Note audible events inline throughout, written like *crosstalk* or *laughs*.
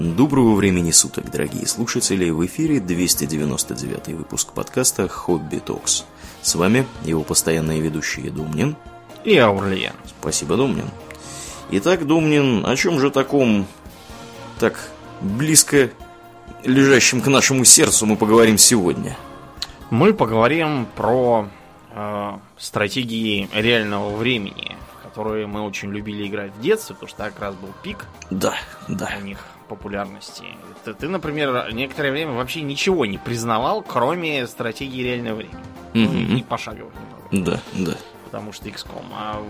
Доброго времени суток, дорогие слушатели! В эфире 299 выпуск подкаста «Хобби Токс». С вами его постоянные ведущие Думнин и Аурлиен. Спасибо, Думнин. Итак, Думнин, о чем же таком так близко лежащем к нашему сердцу мы поговорим сегодня? Мы поговорим про э, стратегии реального времени, в которые мы очень любили играть в детстве, потому что как раз был пик да, да. у них популярности. Ты, ты, например, некоторое время вообще ничего не признавал, кроме стратегии реального времени. Мгм. И пошаговых немного. Да, да. Потому что XCOM. А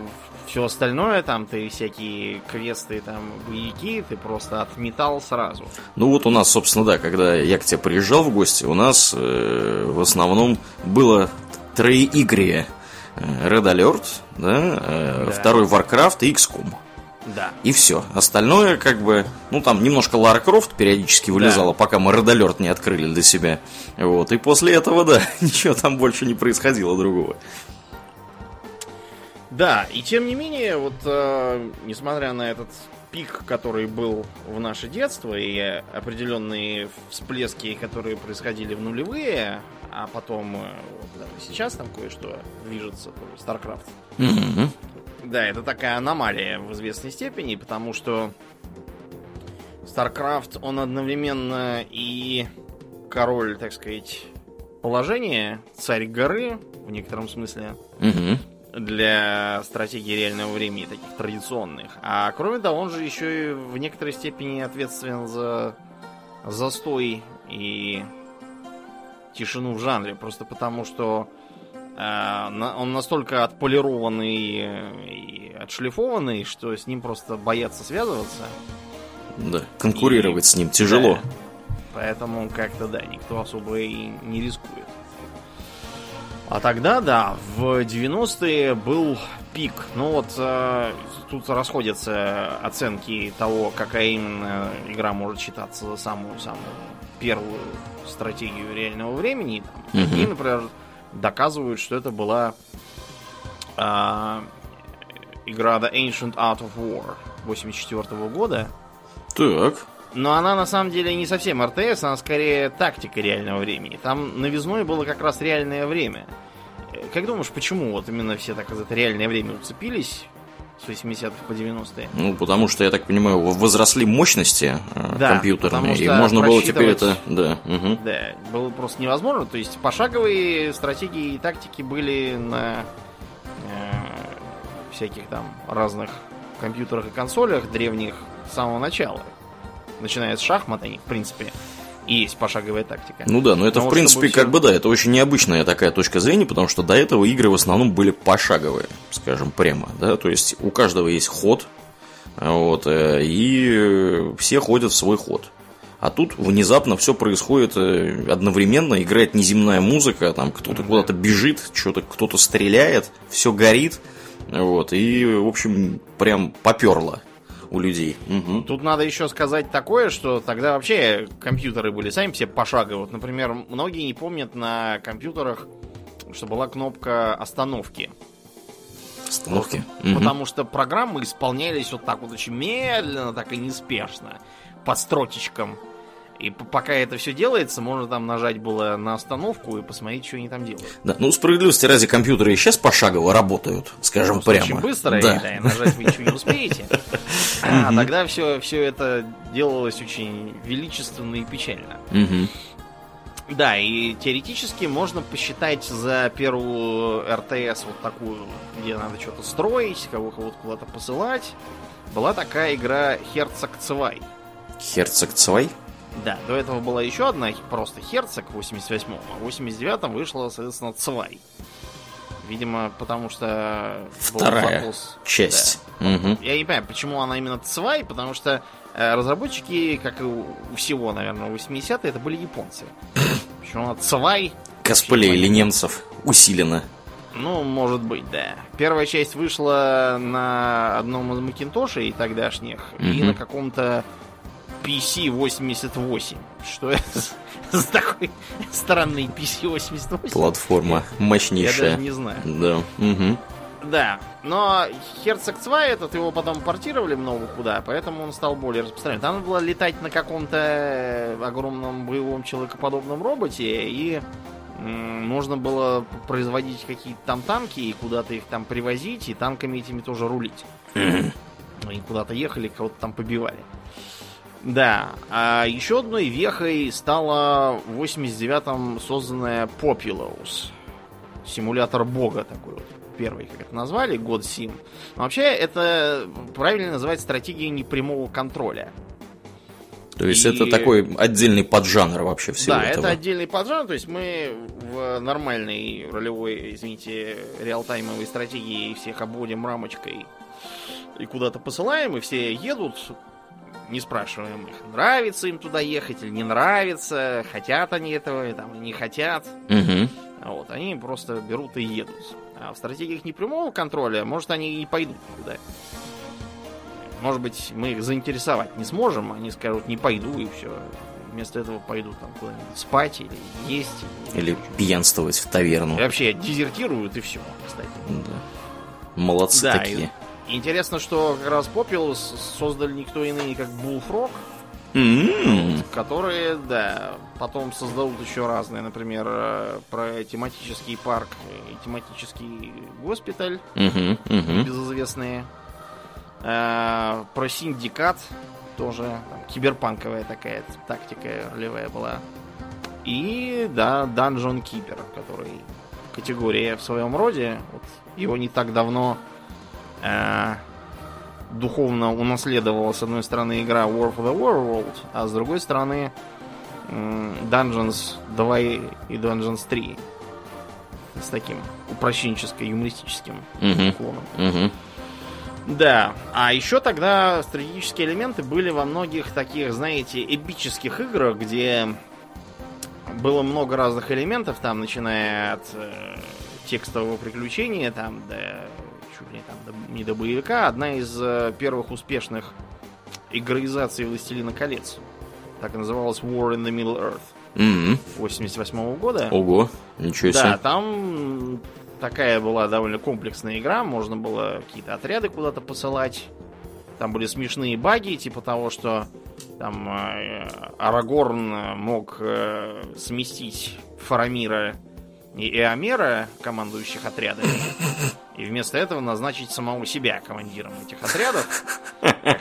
все остальное, там, ты всякие квесты, там, боевики, ты просто отметал сразу. Ну вот у нас, собственно, да, когда я к тебе приезжал в гости, у нас э, в основном было троеигрие. Э, Red Alert, да, э, Да. второй Warcraft и XCOM. Да. И все. Остальное, как бы, ну там немножко Лара Крофт периодически вылезала, пока мы Alert не открыли для себя. Вот. И после этого, да, *laughs* ничего там больше не происходило другого. Да, и тем не менее, вот э, несмотря на этот пик, который был в наше детство, и определенные всплески, которые происходили в нулевые, а потом э, вот, даже сейчас там кое-что движется, StarCraft. Мгм. Да, это такая аномалия в известной степени, потому что StarCraft, он одновременно и король, так сказать, положения, царь горы, в некотором смысле, Мгм. для стратегии реального времени, таких традиционных. А кроме того, он же еще и в некоторой степени ответственен за застой и тишину в жанре. Просто потому, что он настолько отполированный э, и отшлифованный, что с ним просто боятся связываться. Да. Конкурировать с ним тяжело. Да. Поэтому как-то да, никто особо и не рискует. А тогда, да, в 90-е был пик. Ну вот э, тут расходятся оценки того, какая именно игра может считаться за самую-самую первую стратегию реального времени. Там, Мгм. И, например, доказывают, что это была а, игра The Ancient Art of War 84 года. Так. Но она на самом деле не совсем РТС, она скорее тактика реального времени. Там новизной было как раз реальное время. Э, Как думаешь, почему вот именно все так за это реальное время уцепились с 80-х по 90-е? Ну, потому что, я так понимаю, возросли мощности э, Да, компьютерные, и можно было теперь это... Да. мгм. Да, было просто невозможно. То есть пошаговые стратегии и тактики были на э, всяких там разных компьютерах и консолях древних с самого начала. Начиная с шахмат, они, в принципе, и есть пошаговая тактика. Ну да, но это, Но в вот принципе, чтобы как бы да, это очень необычная такая точка зрения, потому что до этого игры в основном были пошаговые, скажем прямо, да, то есть у каждого есть ход, вот, э, и все ходят в свой ход. А тут внезапно все происходит э, одновременно, играет неземная музыка, там кто-то куда-то бежит, что-то кто-то стреляет, все горит, вот, и, в общем, прям поперло у людей. Мгм. Тут надо еще сказать такое, что тогда вообще компьютеры были сами все пошаговые. Вот, например, многие не помнят на компьютерах, что была кнопка остановки. Остановки. Мгм. Потому что программы исполнялись вот так вот очень медленно, так и неспешно, под строчечком. И пока это все делается, можно там нажать было на остановку и посмотреть, что они там делают. Да, ну справедливости ради компьютеры и сейчас пошагово работают, скажем Просто прямо. Очень быстро, да. и, да, и нажать вы ничего не успеете. *laughs* А тогда все, все это делалось очень величественно и печально. Да, и теоретически можно посчитать за первую РТС вот такую, где надо что-то строить, кого кого-то куда-то посылать. Была такая игра Herzog Цвай. Херцог Цвай? Да, до этого была еще одна просто Херцог в 88-м, а в 89-м вышла, соответственно, Цвай. Видимо, потому что Вторая запрос- часть. Да. Мгм. Я не понимаю, почему она именно Цвай, потому что э, разработчики, как и у всего, наверное, 80-е, это были японцы. *coughs* Почему она Цвай? Косплей Вообще лененцев усиленно. Ну, может быть, да. Первая часть вышла на одном из Макинтошей тогдашних и Мгм. на каком-то PC-88. Что это за такой странный PC-88? Платформа Я мощнейшая. даже не знаю. Да. мгм. Да, но Herceg 2 этот его потом портировали много куда, поэтому он стал более распространен. Там надо было летать на каком-то огромном боевом человекоподобном роботе, и м, можно было производить какие-то там танки и куда-то их там привозить, и танками этими тоже рулить. Они куда-то ехали, кого-то там побивали. Да, а еще одной вехой стала в 89-м созданная Populous. Симулятор бога такой вот. Первый, как это назвали, год. Но вообще это правильно называть стратегией непрямого контроля. То есть И- это такой отдельный поджанр вообще всего да, этого. это отдельный поджанр, то есть мы в нормальной ролевой, извините, реалтаймовой стратегии всех обводим рамочкой и куда-то посылаем, и все едут, не спрашиваем их, нравится им туда ехать или не нравится, хотят они этого, там, или не хотят. Мгм. Вот, они просто берут и едут. А в стратегиях непрямого контроля, может, они и пойдут никуда. Может быть, мы их заинтересовать не сможем, они скажут, не пойду, и все. Вместо этого пойду там куда-нибудь спать или есть. Или что-нибудь. пьянствовать в таверну. И вообще дезертируют и все, кстати. Да. Молодцы Да, такие. Интересно, что как раз Populous создали никто иные, как Bullfrog, М. которые, да, потом создадут еще разные, например, э, про тематический парк и тематический госпиталь. Мгм, мгм. безызвестные. Э, Про синдикат тоже там, киберпанковая такая тактика ролевая была. И, да, Dungeon Keeper, который категория в своем роде. Вот его не так давно э, духовно унаследовала с одной стороны игра War for the World, а с другой стороны м, Dungeons 2 и Dungeons 3 с таким упрощенческо-юмористическим Мгм. уклоном. Мгм. Да, а еще тогда стратегические элементы были во многих таких, знаете, эпических играх, где было много разных элементов, там, начиная от э, текстового приключения, там, до, ли там, не до боевика. Одна из э, первых успешных игроизаций «Властелина колец». Так и называлась War in the Middle Earth М. 88 года. Ого, ничего Да, себе. там такая была довольно комплексная игра, можно было какие-то отряды куда-то посылать. Там были смешные баги, типа того, что там э, Арагорн мог э, сместить Фарамира и Эомера, командующих отрядами, и вместо этого назначить самого себя командиром этих отрядов,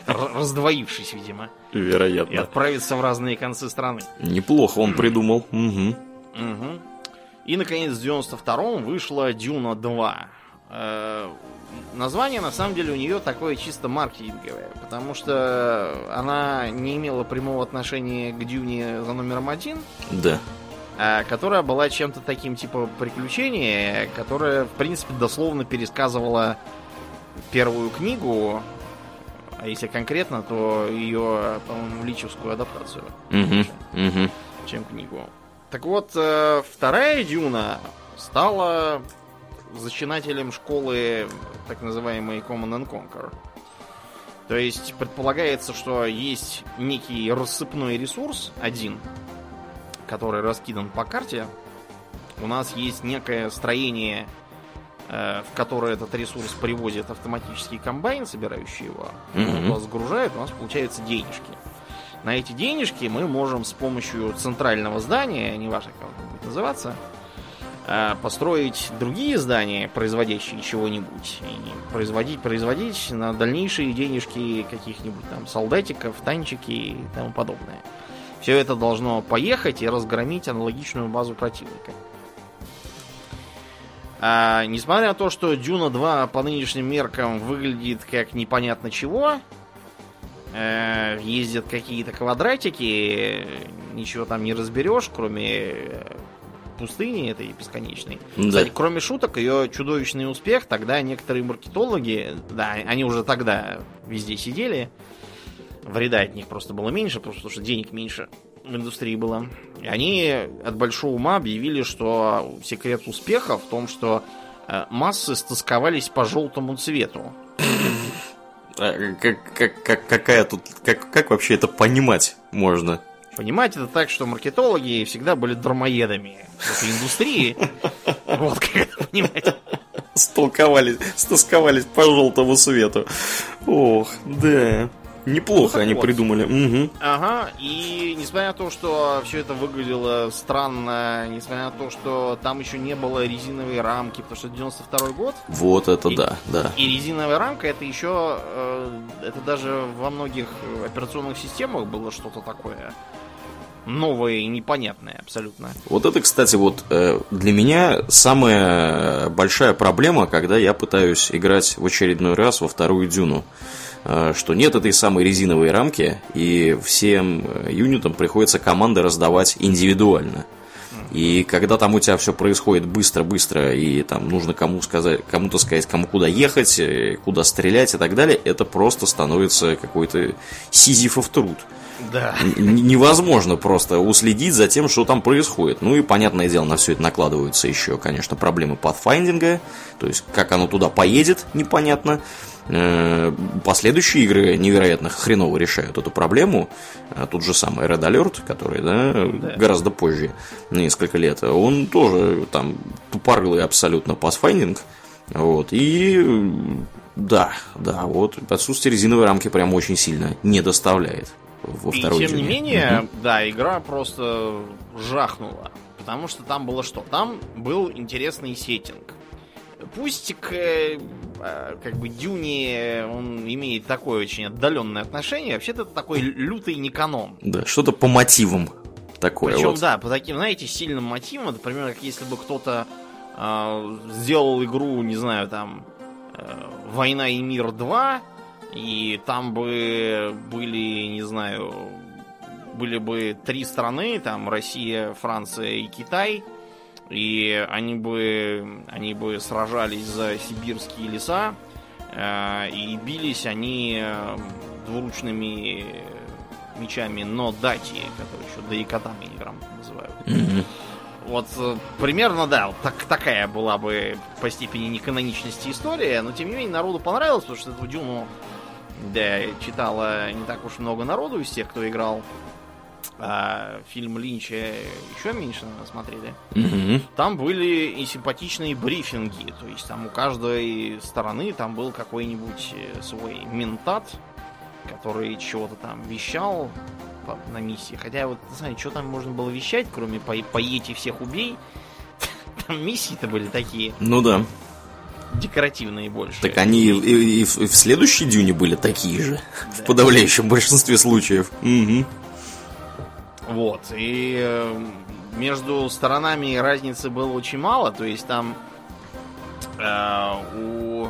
раздвоившись, видимо, и Вероятно. отправиться в разные концы страны. Неплохо он придумал. Мгм. И, наконец, в 92-м вышла Дюна 2. Э, Название, на самом деле, у нее такое чисто маркетинговое, потому что она не имела прямого отношения к Дюне за номером один, Да. А которая была чем-то таким типа приключения, которая, в принципе, дословно пересказывала первую книгу, а если конкретно, то ее, по-моему, личевскую адаптацию. Мгм. чем книгу. Так вот, э, вторая Дюна стала зачинателем школы так называемой Command and Conquer. То есть предполагается, что есть некий рассыпной ресурс один, который раскидан по карте. У нас есть некое строение, э, в которое этот ресурс привозит автоматический комбайн, собирающий его. Он туда загружает, у нас получаются денежки. На эти денежки мы можем с помощью центрального здания, неважно как оно будет называться, э, построить другие здания, производящие чего-нибудь. И производить, производить на дальнейшие денежки каких-нибудь там солдатиков, танчики и тому подобное. Все это должно поехать и разгромить аналогичную базу противника. А, несмотря на то, что Дюна 2 по нынешним меркам выглядит как непонятно чего, э, ездят какие-то квадратики, ничего там не разберешь, кроме э, пустыни этой бесконечной. Да. Кстати, кроме шуток, ее чудовищный успех, тогда некоторые маркетологи, да, они уже тогда везде сидели, вреда от них просто было меньше, потому что денег меньше в индустрии было. И они от большого ума объявили, что секрет успеха в том, что э, массы стосковались по желтому цвету. А как, как, как, какая тут, как, как вообще это понимать можно? Понимаете, это так, что маркетологи всегда были дармоедами в этой индустрии. *laughs* Вот как это понимать. Столковались, стосковались по желтому свету. Ох, да. Неплохо ну, они вот. придумали. Угу. Ага, и несмотря на то, что все это выглядело странно, несмотря на то, что там еще не было резиновой рамки, потому что 92 год. Вот это и, да, да. И резиновая рамка это еще, э, это даже во многих операционных системах было что-то такое новое и непонятное абсолютно. Вот это, кстати, вот э, для меня самая большая проблема, когда я пытаюсь играть в очередной раз во вторую дюну. Э, что нет этой самой резиновой рамки, и всем э, юнитам приходится команды раздавать индивидуально. И когда там у тебя все происходит быстро-быстро, и там нужно кому сказать, кому-то сказать, кому куда ехать, э, куда стрелять и так далее, это просто становится какой-то сизифов труд. Да. Невозможно просто уследить за тем, что там происходит. Ну и, понятное дело, на все это накладываются еще, конечно, проблемы подфайндинга, то есть как оно туда поедет, непонятно. Э, последующие игры невероятно хреново решают эту проблему. А тут же самый Red Alert, который да, да. гораздо позже, несколько лет, он тоже там тупорылый абсолютно пасфайндинг. Вот, и да, да, вот отсутствие резиновой рамки прям очень сильно не доставляет во и второй тем не менее, угу. да, игра просто жахнула. Потому что там было что? Там был интересный сеттинг. Пусть к э, как бы Дюни он имеет такое очень отдаленное отношение, вообще-то это такой лютый неканом. Да, что-то по мотивам такое. Причем, вот. да, по таким, знаете, сильным мотивам, например, как если бы кто-то э, сделал игру, не знаю, там, э, Война и мир 2, и там бы были, не знаю, были бы три страны, там Россия, Франция и Китай, и они бы, они бы сражались за сибирские леса, э, и бились они э, двуручными мечами но дати, которые еще даикатами неграмотно называют. Mm-hmm. Вот э, примерно, да, вот так, такая была бы по степени неканоничности история, но тем не менее народу понравилось, потому что эту Дюну да, читала не так уж много народу из тех, кто играл а фильм Линча еще меньше наверное, смотрели. Угу. Там были и симпатичные брифинги. То есть там у каждой стороны там был какой-нибудь э, свой ментат, который чего-то там вещал на миссии. Хотя вот, не знаю, что там можно было вещать, кроме по поедь и всех убей. *laughs* Там миссии-то были такие. Ну да. Декоративные больше. Так они и, и, и в следующей дюне были такие же. Да. *laughs* В подавляющем большинстве случаев. Угу. Вот, и э, между сторонами разницы было очень мало, то есть там э, у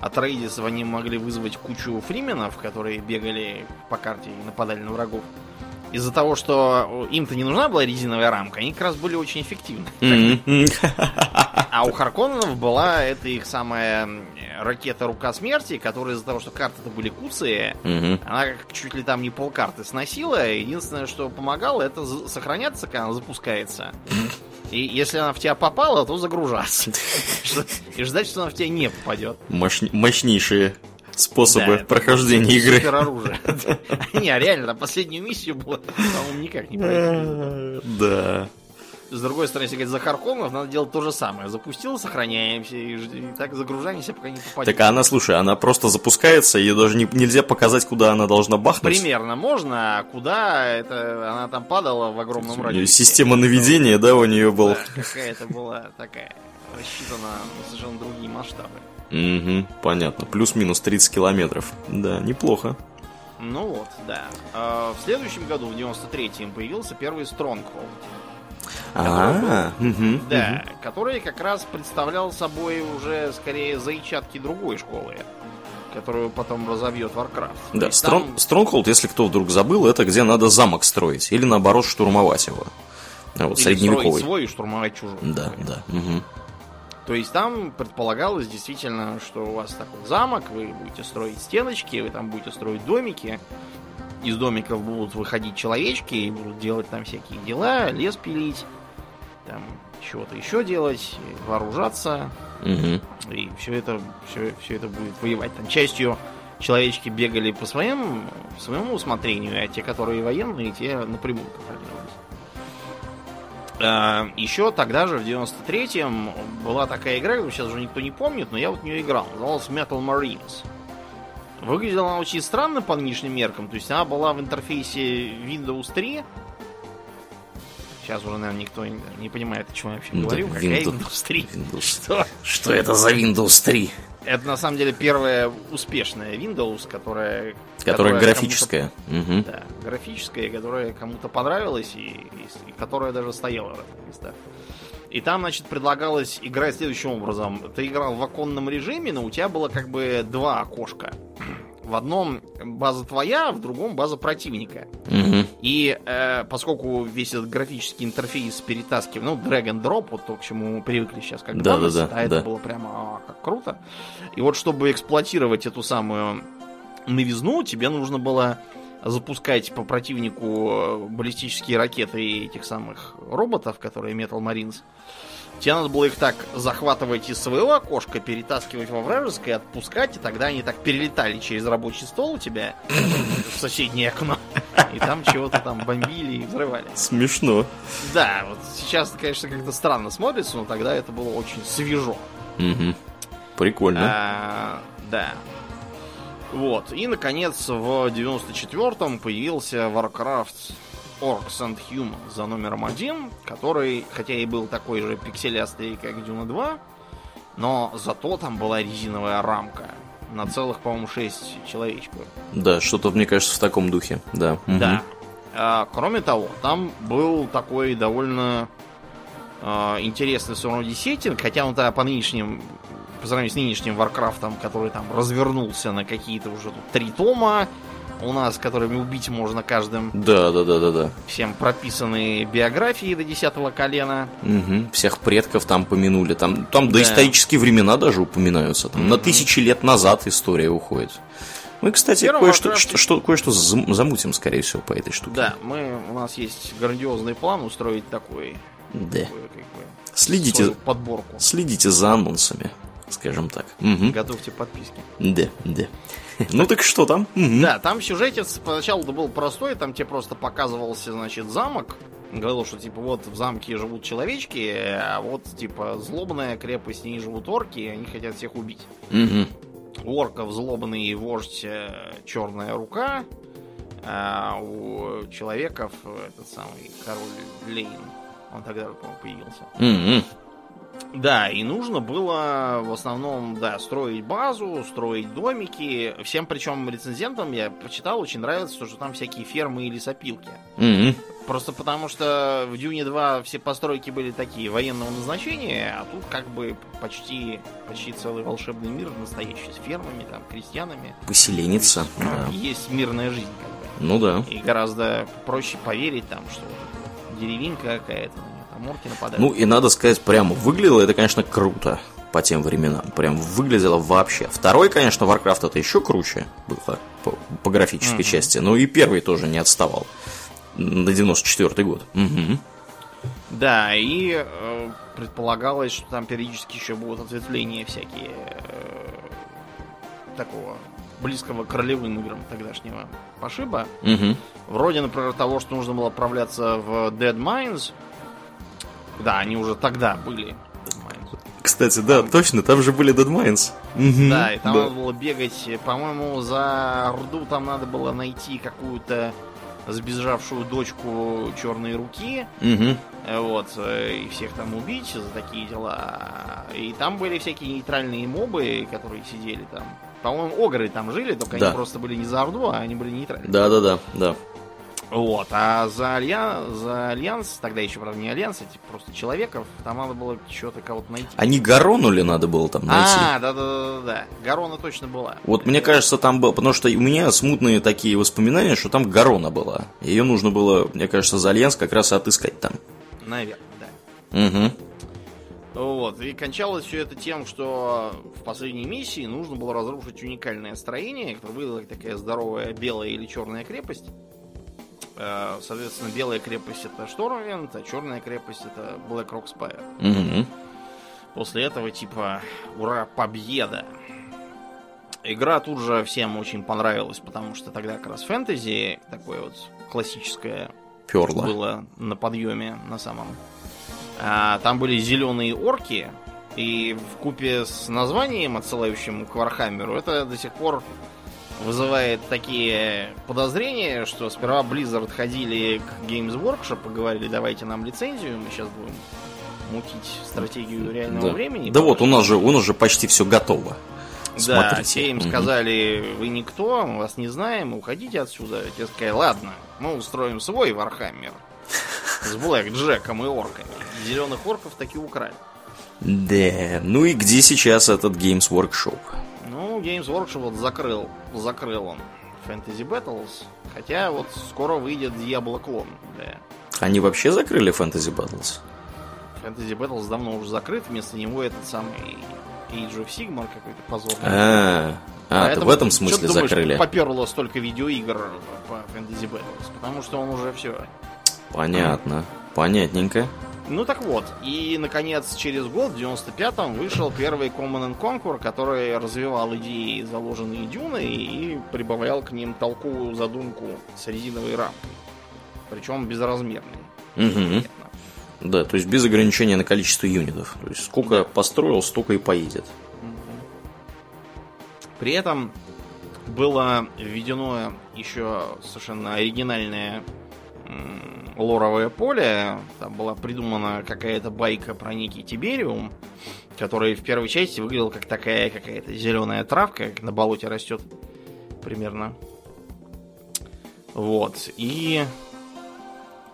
Атрейдисов они могли вызвать кучу фрименов, которые бегали по карте и нападали на врагов. Из-за того, что им-то не нужна была резиновая рамка, они как раз были очень эффективны. А у Харконненов была это их самая ракета Рука Смерти, которая из-за того, что карты-то были куцые, она чуть ли там не полкарты сносила. Единственное, что помогало, это сохраняться, когда она запускается. И если она в тебя попала, то загружаться. *laughs* И ждать, что она в тебя не попадет. Мощнейшие способы да, прохождения игры. Супероружие. *laughs* Не, реально, на последнюю миссию было, по-моему, никак не пройти. *laughs* Да. С другой стороны, если говорить за Харконов, надо делать то же самое. Запустил, сохраняемся, и, и так загружаемся, пока не попадем. Так она, слушай, она просто запускается, ее даже не, нельзя показать, куда она должна бахнуть. Примерно можно, а куда это она там падала в огромном радиусе. Система наведения, да, у нее была. Да, какая-то была такая, рассчитана на совершенно другие масштабы. Угу, понятно. Плюс-минус 30 километров. Да, неплохо. Ну вот, да. А в следующем году, в 93-м, появился первый Stronghold. А, угу, да, угу. который как раз представлял собой уже скорее зайчатки другой школы, которую потом разовьет Warcraft. Да, Strong, там... Stronghold, если кто вдруг забыл, это где надо замок строить или наоборот штурмовать его. Вот, или средневековый. свой и штурмовать чужой. Да, да. Угу. То есть там предполагалось действительно, что у вас такой замок, вы будете строить стеночки, вы там будете строить домики, из домиков будут выходить человечки и будут делать там всякие дела, лес пилить, там чего-то еще делать, вооружаться. Угу. И все это, все, все это будет воевать. Там частью человечки бегали по своим, своему усмотрению, а те, которые военные, те напрямую контролировались. Э, Еще тогда же, в 93-м, была такая игра, которую сейчас уже никто не помнит, но я вот в нее играл. Называлась Metal Marines. Выглядела она очень странно по нынешним меркам. То есть она была в интерфейсе Windows 3. Сейчас уже, наверное, никто не, понимает, о чем я вообще Да, говорю. Какая Windows- Windows 3? Windows. *laughs* Что? Что это за Windows 3? Это на самом деле первая успешная Windows, которая... Которая кому-то- графическая. Мгм. Да, графическая, которая кому-то понравилась и, и- и которая даже стояла в разных местах. И там, значит, предлагалось играть следующим образом. Ты играл в оконном режиме, но у тебя было как бы два окошка. В одном база твоя, в другом база противника. Мгм. И э, поскольку весь этот графический интерфейс перетаскивал, ну, drag and drop, вот то, к чему мы привыкли сейчас как Да, да, да, а это да. было прямо а, как круто. И вот чтобы эксплуатировать эту самую новизну, тебе нужно было запускать по противнику э, баллистические ракеты этих самых роботов, которые Metal Marines. Тебе надо было их так захватывать из своего окошка, перетаскивать во вражеское, отпускать, и тогда они так перелетали через рабочий стол у тебя в соседнее окно. И там чего-то там бомбили и взрывали. Смешно. Да, вот сейчас, конечно, как-то странно смотрится, но тогда это было очень свежо. Мгм. Прикольно. А, да. Вот. И, наконец, в 94-м появился Warcraft Orcs and Humans за номером один, который, хотя и был такой же пикселястый, как Дюна 2, но зато там была резиновая рамка на целых, по-моему, 6 человечков. Да, что-то, мне кажется, в таком духе. Да. Да. А, кроме того, там был такой довольно а, интересный в своем роде сеттинг, хотя он тогда по нынешним, по сравнению с нынешним Варкрафтом, который там развернулся на какие-то уже тут три тома, у нас, которыми убить можно каждым, Да, да, да, да, да. всем прописаны биографии до десятого колена. Мгм. Всех предков там помянули. Там, там Да. доисторические времена даже упоминаются. Там на Мгм. тысячи лет назад история уходит. Мы, кстати, кое-что, что, что- кое-что зам- замутим, скорее всего, по этой штуке. Да, мы, у нас есть грандиозный план устроить такой, Да. такой, как бы, Следите, подборку. следите за анонсами, скажем так. Мгм. Готовьте подписки. Да, да. Ну так что там? Да, там сюжетец поначалу был простой, там тебе просто показывался, значит, замок. Говорил, что типа вот в замке живут человечки, а вот типа злобная крепость, в ней живут орки, и они хотят всех убить. У орков злобный вождь черная рука, а у человеков э, этот самый король Лейн. Он тогда, по-моему, появился. Да, и нужно было в основном, да, строить базу, строить домики. Всем, причем рецензентам, я почитал, очень нравится, то, что там всякие фермы и лесопилки. Мгм. Просто потому, что в Дюне 2 все постройки были такие военного назначения, а тут как бы почти, почти целый волшебный мир настоящий, с фермами, там, крестьянами. Поселенница. Да. Есть мирная жизнь, как бы. Ну да. И гораздо проще поверить там, что деревенька какая-то, орки нападают. Ну и надо сказать прямо, выглядело это, конечно, круто по тем временам. Прям выглядело вообще. Второй, конечно, Warcraft это еще круче было по, по графической Мгм. части. Но и первый тоже не отставал. На 94 год. Мгм. Да, и э, предполагалось, что там периодически еще будут ответвления всякие э, такого близкого к ролевым играм тогдашнего пошиба. Мгм. Вроде, например, того, что нужно было отправляться в Dead Mines. Да, они уже тогда были. Кстати, да, точно, там же были Dead Mines. Мгм. Да, и там Да. надо было бегать. По-моему, за Орду там надо было найти какую-то сбежавшую дочку черной руки. Э, Вот, э, и всех там убить за такие дела. И там были всякие нейтральные мобы, которые сидели там. По-моему, огры там жили, только Да. они просто были не за Орду, а они были нейтральные. Да, да, да, да. Вот, а за, Алья... за Альянс, тогда еще, правда, не Альянс, а типа просто человеков, там надо было что-то кого-то найти. А не Гарону ли надо было там найти? А, да-да-да-да. Гарона точно была. Вот мне кажется, там был, потому что у меня смутные такие воспоминания, что там Гарона была. Ее нужно было, мне кажется, за Альянс как раз и отыскать там. Наверное, да. Угу. Вот, и кончалось все это тем, что в последней миссии нужно было разрушить уникальное строение, которое было как такая здоровая белая или черная крепость. Э, Соответственно, белая крепость это Stormwind, а черная крепость это Blackrock Spire. Угу. После этого типа ура, победа. Игра тут же всем очень понравилась, потому что тогда как раз фэнтези, такое вот классическое, Перла. было на подъеме на самом. А, там были зеленые орки, и в купе с названием, отсылающим к Вархаммеру, это до сих пор вызывает такие подозрения, что сперва Blizzard ходили к Games Workshop и говорили, давайте нам лицензию, мы сейчас будем мутить стратегию реального да. времени. Да вот, у нас же, у нас же почти все готово. Да, Смотрите. все им сказали, вы никто, мы вас не знаем, уходите отсюда. Те сказали, ладно, мы устроим свой Вархаммер с блэкджеком и орками. Зеленых орков таки украли. Да, ну и где сейчас этот Games Workshop? Ну, Games Workshop вот закрыл, закрыл он Fantasy Battles, хотя вот скоро выйдет Diablo клон. Да. Они вообще закрыли Fantasy Battles? Fantasy Battles давно уже закрыт, вместо него этот самый Age of Sigmar какой-то позорный. А, а ты Поэтому в этом смысле ты думаешь, закрыли? поперло столько видеоигр по Fantasy Battles? Потому что он уже все Понятно. Понятненько. Ну так вот, и наконец через год, в 95-м, вышел первый Common Conquer, который развивал идеи, заложенные Дюной, и прибавлял к ним толковую задумку с резиновой рамкой. Причем безразмерной. Угу. Да, то есть без ограничения на количество юнитов. То есть сколько построил, столько и поедет. При этом было введено еще совершенно оригинальное лоровое поле. Там была придумана какая-то байка про некий Тибериум, который в первой части выглядел как такая какая-то зеленая травка, как на болоте растет примерно. Вот. И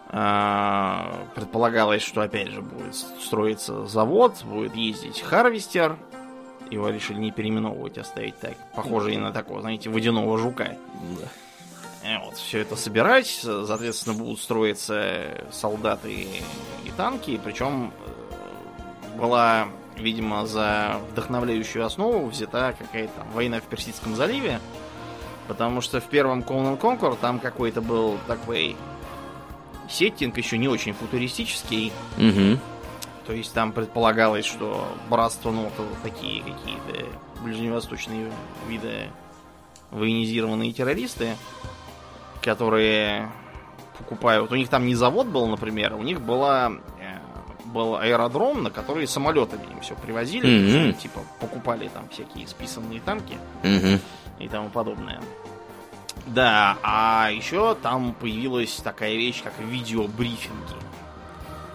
а, предполагалось, что опять же будет строиться завод, будет ездить Харвестер. Его решили не переименовывать, оставить так. Похожий на такого, знаете, водяного жука. Э, Вот, все это собирать, соответственно, будут строиться солдаты и танки, причем э, была, видимо, за вдохновляющую основу взята какая-то война в Персидском заливе, потому что в первом Command Conquer там какой-то был такой сеттинг еще не очень футуристический, Угу. то есть там предполагалось, что братство Нота вот такие какие-то ближневосточные виды военизированные террористы, которые покупают. У них там не завод был, например, у них была э, был аэродром, на который самолетами им все привозили, Мгм. причем, типа покупали там всякие списанные танки Угу. и тому подобное. Да, а еще там появилась такая вещь, как видеобрифинги.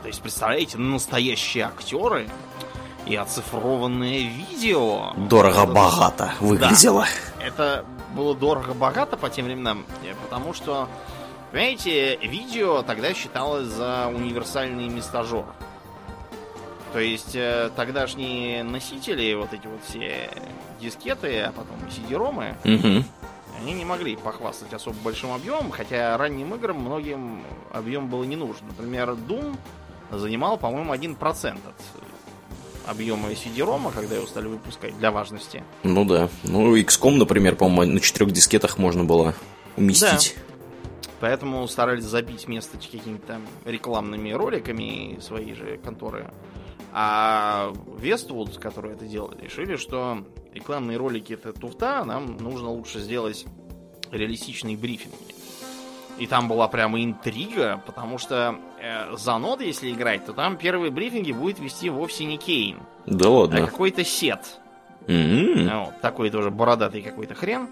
То есть, представляете, настоящие актеры и оцифрованное видео. Дорого-богато выглядело. Это было дорого-богато по тем временам, э, потому что, понимаете, видео тогда считалось за универсальный местажер. То есть э, тогдашние носители, вот эти вот все дискеты, а потом и CD-ромы, Угу. они не могли похвастать особо большим объемом, хотя ранним играм многим объем было не нужен. Например, Doom занимал, по-моему, 1% от объема CD-рома, когда его стали выпускать для важности. Ну да. Ну, XCOM, например, по-моему, на четырех дискетах можно было уместить. Поэтому старались забить место какими-то там рекламными роликами своей же конторы. А Westwood, которые это делали, решили, что рекламные ролики это туфта, нам нужно лучше сделать реалистичные брифинги. И там была прямо интрига, потому что э, за нод, если играть, то там первые брифинги будет вести вовсе не Кейн, Да а ладно. какой-то сет. М. Вот, такой тоже бородатый какой-то хрен.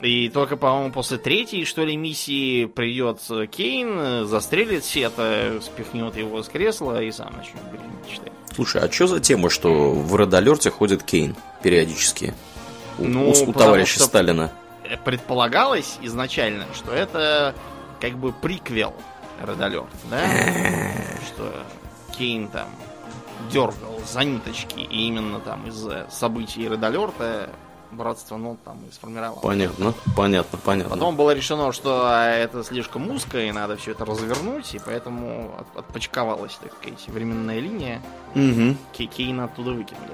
И только, по-моему, после третьей, что ли, миссии придет э, Кейн, э, застрелит Сета, спихнет его с кресла и сам начнет брифинг читать. Слушай, а что за тема, что в Alert ходит Кейн периодически? У, Ну, у- у товарища что- Сталина. Предполагалось изначально, что это как бы приквел Alert, да? *laughs* что Кейн там дергал за ниточки, и именно там из-за событий Alert братство Нот там и сформировалось. Понятно, понятно, понятно. Потом было решено, что а, это слишком узко, и надо все это развернуть, и поэтому от- отпочковалась, так сказать, временная линия. Кей- Кейна оттуда выкинули.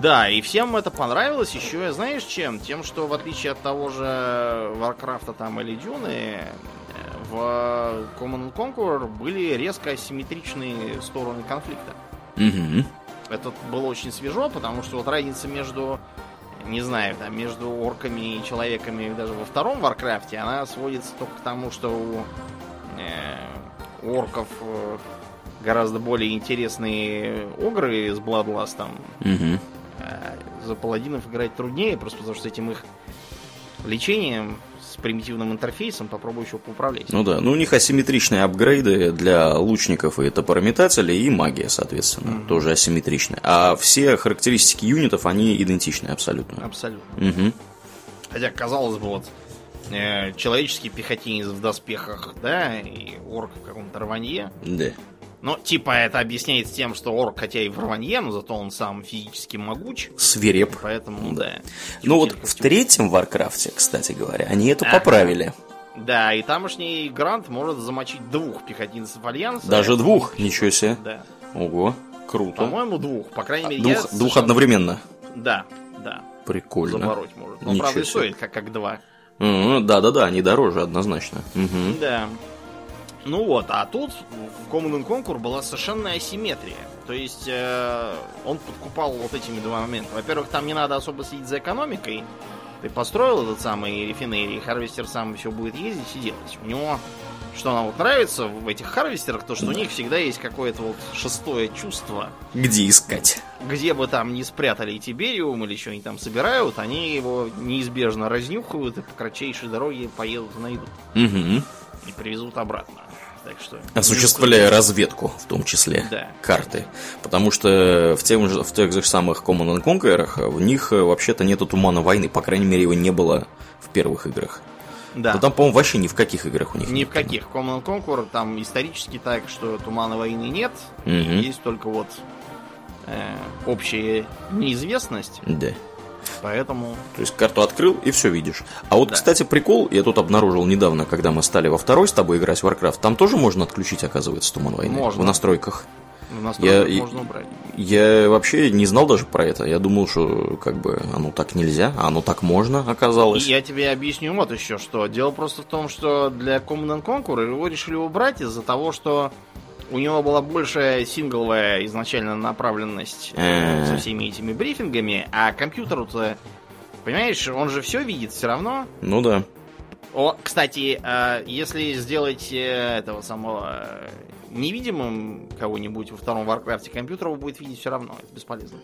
Да, и всем это понравилось еще, знаешь чем? Тем, что в отличие от того же Варкрафта там или Дюны, э, в Common and Conquer были резко асимметричные стороны конфликта. Мгм. Это было очень свежо, потому что вот разница между не знаю, там между орками и человеками даже во втором Варкрафте, она сводится только к тому, что у, э, орков э, гораздо более интересные огры с Бладластом. Угу. А за паладинов играть труднее, просто потому что этим их лечением с примитивным интерфейсом попробую еще поуправлять. Ну да, ну у них асимметричные апгрейды для лучников и топорометателей, и магия, соответственно, Мгм. тоже асимметричная. А все характеристики юнитов, они идентичны абсолютно. Абсолютно. Угу. Хотя, казалось бы, вот э, человеческий пехотинец в доспехах, да, и орк в каком-то рванье. Да. Но, типа, это объясняется тем, что орк, хотя и в рванье, но зато он сам физически могуч. Свиреп. Поэтому, Да. Ну вот в третьем Варкрафте, кстати говоря, они это Ага. поправили. Да, и тамошний грунт может замочить двух пехотинцев Альянса. Даже двух, ничего себе. Да. Ого, круто. По-моему, двух. По крайней мере, я Двух, двух совершенно- одновременно. Да, да. Прикольно. Забороть может. Но, Ничего правда, себе. стоит как, как два. Да-да-да, они дороже, однозначно. Мгм. Да. Ну вот, а тут в Command Conquer была совершенная асимметрия. То есть э, он подкупал вот этими два момента. Во-первых, там не надо особо следить за экономикой. Ты построил этот самый refinery, harvester сам все будет ездить и делать. У него, что нам вот нравится в этих харвестерах, то что у них всегда есть какое-то вот шестое чувство. Где искать? Где бы там ни спрятали Тибериум или что они там собирают, они его неизбежно разнюхают и по кратчайшей дороге поедут и найдут. Мгм. И привезут обратно. Так что... Осуществляя разведку, в том числе, Да. карты. Потому что в, тем же, в тех же самых Command and Conquer в них э, вообще-то нету тумана войны. По крайней мере, его не было в первых играх. Да. Да там, по-моему, вообще ни в каких играх у них Ни нет в каких. Command Conquer там исторически так, что тумана войны нет. Мгм. Есть только вот э, общая неизвестность. Да. Поэтому... То есть карту открыл и все видишь. А вот, Да. кстати, прикол, я тут обнаружил недавно, когда мы стали во второй с тобой играть в Warcraft, там тоже можно отключить, оказывается, туман войны. Можно. В настройках. В настройках Я- можно убрать. Я вообще не знал даже про это. Я думал, что как бы оно так нельзя, а оно так можно, И оказалось. я тебе объясню вот еще что. Дело просто в том, что для Command Conquer его решили убрать из-за того, что у него была большая сингловая изначально направленность э, Э. со всеми этими брифингами, а компьютеру-то, понимаешь, он же все видит все равно. Ну да. О, кстати, э, если сделать этого самого невидимым кого-нибудь во втором Варкрафте, компьютер его будет видеть все равно. Это бесполезно.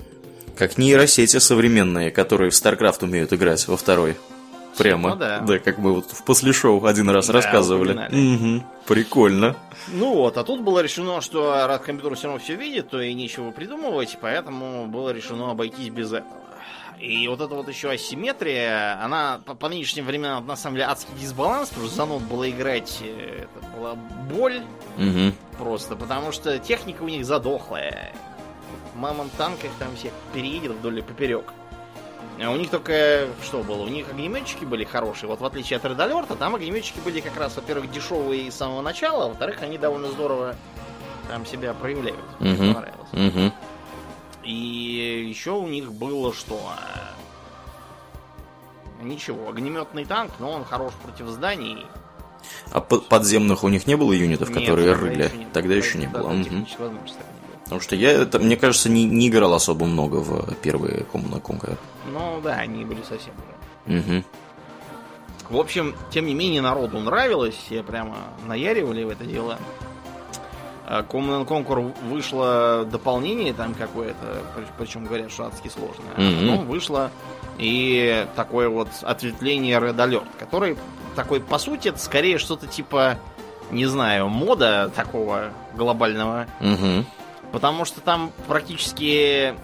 Как нейросети современные, которые в StarCraft умеют играть во второй. Прямо. Ну да. как мы вот в послешоу один раз Да, рассказывали. Мгм. Прикольно. Ну вот, а тут было решено, что раз компьютер все равно все видит, то и нечего придумывать, поэтому было решено обойтись без этого. И вот эта вот еще асимметрия, она по, по нынешним временам на самом деле адский дисбаланс, потому что за нот было играть, э, это была боль Мгм. просто, потому что техника у них задохлая. Мамон танках там всех переедет вдоль и поперек. А у них только что было? У них огнеметчики были хорошие. Вот в отличие от Alert, там огнеметчики были как раз, во-первых, дешевые с самого начала, а во-вторых, они довольно здорово там себя проявляют. Мне Мгм. понравилось. Мгм. И еще у них было что? Ничего, огнеметный танк, но он хорош против зданий. А под- подземных у них не было юнитов, Нет, которые тогда рыли? еще не было. Тогда еще не было. не было. Потому что я, это, мне кажется, не, не играл особо много в первые Command Conquer. Ну да, они были совсем. Мгм. В общем, тем не менее, народу нравилось, все прямо наяривали в это дело. А Command and Conquer вышло дополнение там какое-то, при- причем говорят, что адски сложное. А Мгм. потом вышло и такое вот ответвление Red Alert, который такой, по сути, это скорее что-то типа, не знаю, мода такого глобального. Мгм. Потому что там практически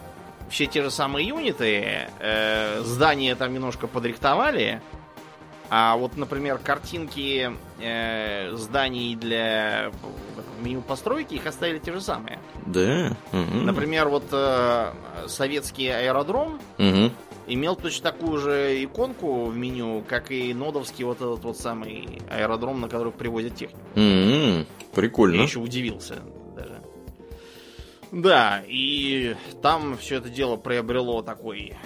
все те же самые юниты, э, здания там немножко подрихтовали, а вот, например, картинки э, зданий для меню постройки их оставили те же самые. Да. Мгм. Например, вот э, советский аэродром Мгм. имел точно такую же иконку в меню, как и нодовский вот этот вот самый аэродром, на который привозят технику. Я Прикольно. еще удивился. Да, и там все это дело приобрело такой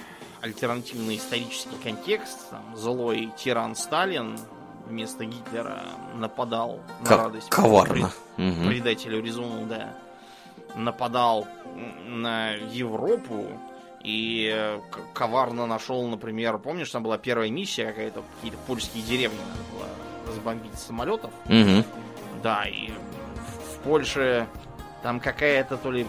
альтернативный исторический контекст. Там злой тиран Сталин вместо Гитлера нападал на Как радость. коварно. пред-. Предателю резонул, да. Нападал на Европу И э, коварно нашел, например, помнишь, там была первая миссия какая-то, какие-то польские деревни надо было разбомбить самолетов. Угу. Да, и в Польше там какая-то то ли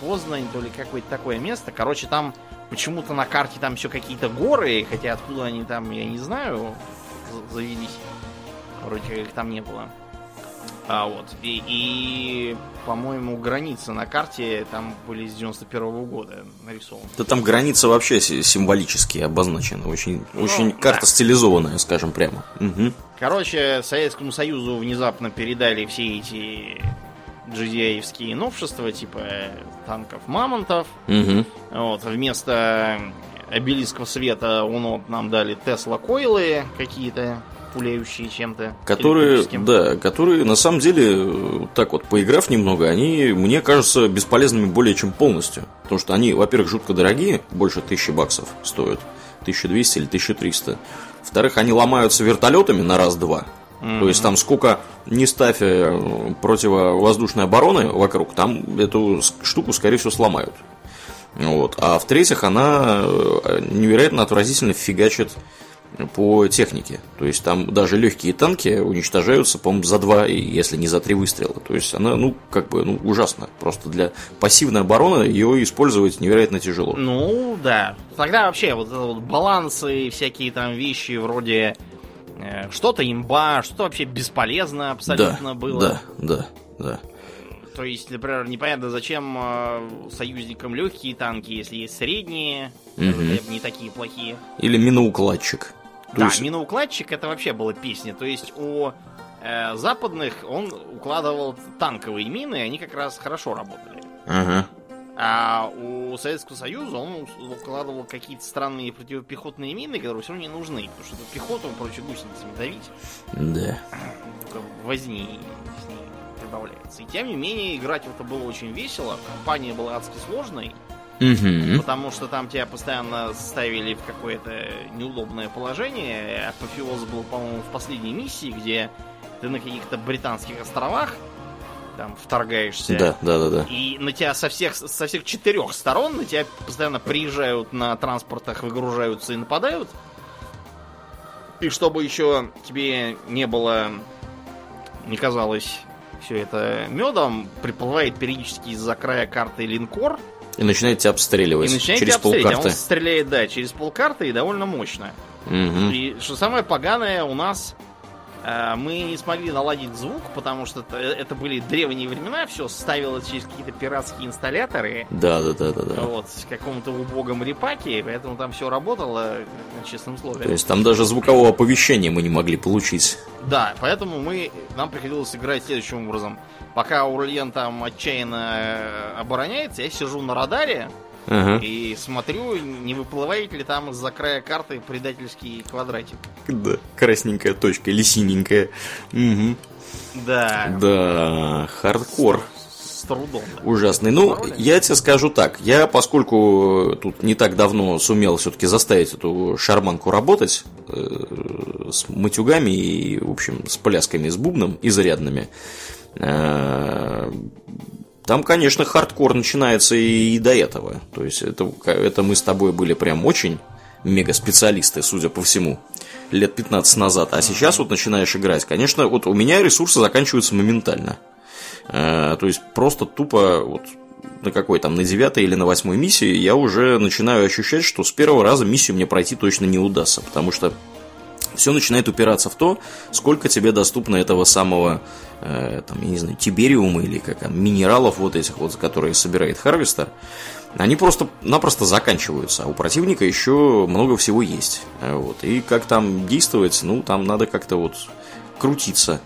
Познань, то ли какое-то такое место. Короче, там почему-то на карте там все какие-то горы, хотя откуда они там, я не знаю, завелись. Вроде как их там не было. А вот. И, и по-моему, границы на карте там были с 91 -го года нарисованы. Да там граница вообще символически обозначена. Очень, ну, очень карта да. стилизованная, скажем прямо. Угу. Короче, Советскому Союзу внезапно передали все эти GDI-евские новшества, типа танков Мамонтов. Угу. Вот, вместо обелисков света он нам дали Тесла Койлы какие-то пуляющие чем-то. Которые, да, которые на самом деле, так вот, поиграв немного, они, мне кажутся, бесполезными более чем полностью. Потому что они, во-первых, жутко дорогие, больше тысячи баксов стоят. 1200 или 1300. Во-вторых, они ломаются вертолетами на раз-два. Mm-hmm. То есть там сколько не ставь э, противовоздушной обороны вокруг, там эту штуку, скорее всего, сломают. Вот. А в-третьих, она э, невероятно отвратительно фигачит по технике. То есть там даже легкие танки уничтожаются, по-моему, за два, если не за три выстрела. То есть она, ну, как бы, ну, ужасно. Просто для пассивной обороны ее использовать невероятно тяжело. Ну, да. Тогда вообще вот, вот балансы, всякие там вещи вроде что-то имба, что-то вообще бесполезно абсолютно да, было. Да, да, да. То есть, например, непонятно, зачем э, союзникам легкие танки, если есть средние, угу. не такие плохие. Или миноукладчик. Да, есть... миноукладчик это вообще была песня. То есть у э, западных он укладывал танковые мины, и они как раз хорошо работали. Ага. А у Советского Союза он укладывал какие-то странные противопехотные мины, которые все равно не нужны, потому что пехоту против гусеницами давить. Да. Возни с ней прибавляется. И тем не менее, играть в это было очень весело. Компания была адски сложной. Угу. Потому что там тебя постоянно ставили в какое-то неудобное положение. Апофеоз был, по-моему, в последней миссии, где ты на каких-то британских островах там вторгаешься. Да, да, да, да. И на тебя со всех, со всех четырех сторон на тебя постоянно приезжают на транспортах, выгружаются и нападают. И чтобы еще тебе не было, не казалось все это медом, приплывает периодически из-за края карты линкор, и начинает тебя обстреливать. И начинает через тебя полкарты. А он стреляет, да, через полкарты и довольно мощно. Угу. И что самое поганое, у нас мы не смогли наладить звук, потому что это, были древние времена, все ставилось через какие-то пиратские инсталляторы. Да, да, да, да, да. Вот, в каком-то убогом репаке, поэтому там все работало на честном слове. То есть там даже звукового оповещения мы не могли получить. Да, поэтому мы, нам приходилось играть следующим образом пока Урлен там отчаянно э, обороняется, я сижу на радаре ага. и смотрю, не выплывает ли там из-за края карты предательский квадратик. Да, красненькая точка или синенькая. Угу. Да. Да, хардкор. С, с трудом. Да. Ужасный. Ну, Пароли? я тебе скажу так. Я, поскольку тут не так давно сумел все-таки заставить эту шарманку работать э, с матюгами и, в общем, с плясками, с бубном изрядными, Э, там, конечно, хардкор начинается и до этого. То есть это, это мы с тобой были прям очень мега-специалисты, судя по всему, лет 15 назад. А сейчас вот начинаешь играть. Конечно, вот у меня ресурсы заканчиваются моментально. Э, то есть просто тупо вот на какой там, на девятой или на восьмой миссии я уже начинаю ощущать, что с первого раза миссию мне пройти точно не удастся, потому что все начинает упираться в то, сколько тебе доступно этого самого, э, там, я не знаю, тибериума или как там, минералов вот этих вот, которые собирает Харвестер. Они просто-напросто заканчиваются, а у противника еще много всего есть. Вот. И как там действовать, ну, там надо как-то вот крутиться.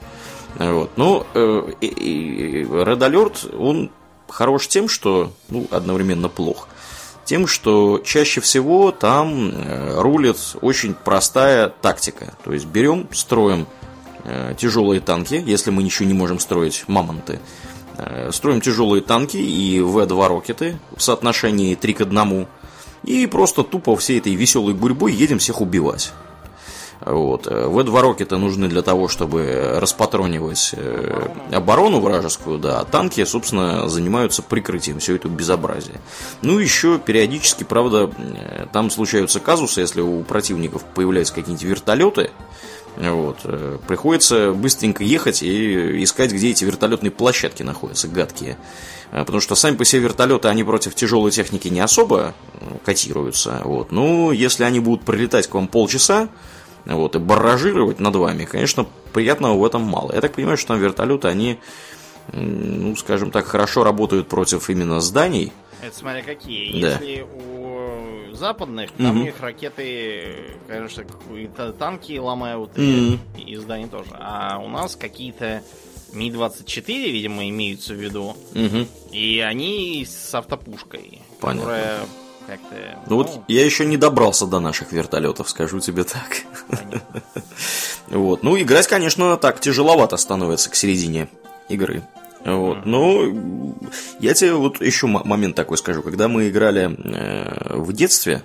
Вот. Но э, Red Alert, он хорош тем, что ну, одновременно плох тем, что чаще всего там э, рулит очень простая тактика. То есть берем, строим э, тяжелые танки, если мы ничего не можем строить, мамонты. Э, строим тяжелые танки и В2 рокеты в соотношении 3 к 1. И просто тупо всей этой веселой гурьбой едем всех убивать. Вот. В2 рокеты нужны для того, чтобы распатронивать э, оборону вражескую, да, а танки, собственно, занимаются прикрытием все это безобразие. Ну, еще периодически, правда, э, там случаются казусы, если у противников появляются какие-нибудь вертолеты, вот. э, Приходится быстренько ехать и искать, где эти вертолетные площадки находятся, гадкие. Потому что сами по себе вертолеты, они против тяжелой техники не особо котируются. Вот. Ну, если они будут прилетать к вам полчаса, вот, и барражировать над вами, конечно, приятного в этом мало. Я так понимаю, что там вертолеты, они, ну, скажем так, хорошо работают против именно зданий. Это смотря какие. Да. Если у западных, там Мгм. у них ракеты, конечно, и та- танки ломают, и, и здания тоже. А у нас какие-то Ми-24, видимо, имеются в виду. Мгм. И они с автопушкой, Понятно. которая как-то... Ну вот я еще не добрался до наших вертолетов, скажу тебе так. Вот. Ну, играть, конечно, так тяжеловато становится к середине игры. Вот. Но я тебе вот еще момент такой скажу. Когда мы играли э, в детстве,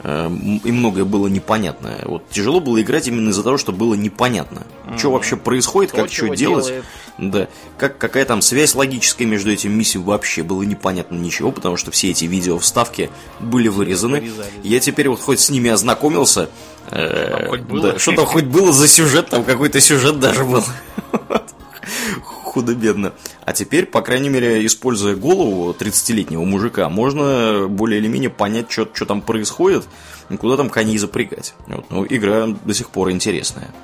э, и многое было непонятно. Вот тяжело было играть именно из-за того, что было непонятно. Что вообще происходит, То, как что делать. делает. Да. Как, какая там связь логическая между этими миссиями вообще было непонятно ничего, потому что все эти видео вставки были вырезаны. Я теперь вот хоть с ними ознакомился. э, Что там хоть было? да, что там хоть было за сюжет, там какой-то сюжет даже был. *laughs* Худо-бедно. А теперь, по крайней мере, используя голову 30-летнего мужика, можно более или менее понять, что там происходит, и куда там коней запрягать. Вот. Ну, игра до сих пор интересная.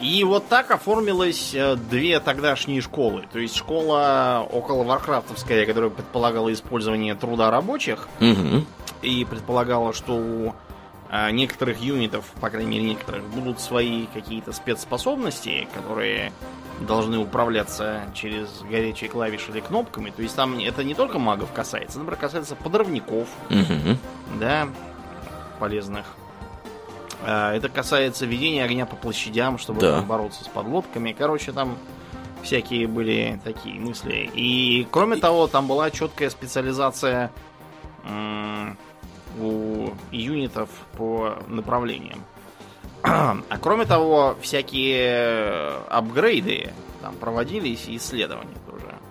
И вот так оформилось э, две тогдашние школы. То есть школа около Варкрафтовская, которая предполагала использование труда рабочих, Мгм. и предполагала, что у э, некоторых юнитов, по крайней мере некоторых, будут свои какие-то спецспособности, которые должны управляться через горячие клавиши или кнопками. То есть там это не только магов касается, например, касается подрывников, Мгм. да, полезных. А, Это касается ведения огня по площадям, чтобы Да. бороться с подлодками. Короче, там всякие были такие мысли. И кроме того, там была четкая специализация у юнитов по направлениям. А кроме того, всякие апгрейды там проводились и исследования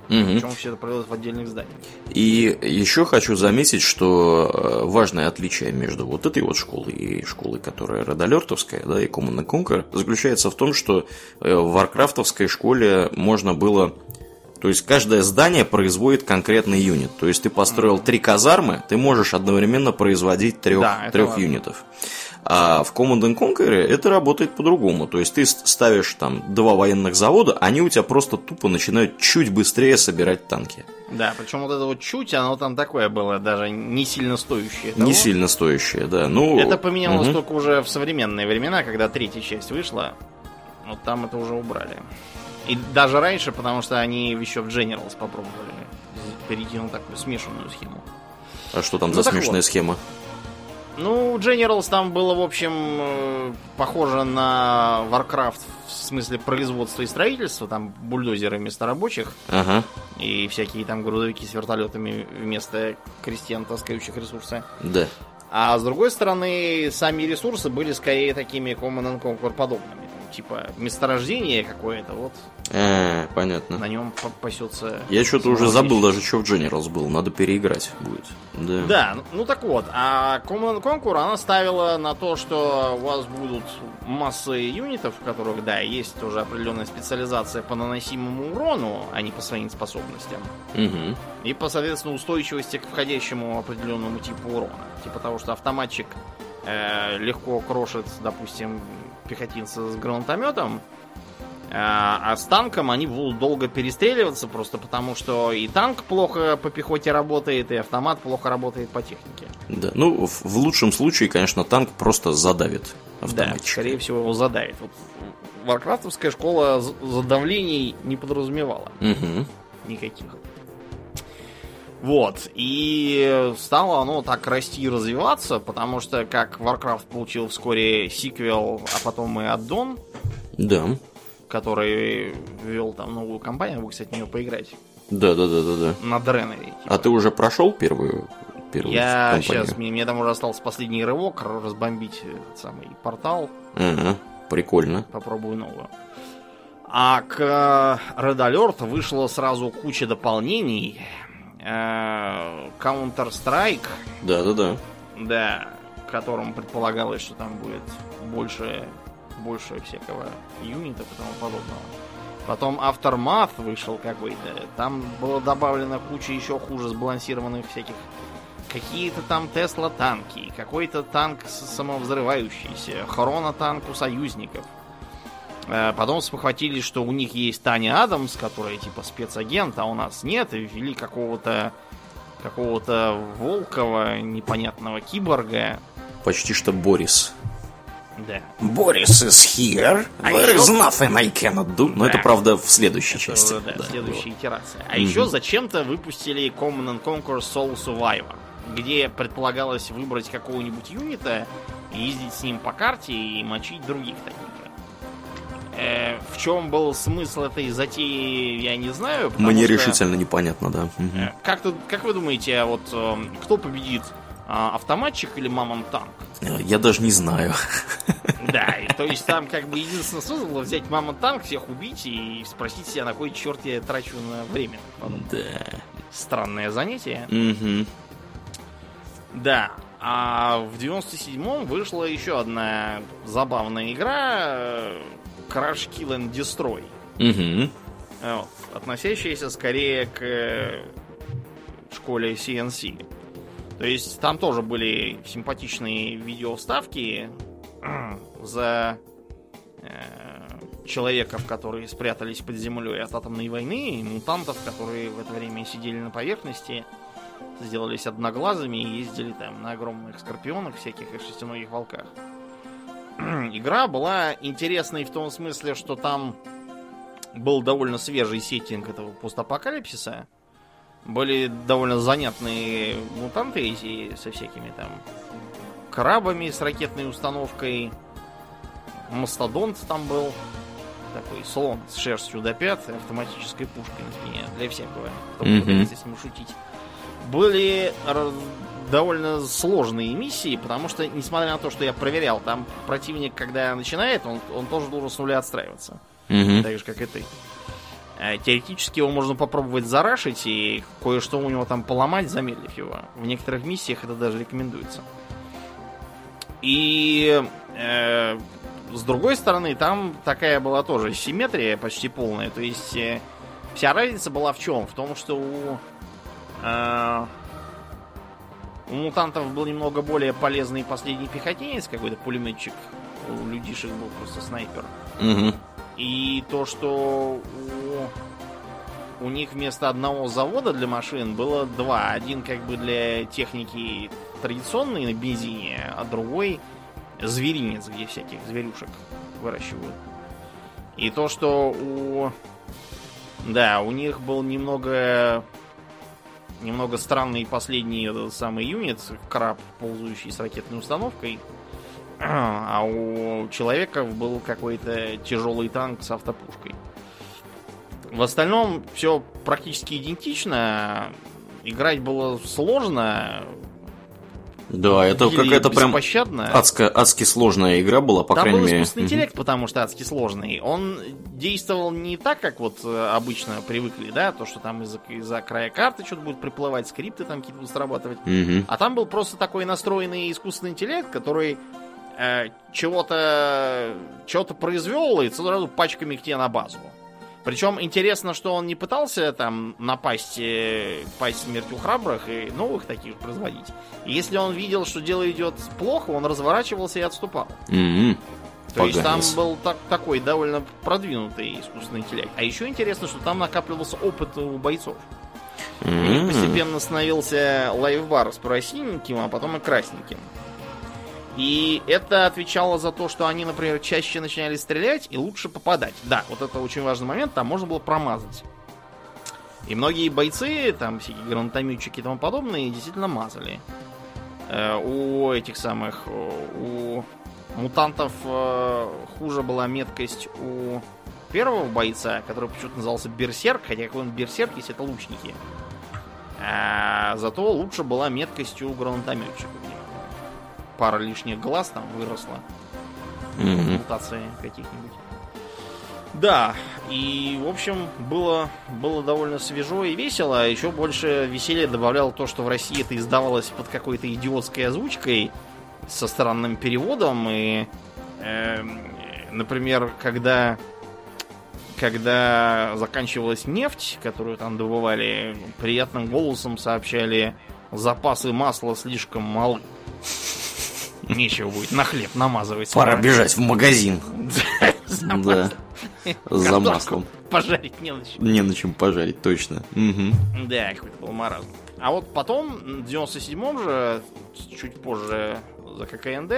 Мгм. Причем все это проводилось в отдельных зданиях. И еще хочу заметить, что э, важное отличие между вот этой вот школой и школой, которая Red Alert'овская, да, и Command and Conquer, заключается в том, что э, в Варкрафтовской школе можно было то есть каждое здание производит конкретный юнит. То есть ты построил три казармы, ты можешь одновременно производить трех, Да, трех важно. А в Command and Conquer это работает по-другому. То есть ты ставишь там два военных завода, они у тебя просто тупо начинают чуть быстрее собирать танки. Да, причем вот это вот чуть, оно там такое было, даже не сильно стоящее. Не того. сильно стоящие, да. Ну, Это поменялось мгм. только уже в современные времена, когда третья часть вышла. Вот там это уже убрали. И даже раньше, потому что они еще в Generals попробовали перейти на такую смешанную схему. А что там Ну, за смешная вот. схема? Ну, Generals там было, в общем, э, похоже на Warcraft в смысле производства и строительства. Там бульдозеры вместо рабочих Ага, и всякие там грузовики с вертолетами вместо крестьян, таскающих ресурсы. да. А с другой стороны, сами ресурсы были скорее такими Command and Conquer подобными. Типа месторождение какое-то, вот А, понятно. на нем пасется. Я что-то уже забыл даже, что в Generals был. Надо переиграть будет. Да. Да, ну- ну так вот, а Conquer она ставила на то, что у вас будут массы юнитов, в которых, да, есть уже определенная специализация по наносимому урону, а не по своим способностям. Мгм. И по, соответственно, устойчивости к входящему определенному типу урона. Типа того, что автоматчик э, легко крошит, допустим, пехотинца с гранатометом, а с танком они будут долго перестреливаться, просто потому что и танк плохо по пехоте работает, и автомат плохо работает по технике. Да. Ну, в, в лучшем случае, конечно, танк просто задавит Да, автоматчика. скорее всего, его задавит. Вот Варкрафтовская школа задавлений не подразумевала. Мгм. никаких. Вот, и стало оно так расти и развиваться, потому что как Warcraft получил вскоре сиквел, а потом и аддон, Да. Который ввел там новую кампанию, вы, кстати, в нее поиграть, Да, да, да, да, да. на Дренере. типа. А ты уже прошел первую первую Я кампанию. сейчас, мне, мне там уже остался последний рывок, разбомбить этот самый портал, Ага, прикольно. попробую новую. А к э, Red Alert вышло сразу куча дополнений. Э, Counter-Strike, Да-да-да. да, которым предполагалось, что там будет больше, больше всякого юнита и тому подобного. Потом Aftermath вышел какой-то. Там было добавлено куча еще хуже сбалансированных всяких какие-то там Тесла танки, какой-то танк самовзрывающийся, Хрона танк у союзников. Э, Потом спохватились, что у них есть Таня Адамс, которая типа спецагент, а у нас нет, и ввели какого-то какого-то Волкова, непонятного киборга. Почти что Борис. Да. Борис is here. А There еще- is nothing I cannot do. Но Да. это, правда, в следующей Это, части. да, Да, следующая итерация. А Мгм. еще зачем-то выпустили Command and Conquer Soul Survivor, где предполагалось выбрать какого-нибудь юнита, ездить с ним по карте и мочить других таких же. Э, в чем был смысл этой затеи, я не знаю. Мне что, решительно непонятно, да. Э, Как, как вы думаете, а вот э, кто победит? А, автоматчик или мамон танк? Э, Я даже не знаю. Да, и то есть там как бы единственное смысл было взять мамон танк, всех убить и спросить себя, на кой черт я трачу на время. Да. Странное занятие. Мгм. Да. А в 97-м вышла еще одна забавная игра э, Crash Kill and Destroy. Э, Вот, относящаяся скорее к э, школе CNC. То есть там тоже были симпатичные видео-вставки за э, человеков, которые спрятались под землей от атомной войны, и мутантов, которые в это время сидели на поверхности, сделались одноглазыми и ездили там на огромных скорпионах всяких и шестиногих волках. Игра была интересной в том смысле, что там был довольно свежий сеттинг этого постапокалипсиса. Были довольно занятные мутанты эти со всякими там крабами с ракетной установкой. Мастодонт там был. Такой слон с шерстью до пят автоматической пушкой на спине. Для всякого, кто пытается с ним шутить. Были довольно сложные миссии, потому что, несмотря на то, что я проверял, там противник, когда начинает, он, он тоже должен с нуля отстраиваться. Мгм. Так же, как и ты. Э, Теоретически его можно попробовать зарашить и кое-что у него там поломать, замедлив его. В некоторых миссиях это даже рекомендуется. И э, с другой стороны, там такая была тоже симметрия почти полная. То есть э, вся разница была в чем? В том, что у, э, у мутантов был немного более полезный последний пехотинец, какой-то пулеметчик. У людишек был просто снайпер. Мгм. И то, что у, у них вместо одного завода для машин было два. Один как бы для техники традиционной на бензине, а другой зверинец, где всяких зверюшек выращивают. И то, что у... Да, у них был немного... Немного странный последний этот самый юнит, краб, ползающий с ракетной установкой. *clears throat* А у человеков был какой-то тяжелый танк с автопушкой. В остальном все практически идентично. Играть было сложно. Да, это какая-то прям адская, адски сложная игра была, по Там крайней был мере. искусственный Мгм. интеллект, потому что адски сложный. Он действовал не так, как вот э, обычно привыкли, да, то, что там из-за из-за края карты что-то будет приплывать, скрипты там какие-то будут срабатывать. Мгм. А там был просто такой настроенный искусственный интеллект, который э, чего-то чего-то произвел и сразу пачками к тебе на базу. Причем интересно, что он не пытался там напасть, э, пасть смертью храбрых и новых таких производить. И если он видел, что дело идет плохо, он разворачивался и отступал. Мгм. То есть там Поганец. был так, такой довольно продвинутый искусственный интеллект. А еще интересно, что там накапливался опыт у бойцов. У них М. постепенно становился лайфбар с просиненьким, а потом и красненьким. И это отвечало за то, что они, например, чаще начинали стрелять и лучше попадать. Да, вот это очень важный момент, там можно было промазать. И многие бойцы, там всякие гранатометчики и тому подобное, действительно мазали. Э, у этих самых, э, у мутантов э, хуже была меткость у первого бойца, который почему-то назывался Берсерк, хотя какой он Берсерк, если это лучники. А зато лучше была меткость у гранатометчика. Пара лишних глаз там выросла. Мгм. Мутации каких-нибудь. Да, и, в общем, было, было довольно свежо и весело. А еще больше веселья добавляло то, что в России это издавалось под какой-то идиотской озвучкой со странным переводом. И, эм, например, когда, когда заканчивалась нефть, которую там добывали, приятным голосом сообщали, запасы масла слишком малы. Нечего будет на хлеб намазывать. Пора скоро. бежать в магазин. *laughs* Да. За маслом. Пожарить не на чем. Не на чем пожарить, точно. Да, какой-то был маразм. А вот потом, в 97-м же, чуть позже за ККНД,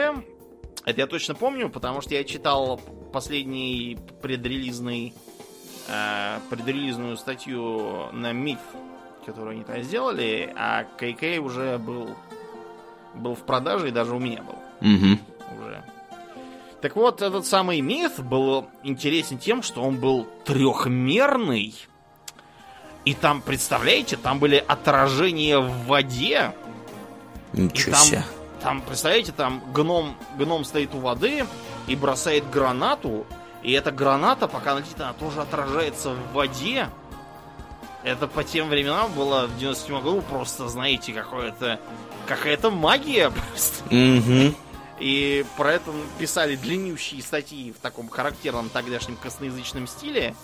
это я точно помню, потому что я читал последний предрелизный, э, предрелизную статью на МИФ, которую они там сделали, а КК уже был, был в продаже и даже у меня был Мгм. уже. Так вот, этот самый миф был интересен тем, что он был трехмерный. И там, представляете, там были отражения в воде. Ничего там, себе. там, представляете, там гном, гном стоит у воды и бросает гранату. И эта граната, пока она летит, она тоже отражается в воде. Это по тем временам было в 97 году просто, знаете, какое-то какая-то магия просто. Мгм. И про это писали длиннющие статьи в таком характерном тогдашнем косноязычном стиле.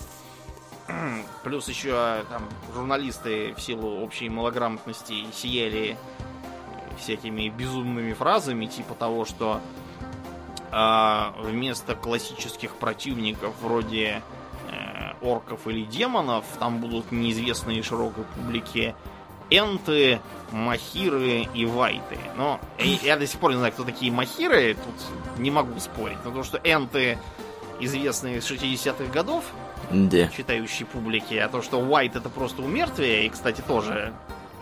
*clears throat* Плюс еще там журналисты в силу общей малограмотности сияли всякими безумными фразами, типа того, что а, вместо классических противников вроде э, орков или демонов там будут неизвестные широкой публике энты, махиры и вайты. Но я, до сих пор не знаю, кто такие махиры, тут не могу спорить. Но то, что энты известные с 60-х годов, Да. читающей публике, а то, что white это просто умертвие, и, кстати, тоже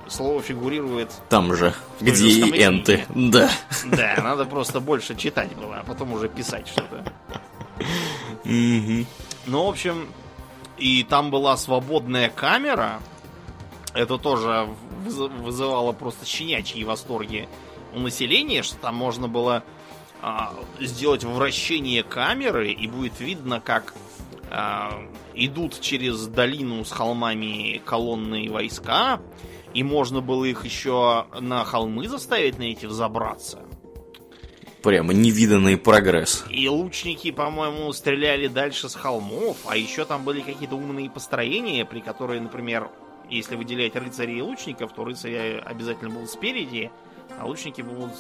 слово фигурирует Там же, где и энты. Да. Да, надо просто больше читать было, а потом уже писать что-то. Ну, в общем, и там была свободная камера. Это тоже выз- вызывало просто щенячьи восторги у населения, что там можно было а, сделать вращение камеры, и будет видно, как а, идут через долину с холмами колонны войска, и можно было их еще на холмы заставить на эти взобраться. Прямо невиданный прогресс. И лучники, по-моему, стреляли дальше с холмов, а еще там были какие-то умные построения, при которые, например, если выделять рыцарей и лучников, то рыцари обязательно будут спереди, а лучники будут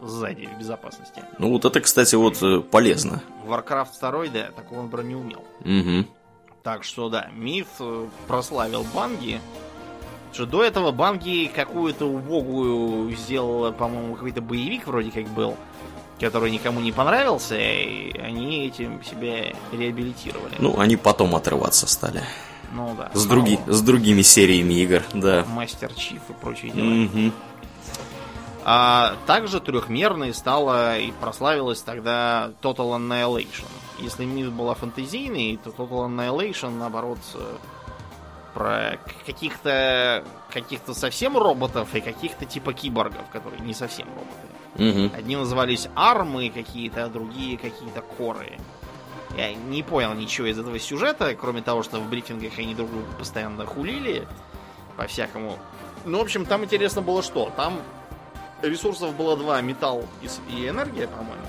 сзади, в безопасности. Ну вот это, кстати, вот э, полезно. Warcraft 2, да, такого он не умел. Мгм. Так что да, миф э, прославил Банги. Что до этого Банги какую-то убогую сделала, по-моему, какой-то боевик вроде как был, который никому не понравился, и они этим себя реабилитировали. Ну, они потом отрываться стали. Ну да. С, други- с другими сериями игр, да. Мастер Чиф и прочие дела. Мгм. А также трехмерной стала и прославилась тогда Total Annihilation. Если миф была фэнтезийной, то Total Annihilation, наоборот, э, про каких-то каких-то совсем роботов и каких-то типа киборгов, которые не совсем роботы. Мгм. Одни назывались армы какие-то, а другие какие-то коры. Я не понял ничего из этого сюжета, кроме того, что в брифингах они друг друга постоянно хулили по-всякому. Ну, в общем, там интересно было что? Там ресурсов было два, металл и энергия, по-моему.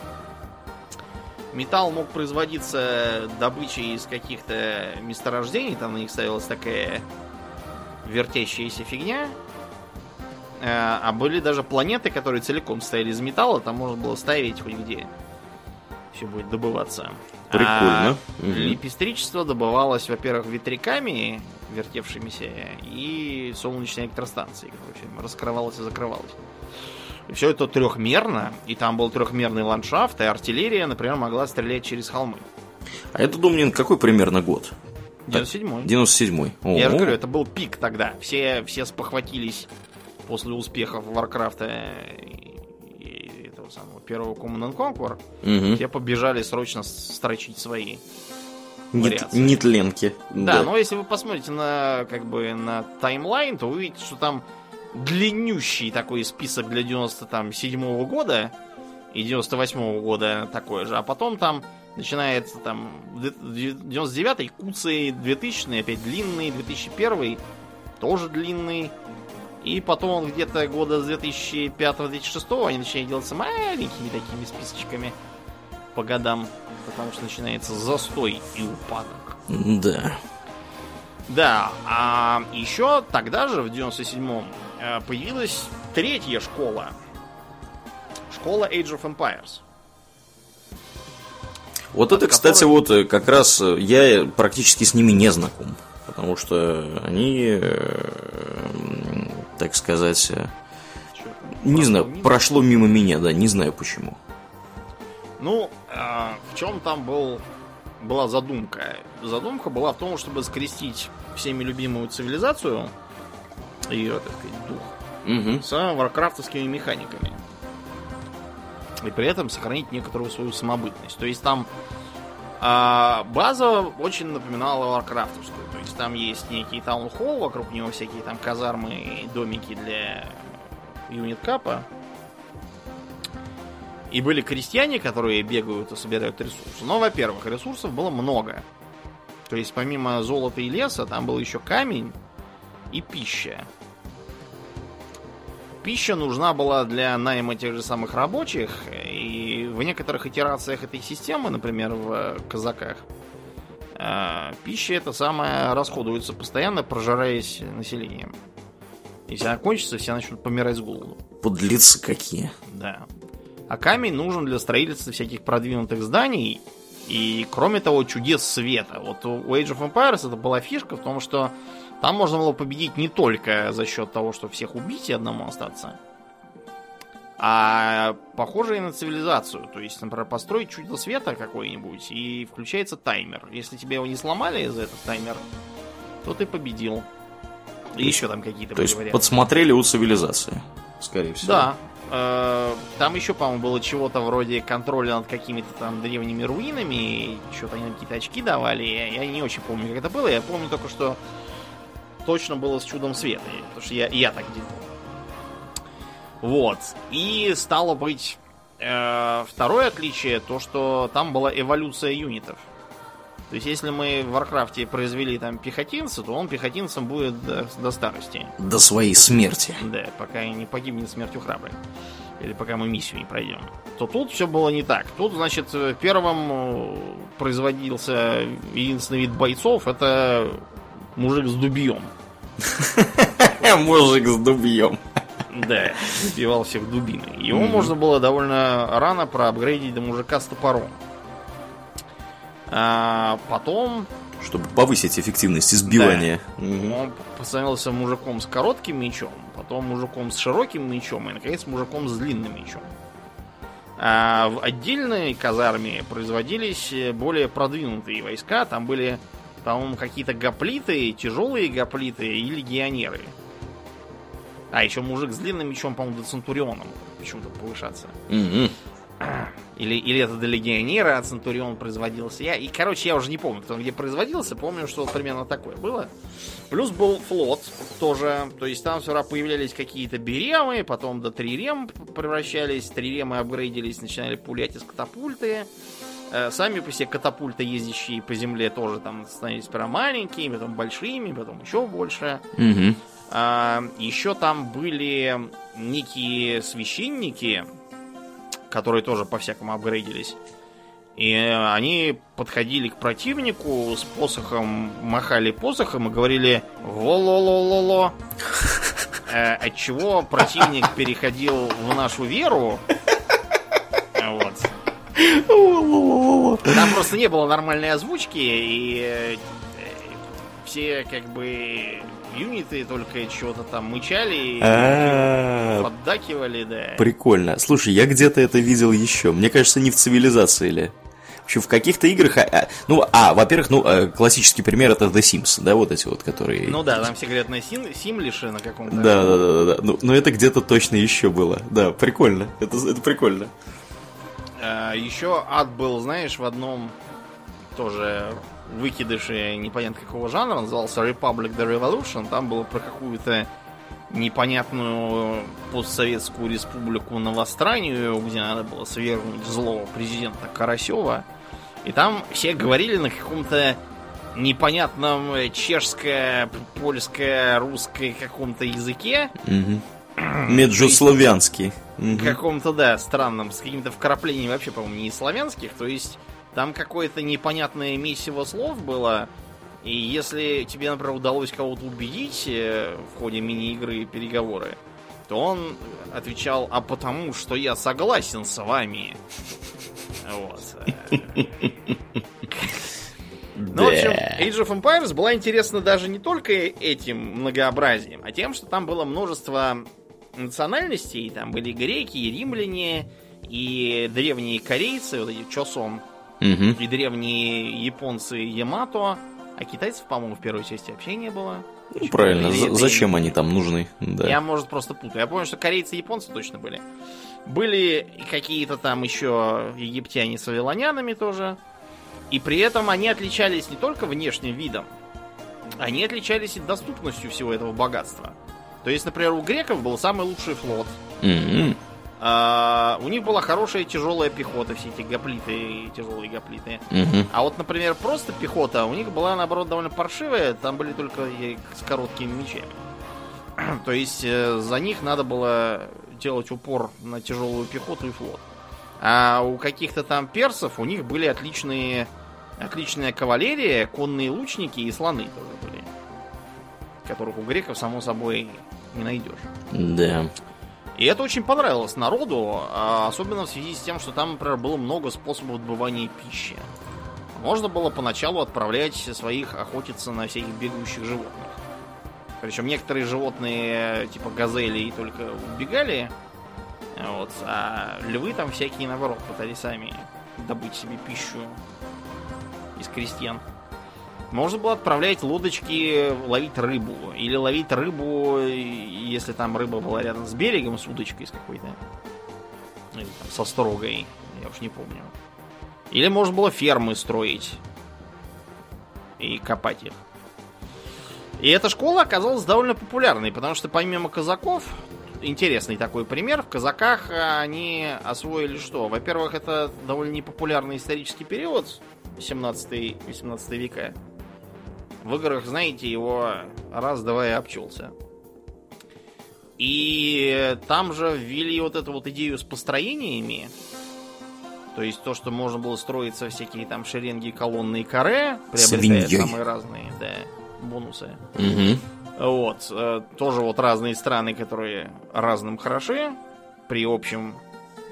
Металл мог производиться добычей из каких-то месторождений, там на них ставилась такая вертящаяся фигня. Э, А были даже планеты, которые целиком стояли из металла, там можно было ставить хоть где. Все будет добываться. Прикольно. А. Электричество добывалось, во-первых, ветряками, вертевшимися, и солнечной электростанцией, в общем, раскрывалось и закрывалось. И все это трехмерно, и там был трехмерный ландшафт, и артиллерия, например, могла стрелять через холмы. А это, Домнин, какой примерно год? 97-й. 97-й. Я же говорю, это был пик тогда. Все, все спохватились после успехов Варкрафта и, этого самого первого Command and Conquer. мгм. Все побежали срочно строчить свои. Нет-. Нетленки. Да, но если вы посмотрите на как бы на таймлайн, то увидите, что там длиннющий такой список для 97 года и 98 года такой же. А потом там начинается там 99-й куцый, 2000 опять длинный, 2001 тоже длинный. И потом он где-то года с 2005-2006 они начинают делаться маленькими такими списочками по годам, потому что начинается застой и упадок. Да. Да, а еще тогда же, в 97-м, э, появилась третья школа. Школа Age of Empires. Вот это, кстати, вот э, как раз э, я практически с ними не знаком. Потому что они, так сказать, не знаю, прошло мимо меня, да, не знаю почему. Ну, в чем там был была задумка? Задумка была в том, чтобы скрестить всеми любимую цивилизацию, ее, так сказать, дух, угу. с варкрафтовскими механиками. И при этом сохранить некоторую свою самобытность. То есть там а, база очень напоминала варкрафтовскую. Есть там есть некий таунхолл, вокруг него всякие там казармы и домики для юнит-капа. И были крестьяне, которые бегают и собирают ресурсы. Но, во-первых, ресурсов было много. То есть, помимо золота и леса, там был еще камень и пища. Пища нужна была для найма тех же самых рабочих, и в некоторых итерациях этой системы, например, в казаках, пища это самое расходуется постоянно, прожираясь населением. Если она кончится, все начнут помирать с голоду. Подлецы какие. Да. А камень нужен для строительства всяких продвинутых зданий. И, кроме того, чудес света. Вот у Age of Empires это была фишка в том, что там можно было победить не только за счет того, что всех убить и одному остаться, а похоже и на цивилизацию. То есть, например, построить чудо света какой-нибудь, и включается таймер. Если тебе его не сломали за этот таймер, то ты победил. И еще там какие-то То есть варианты. подсмотрели у цивилизации, скорее всего. Да, Э, там еще, по-моему, было чего-то вроде контроля над какими-то там древними руинами. Что-то они какие-то очки давали. Я, не очень помню, как это было. Я помню только, что точно было с чудом света. Потому что я, я так делал. Вот. И стало быть, э, второе отличие, то, что там была эволюция юнитов. То есть, если мы в Варкрафте произвели там пехотинца, то он пехотинцем будет до, до старости. До своей смерти. Да, пока не погибнет смертью храбрых. Или пока мы миссию не пройдем. То тут все было не так. Тут, значит, первым э, производился единственный вид бойцов это мужик с дубьем. *laughs* Мужик с дубьем. Да, убивал всех дубиной. Его можно было довольно рано проапгрейдить до мужика с топором. А потом... Чтобы повысить эффективность избивания. Да. Угу. Он становился мужиком с коротким мечом, потом мужиком с широким мечом и, наконец, мужиком с длинным мечом. А в отдельной казарме производились более продвинутые войска. Там были, по-моему, какие-то гоплиты, тяжелые гоплиты и легионеры. А, еще мужик с длинным мечом, по-моему, до Центурионом почему-то повышаться. Угу. *clears throat* Или, или это до легионера, а Центурион производился. Я, и, короче, я уже не помню, кто где производился. Помню, что примерно такое было. Плюс был флот тоже. То есть там сюда появлялись какие-то беремы, потом до трирем превращались. Триремы апгрейдились, начинали пулять из катапульты. Э, сами по себе катапульты, ездящие по земле, тоже там становились прям маленькими, потом большими, потом еще больше. Угу. А, еще там были некие священники, которые тоже по-всякому апгрейдились. И они подходили к противнику с посохом, махали посохом и говорили «Во-ло-ло-ло-ло». *laughs* Э, от чего противник переходил в нашу веру. Вот. Там просто не было нормальной озвучки, и э, все как бы юниты только чего-то там мычали, а. поддакивали, да. Прикольно. Слушай, я где-то это видел еще. Мне кажется, не в цивилизации ли. В общем, в каких-то играх, а, а, ну, а, во-первых, ну, э, классический пример это The Sims, да, вот эти вот, которые... Ну да, там все говорят на сим, симлише на каком-то... Да, да, да, да, ну, но это где-то точно еще было, да, прикольно, это, это прикольно. А, еще ад был, знаешь, в одном тоже выкидыши непонятно какого жанра, назывался Republic the Revolution. Там было про какую-то непонятную постсоветскую республику Новостранию, где надо было свергнуть злого президента Карасева. И там все говорили на каком-то непонятном чешско, польско, русской каком-то языке. Угу. Меджуславянский. Угу. Каком-то, да, странном, с каким-то вкраплением вообще, по-моему, не славянских. То есть там какое-то непонятное месиво слов было. И если тебе, например, удалось кого-то убедить э, в ходе мини-игры переговоры, то он отвечал, а потому что я согласен с вами. Вот. *laughs* Ну, в общем, Age of Empires была интересна даже не только этим многообразием, а тем, что там было множество национальностей. Там были греки, и римляне, и древние корейцы, вот эти чосон, угу. и древние японцы Ямато, а китайцев, по-моему, в первой части вообще не было. Ну, правильно, за- зачем они там нужны? Да. Я, может, просто путаю. Я помню, что корейцы и японцы точно были. Были какие-то там еще египтяне с вавилонянами тоже. И при этом они отличались не только внешним видом, они отличались и доступностью всего этого богатства. То есть, например, у греков был самый лучший флот. Mm-hmm. А, у них была хорошая тяжелая пехота, все эти гоплиты, тяжелые гоплиты. Угу. А вот, например, просто пехота у них была, наоборот, довольно паршивая, там были только с короткими мечами. *clears throat* То есть э, за них надо было делать упор на тяжелую пехоту и флот. А у каких-то там персов у них были отличные, отличная кавалерия, конные лучники и слоны тоже были. Которых у греков, само собой, не найдешь. Да. И это очень понравилось народу, а особенно в связи с тем, что там, например, было много способов добывания пищи. Можно было поначалу отправлять своих охотиться на всяких бегающих животных. Причем некоторые животные, типа газели, только убегали, вот, а львы там всякие, наоборот, пытались сами добыть себе пищу из крестьян. Можно было отправлять лодочки ловить рыбу. Или ловить рыбу, если там рыба была рядом с берегом, с удочкой с какой-то. Или там со строгой. Я уж не помню. Или можно было фермы строить. И копать их. И эта школа оказалась довольно популярной, потому что помимо казаков, интересный такой пример, в казаках они освоили что? Во-первых, это довольно непопулярный исторический период, 17-18 века. В играх, знаете, его раз-два и обчелся. И там же ввели вот эту вот идею с построениями. То есть то, что можно было строиться всякие там шеренги, колонны и каре, приобретая Свиньей. самые разные да, бонусы. Угу. Вот. Э, тоже вот разные страны, которые разным хороши при общем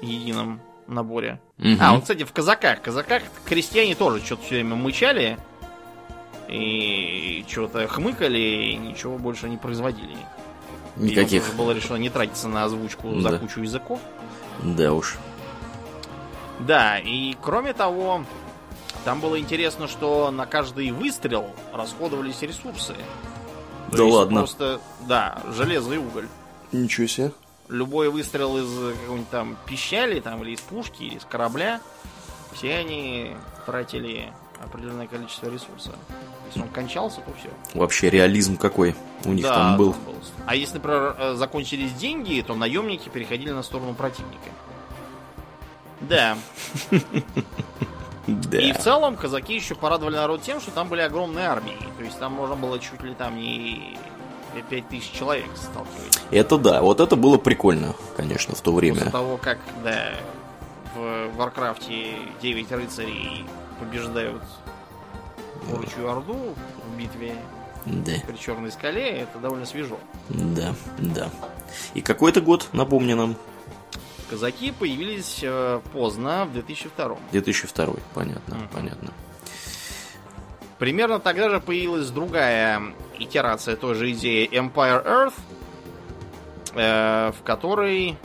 едином наборе. Угу. А, вот, кстати, в казаках. В казаках крестьяне тоже что-то все время мычали и что-то хмыкали, и ничего больше не производили. Никаких. И было решено не тратиться на озвучку да. за кучу языков. Да уж. Да, и кроме того, там было интересно, что на каждый выстрел расходовались ресурсы. То да ладно. Просто, да, железо и уголь. Ничего себе. Любой выстрел из какой-нибудь там пищали, там, или из пушки, или из корабля, все они тратили определенное количество ресурса. Если он кончался, то все. Вообще реализм какой у них да, там был. был. А если, например, э, закончились деньги, то наемники переходили на сторону противника. Да. *laughs* Да. И в целом казаки еще порадовали народ тем, что там были огромные армии. То есть там можно было чуть ли там не 5000 человек сталкивать. Это да, вот это было прикольно, конечно, в то время. После того, как, да, в Варкрафте 9 рыцарей побеждают Орочью Орду в битве да. при Черной скале, это довольно свежо. Да, да. И какой это год, напомни нам? Казаки появились э, поздно, в 2002. 2002, понятно, mm. понятно. Примерно тогда же появилась другая итерация той же идеи Empire Earth, э, в которой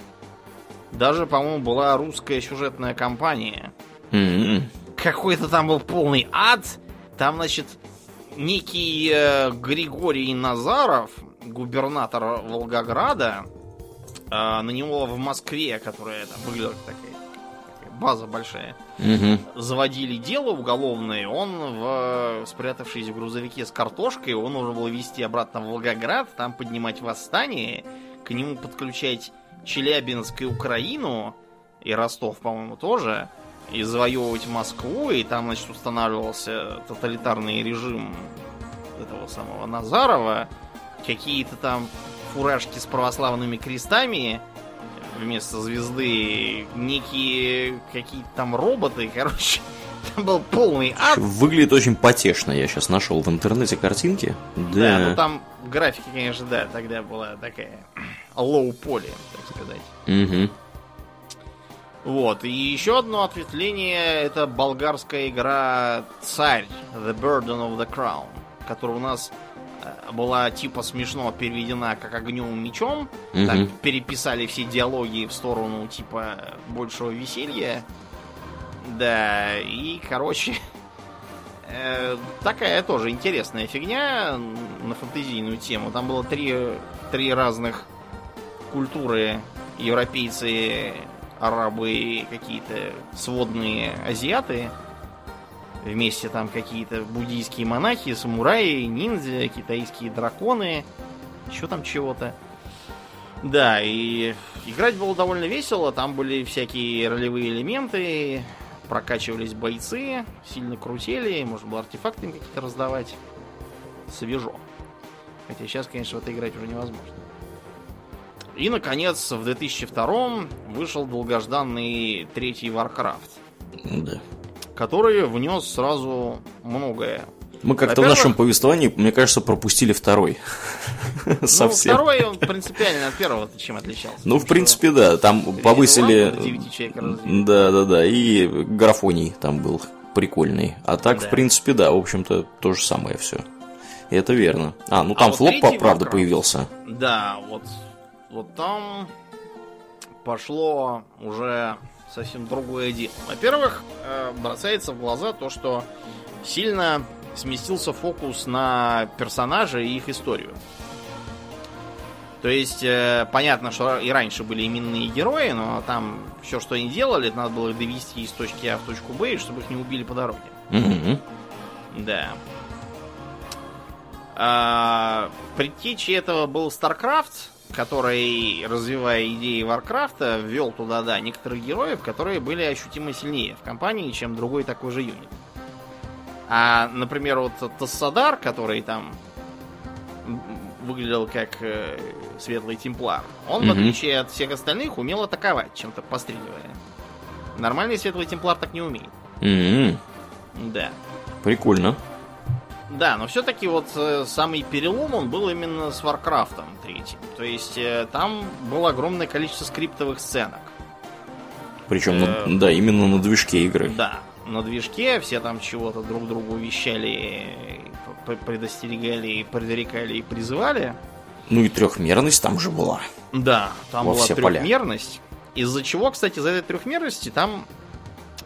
даже, по-моему, была русская сюжетная кампания. Mm-hmm. Какой-то там был полный ад. Там, значит, некий э, Григорий Назаров, губернатор Волгограда, э, на него в Москве, которая там выглядела такая, такая база большая, Угу. заводили дело уголовное, он, в, спрятавшись в грузовике с картошкой, он уже был вести обратно в Волгоград, там поднимать восстание, к нему подключать Челябинск и Украину, и Ростов, по-моему, тоже, и завоевывать Москву, и там, значит, устанавливался тоталитарный режим этого самого Назарова, какие-то там фуражки с православными крестами вместо звезды, некие какие-то там роботы, *laughs* короче, там был полный ад. Выглядит очень потешно. Я сейчас нашел в интернете картинки. Да, Да. ну там графика, конечно, да, тогда была такая *clears throat* low poly, так сказать. Мгм. Вот, и еще одно ответвление это болгарская игра Царь, The Burden of the Crown, которая у нас э, была типа смешно переведена как огнем мечом. Мгм. Так переписали все диалоги в сторону типа большего веселья. Да, и короче, *laughs* э, такая тоже интересная фигня на фантазийную тему. Там было три, три разных культуры. Европейцы, арабы какие-то сводные азиаты. Вместе там какие-то буддийские монахи, самураи, ниндзя, китайские драконы. Еще там чего-то. Да, и играть было довольно весело. Там были всякие ролевые элементы, прокачивались бойцы, сильно крутели, можно было артефакты какие-то раздавать. Свежо. Хотя сейчас, конечно, в это играть уже невозможно. И, наконец, в 2002 вышел долгожданный третий Warcraft, Да. который внес сразу многое. Мы как-то в нашем повествовании, мне кажется, пропустили второй. Ну, Совсем. второй он принципиально от первого чем отличался. Ну, в принципе, да, там повысили... Да, да, да, и графоний там был прикольный. А так, Да. в принципе, да, в общем-то, то же самое все. Это верно. А, ну там вот флоп, правда, Warcraft- появился. Да, вот, вот там пошло уже совсем другое дело. Во-первых, э, бросается в глаза то, что сильно сместился фокус на персонажей и их историю. То есть, э, понятно, что и раньше были именные герои, но там все, что они делали, надо было их довести из точки А в точку Б, чтобы их не убили по дороге. Да. А, предтечей этого был StarCraft, который, развивая идеи Варкрафта, ввел туда, да, некоторых героев, которые были ощутимо сильнее в компании, чем другой такой же юнит. А, например, вот Тассадар, который там выглядел как э, светлый темплар, он, в Мгм. отличие от всех остальных, умел атаковать, чем-то постреливая. Нормальный светлый темплар так не умеет. М, Да. Прикольно. Да, но все-таки вот э, самый перелом он был именно с Варкрафтом третьим. То есть э, там было огромное количество скриптовых сценок. Причем, на- Э, да, именно на движке игры. Да, на движке все там чего-то друг другу вещали, предостерегали, предрекали и призывали. Ну и трехмерность там же была. Да, там Во была поля. трехмерность. Из-за чего, кстати, из-за этой трехмерности там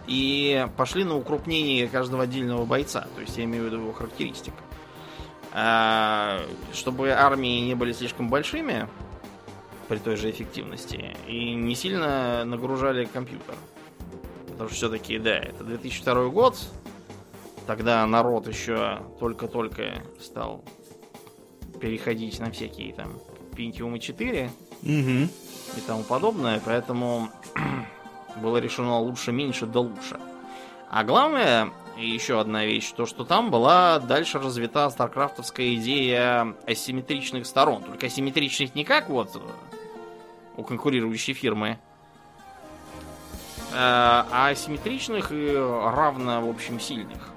и пошли на укрупнение каждого отдельного бойца. То есть я имею в виду его характеристик. А, чтобы армии не были слишком большими при той же эффективности и не сильно нагружали компьютер. Потому что все-таки, да, это 2002 год. Тогда народ еще только-только стал переходить на всякие там Pentium 4 и тому подобное, поэтому было решено лучше меньше да лучше. А главное, еще одна вещь, то что там была дальше развита старткрафтовская идея асимметричных сторон. Только асимметричных не как вот э, у конкурирующей фирмы, э, а асимметричных и равно, в общем, сильных.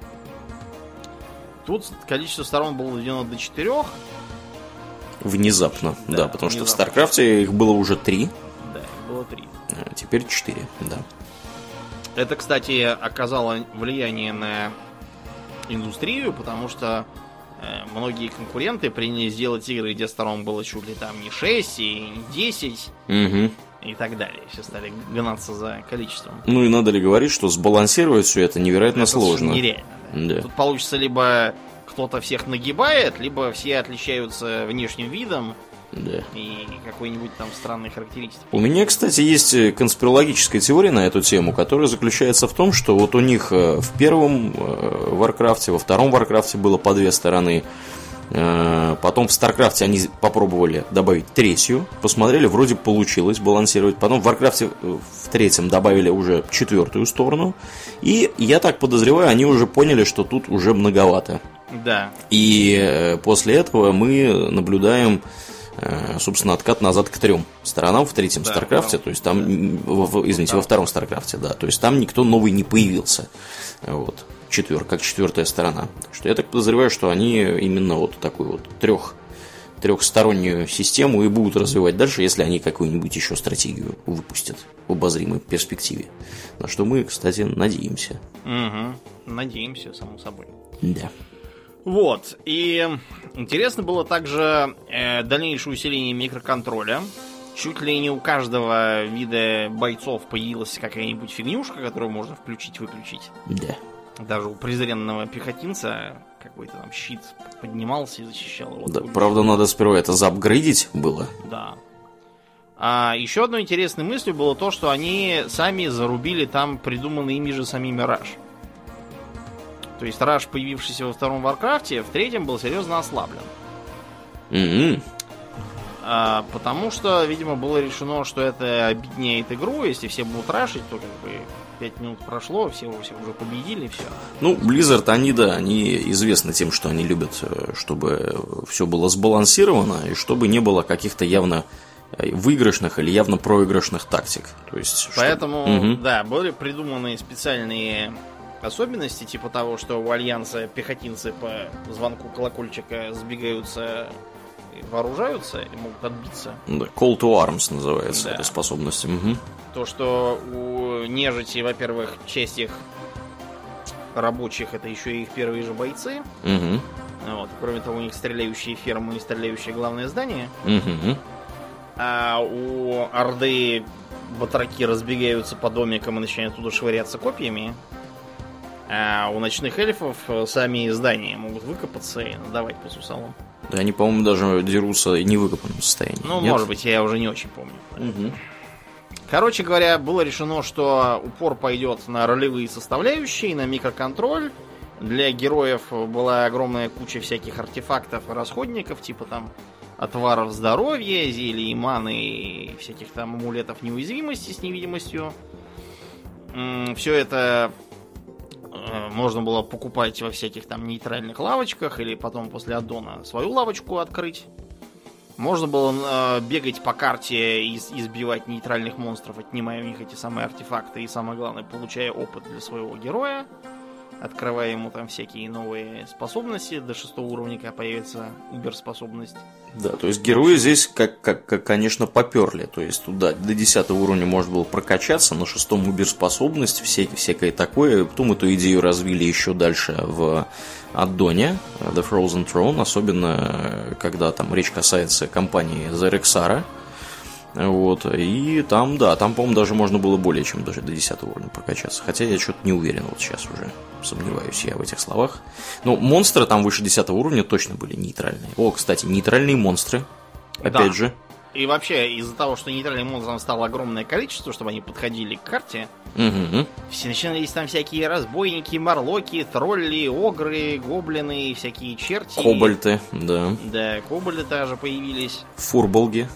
Тут количество сторон было доведено до четырех, Внезапно, да, Да, потому что в внезапно. Старкрафте их было уже три, да, их было три. Теперь четыре, да. Это, кстати, оказало влияние на индустрию, потому что э, многие конкуренты приняли сделать игры, где сторон было чуть ли там не 6 и не 10 Мгм. и так далее. Все стали гнаться за количеством. Ну и надо ли говорить, что сбалансировать все это невероятно Это сложно. Нереально. да. Да. Тут получится либо кто-то всех нагибает, либо все отличаются внешним видом Да. И какой-нибудь там странной характеристики. У меня, кстати, есть э, конспирологическая теория на эту тему, которая заключается в том, что вот у них э, в первом э, Варкрафте, во втором Варкрафте было по две стороны. Потом в Старкрафте они попробовали добавить третью, посмотрели, вроде получилось балансировать. Потом в Варкрафте в третьем добавили уже четвертую сторону. И я так подозреваю, они уже поняли, что тут уже многовато. Да. И после этого мы наблюдаем, собственно, откат назад к трем сторонам в третьем Да, Старкрафте, да. то есть там, в- извините, во втором Старкрафте, да, то есть там никто новый не появился, вот, четвер, как четвертая сторона. Так что я так подозреваю, что они именно вот такую вот трех трехстороннюю систему и будут развивать дальше, если они какую-нибудь еще стратегию выпустят в обозримой перспективе. На что мы, кстати, надеемся. Угу. Надеемся, само собой. Да. Вот. И интересно было также э, дальнейшее усиление микроконтроля. Чуть ли не у каждого вида бойцов появилась какая-нибудь фигнюшка, которую можно включить-выключить. Да. Даже у презренного пехотинца какой-то там щит поднимался и защищал его. Да, правда, надо сперва это заапгрейдить было. Да. А еще одной интересной мыслью было то, что они сами зарубили там придуманный ими же самими Раш. То есть Раш, появившийся во втором Варкрафте, в третьем был серьезно ослаблен. М-м. А, потому что, видимо, было решено, что это обедняет игру. Если все будут рашить, то как бы 5 минут прошло, все, все уже победили, все. Ну, Blizzard, они, да, они известны тем, что они любят, э, чтобы все было сбалансировано и чтобы не было каких-то явно э, выигрышных или явно проигрышных тактик. То есть, чтобы- Поэтому, Мгм. да, были придуманы специальные особенности, типа того, что у Альянса пехотинцы по звонку колокольчика сбегаются вооружаются и могут отбиться. Да, Call to Arms называется Да. эта способность. Мгм. То, что у нежити, во-первых, часть их рабочих это еще и их первые же бойцы. Мгм. Вот. Кроме того, у них стреляющие фермы и стреляющее главное здание. Мгм. А у Орды батраки разбегаются по домикам и начинают туда швыряться копьями. А у ночных эльфов э, сами здания могут выкопаться и надавать по сусалам. Да, они, по-моему, даже дерутся и не в выкопанном состоянии. Ну, Нет? может быть, я уже не очень помню. Мгм. Короче говоря, было решено, что упор пойдет на ролевые составляющие, на микроконтроль. Для героев была огромная куча всяких артефактов и расходников, типа там отваров здоровья, зелий, маны и всяких там амулетов неуязвимости с невидимостью. Все это можно было покупать во всяких там нейтральных лавочках или потом после аддона свою лавочку открыть. Можно было э, бегать по карте и избивать нейтральных монстров, отнимая у них эти самые артефакты и, самое главное, получая опыт для своего героя, открывая ему там всякие новые способности. До шестого уровня появится убер-способность. Да, то есть герои здесь, как, как, как, конечно, поперли. То есть туда до 10 уровня можно было прокачаться, на шестом убер-способность, все, всякое такое. Потом эту идею развили еще дальше в аддоне The Frozen Throne, особенно э, когда там речь касается компании Zerexara. Вот, и там, да, там, по-моему, даже можно было более чем даже до 10 уровня прокачаться. Хотя я что-то не уверен, вот сейчас уже сомневаюсь я в этих словах. Но монстры там выше 10 уровня точно были нейтральные. О, кстати, нейтральные монстры. Опять Да. же. И вообще, из-за того, что нейтральных монстров стало огромное количество, чтобы они подходили к карте, Мгм. все начинались там всякие разбойники, морлоки, тролли, огры, гоблины, всякие черти. Кобальты, да. Да, кобальды тоже появились. Фурболги.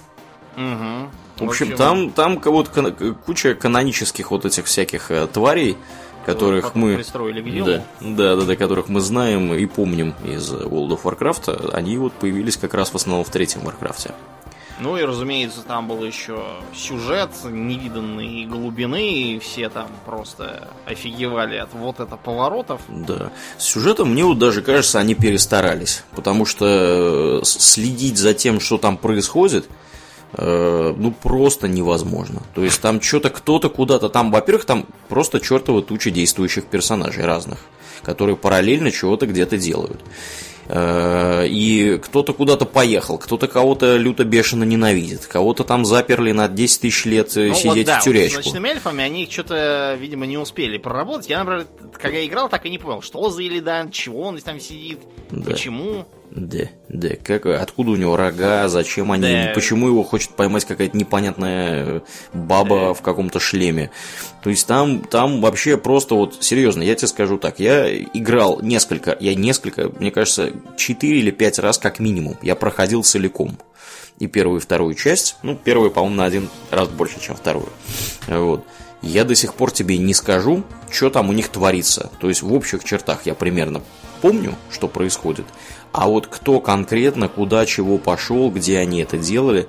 Угу. В общем, там, там кого-то куча канонических вот этих всяких э, тварей, которых мы... пристроили к делу. Да, да, да, да, которых мы знаем и помним из World of Warcraft, они вот появились как раз в основном в третьем Warcraft. Ну и, разумеется, там был еще сюжет невиданной глубины, и все там просто офигевали от вот это поворотов. Да. С сюжетом мне вот даже кажется, они перестарались. Потому что э, следить за тем, что там происходит, ну просто невозможно. То есть там что-то кто-то куда-то там, во-первых, там просто чертова туча действующих персонажей разных, которые параллельно чего-то где-то делают. Э, И кто-то куда-то поехал, кто-то кого-то люто бешено ненавидит, кого-то там заперли на 10 тысяч лет э, Ну сидеть вот да, в вот тюрячку. с ночными эльфами они что-то, видимо, не успели проработать. Я, например, когда играл, так и не понял, что за Илидан, чего он там сидит, Да. почему. Да, да, как, откуда у него рога, зачем они, Да. почему его хочет поймать какая-то непонятная баба в каком-то шлеме. То есть там, там вообще просто вот, серьезно, я тебе скажу так, я играл несколько, я несколько, мне кажется, 4 или 5 раз как минимум, я проходил целиком. И первую, и вторую часть, ну, первую, по-моему, на один раз больше, чем вторую. Вот. Я до сих пор тебе не скажу, что там у них творится. То есть в общих чертах я примерно помню, что происходит. А вот кто конкретно, куда, чего пошел, где они это делали,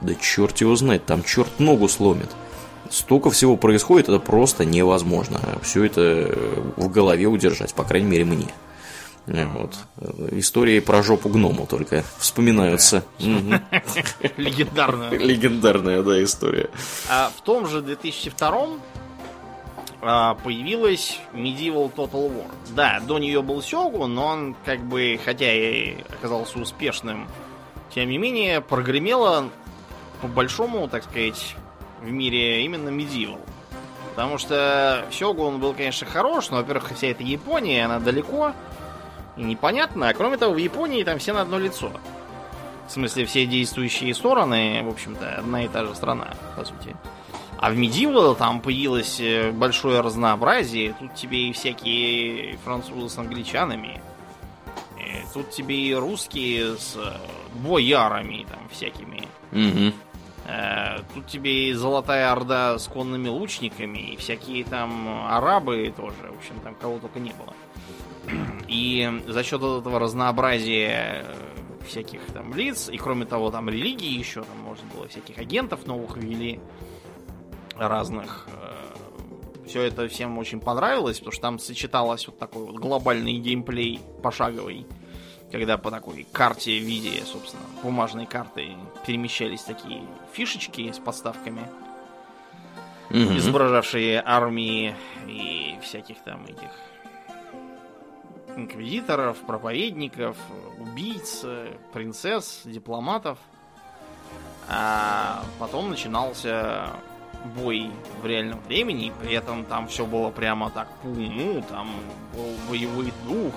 да черт его знает, там черт ногу сломит. Столько всего происходит, это просто невозможно. Все это в голове удержать, по крайней мере мне. Э, Вот. Истории про жопу гному только вспоминаются. Мгм. *laughs* Легендарную. Легендарная, да, история. А в том же 2002 а, появилась Medieval Total War. Да, до нее был Сёгу, но он как бы, хотя и оказался успешным, тем не менее прогремело по большому, так сказать, в мире именно Medieval. Потому что Сёгу он был, конечно, хорош, но, во-первых, вся эта Япония, она далеко непонятно. А кроме того, в Японии там все на одно лицо. В смысле, все действующие стороны, в общем-то, одна и та же страна, по сути. А в Medieval там появилось э, большое разнообразие. Тут тебе и всякие французы с англичанами. И тут тебе и русские с э, боярами там всякими. Э, Тут тебе и Золотая Орда с конными лучниками, и всякие там арабы тоже, в общем, там кого только не было. И за счет этого разнообразия э, всяких там лиц, и кроме того, там религии еще, там можно было всяких агентов новых ввели, разных. Все это всем очень понравилось, потому что там сочеталось вот такой вот глобальный геймплей пошаговый, когда по такой карте в виде, собственно, бумажной карты перемещались такие фишечки с подставками, Мгм. изображавшие армии и всяких там этих инквизиторов, проповедников, убийц, принцесс, дипломатов. А потом начинался бой в реальном времени, и при этом там все было прямо так по уму, там был боевой дух,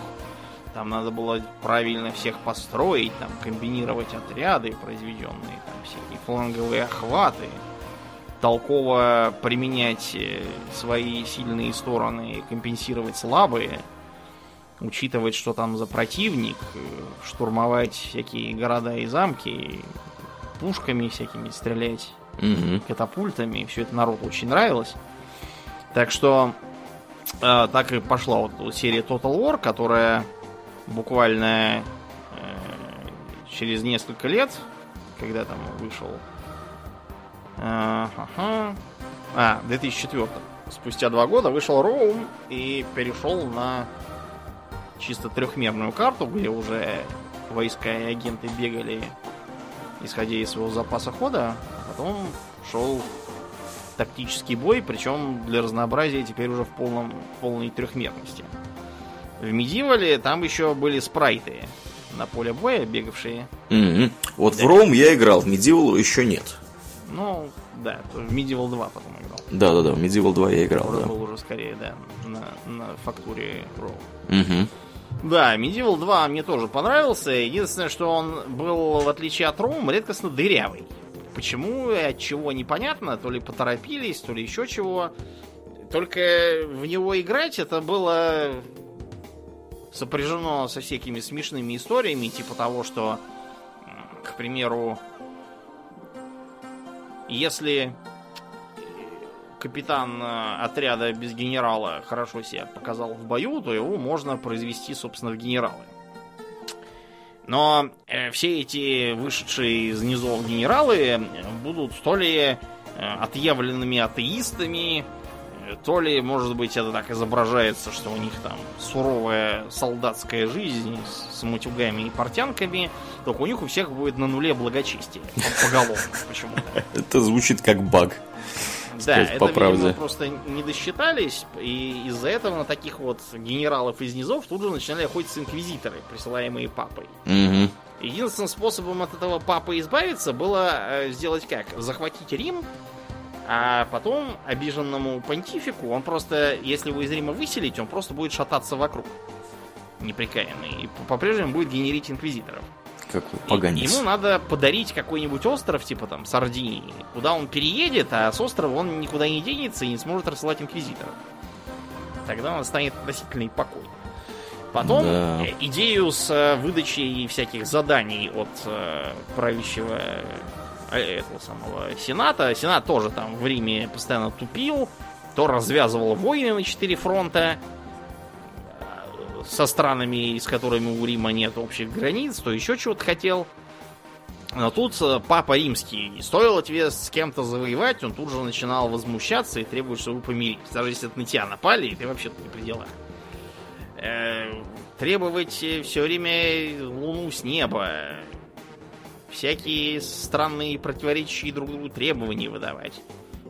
там надо было правильно всех построить, там комбинировать отряды, произведенные, там всякие фланговые охваты, толково применять э, свои сильные стороны и компенсировать слабые, учитывать, что там за противник, э, штурмовать всякие города и замки, пушками всякими стрелять Мгм. катапультами. Все это народу очень нравилось. Так что э, так и пошла вот вот серия Total War, которая буквально э, через несколько лет, когда там вышел... э, ага, а, в 2004 спустя два года вышел Роум и перешел на чисто трехмерную карту, где уже войска и агенты бегали, исходя из своего запаса хода. а Потом шел тактический бой, причем для разнообразия теперь уже в полном, полной трехмерности. В Медивале там еще были спрайты на поле боя бегавшие. Мгм. Вот в Да. Ром я играл, в Medieval еще нет. Ну, да, в Medieval 2 потом играл. Да-да-да, в Medieval 2 я играл, Который да. был уже скорее, да, на, на фактуре Роу. Мгм. Да, Medieval 2 мне тоже понравился. Единственное, что он был, в отличие от Рум, редкостно дырявый. Почему и от чего непонятно, то ли поторопились, то ли еще чего. Только в него играть это было сопряжено со всякими смешными историями, типа того, что, к примеру, если капитан э, отряда без генерала хорошо себя показал в бою, то его можно произвести, собственно, в генералы. Но э, все эти вышедшие из низов генералы э, будут то ли отъявленными атеистами, то ли, может быть, это так изображается, что у них там суровая солдатская жизнь с, матюгами и портянками, только у них у всех будет на нуле благочестие. по- Поголовно почему-то. *laughs* Это звучит как баг. Да, сказать это, по видимо, правде. просто не досчитались, и из-за этого на таких вот генералов из низов тут же начинали охотиться инквизиторы, присылаемые папой. Мгм. Единственным способом от этого папы избавиться было э, сделать как? Захватить Рим, а потом обиженному понтифику, он просто, если его из Рима выселить, он просто будет шататься вокруг. неприкаянный, и по-прежнему будет генерить инквизиторов. Какой поганец. Ему надо подарить какой-нибудь остров, типа там Сардинии, куда он переедет, а с острова он никуда не денется и не сможет рассылать инквизиторов. Тогда он станет относительный покой. Потом Да. идею с э, выдачей всяких заданий от э, правящего э, этого самого Сената. Сенат тоже там в Риме постоянно тупил, то развязывал войны на четыре фронта со странами, с которыми у Рима нет общих границ, то еще чего-то хотел. Но тут э, Папа Римский, стоило тебе с кем-то завоевать, он тут же начинал возмущаться и требовать, чтобы вы помирились. Даже если это на тебя напали, ты вообще тут не при делах. Э, требовать все время луну с неба. Всякие странные противоречащие друг другу требования выдавать.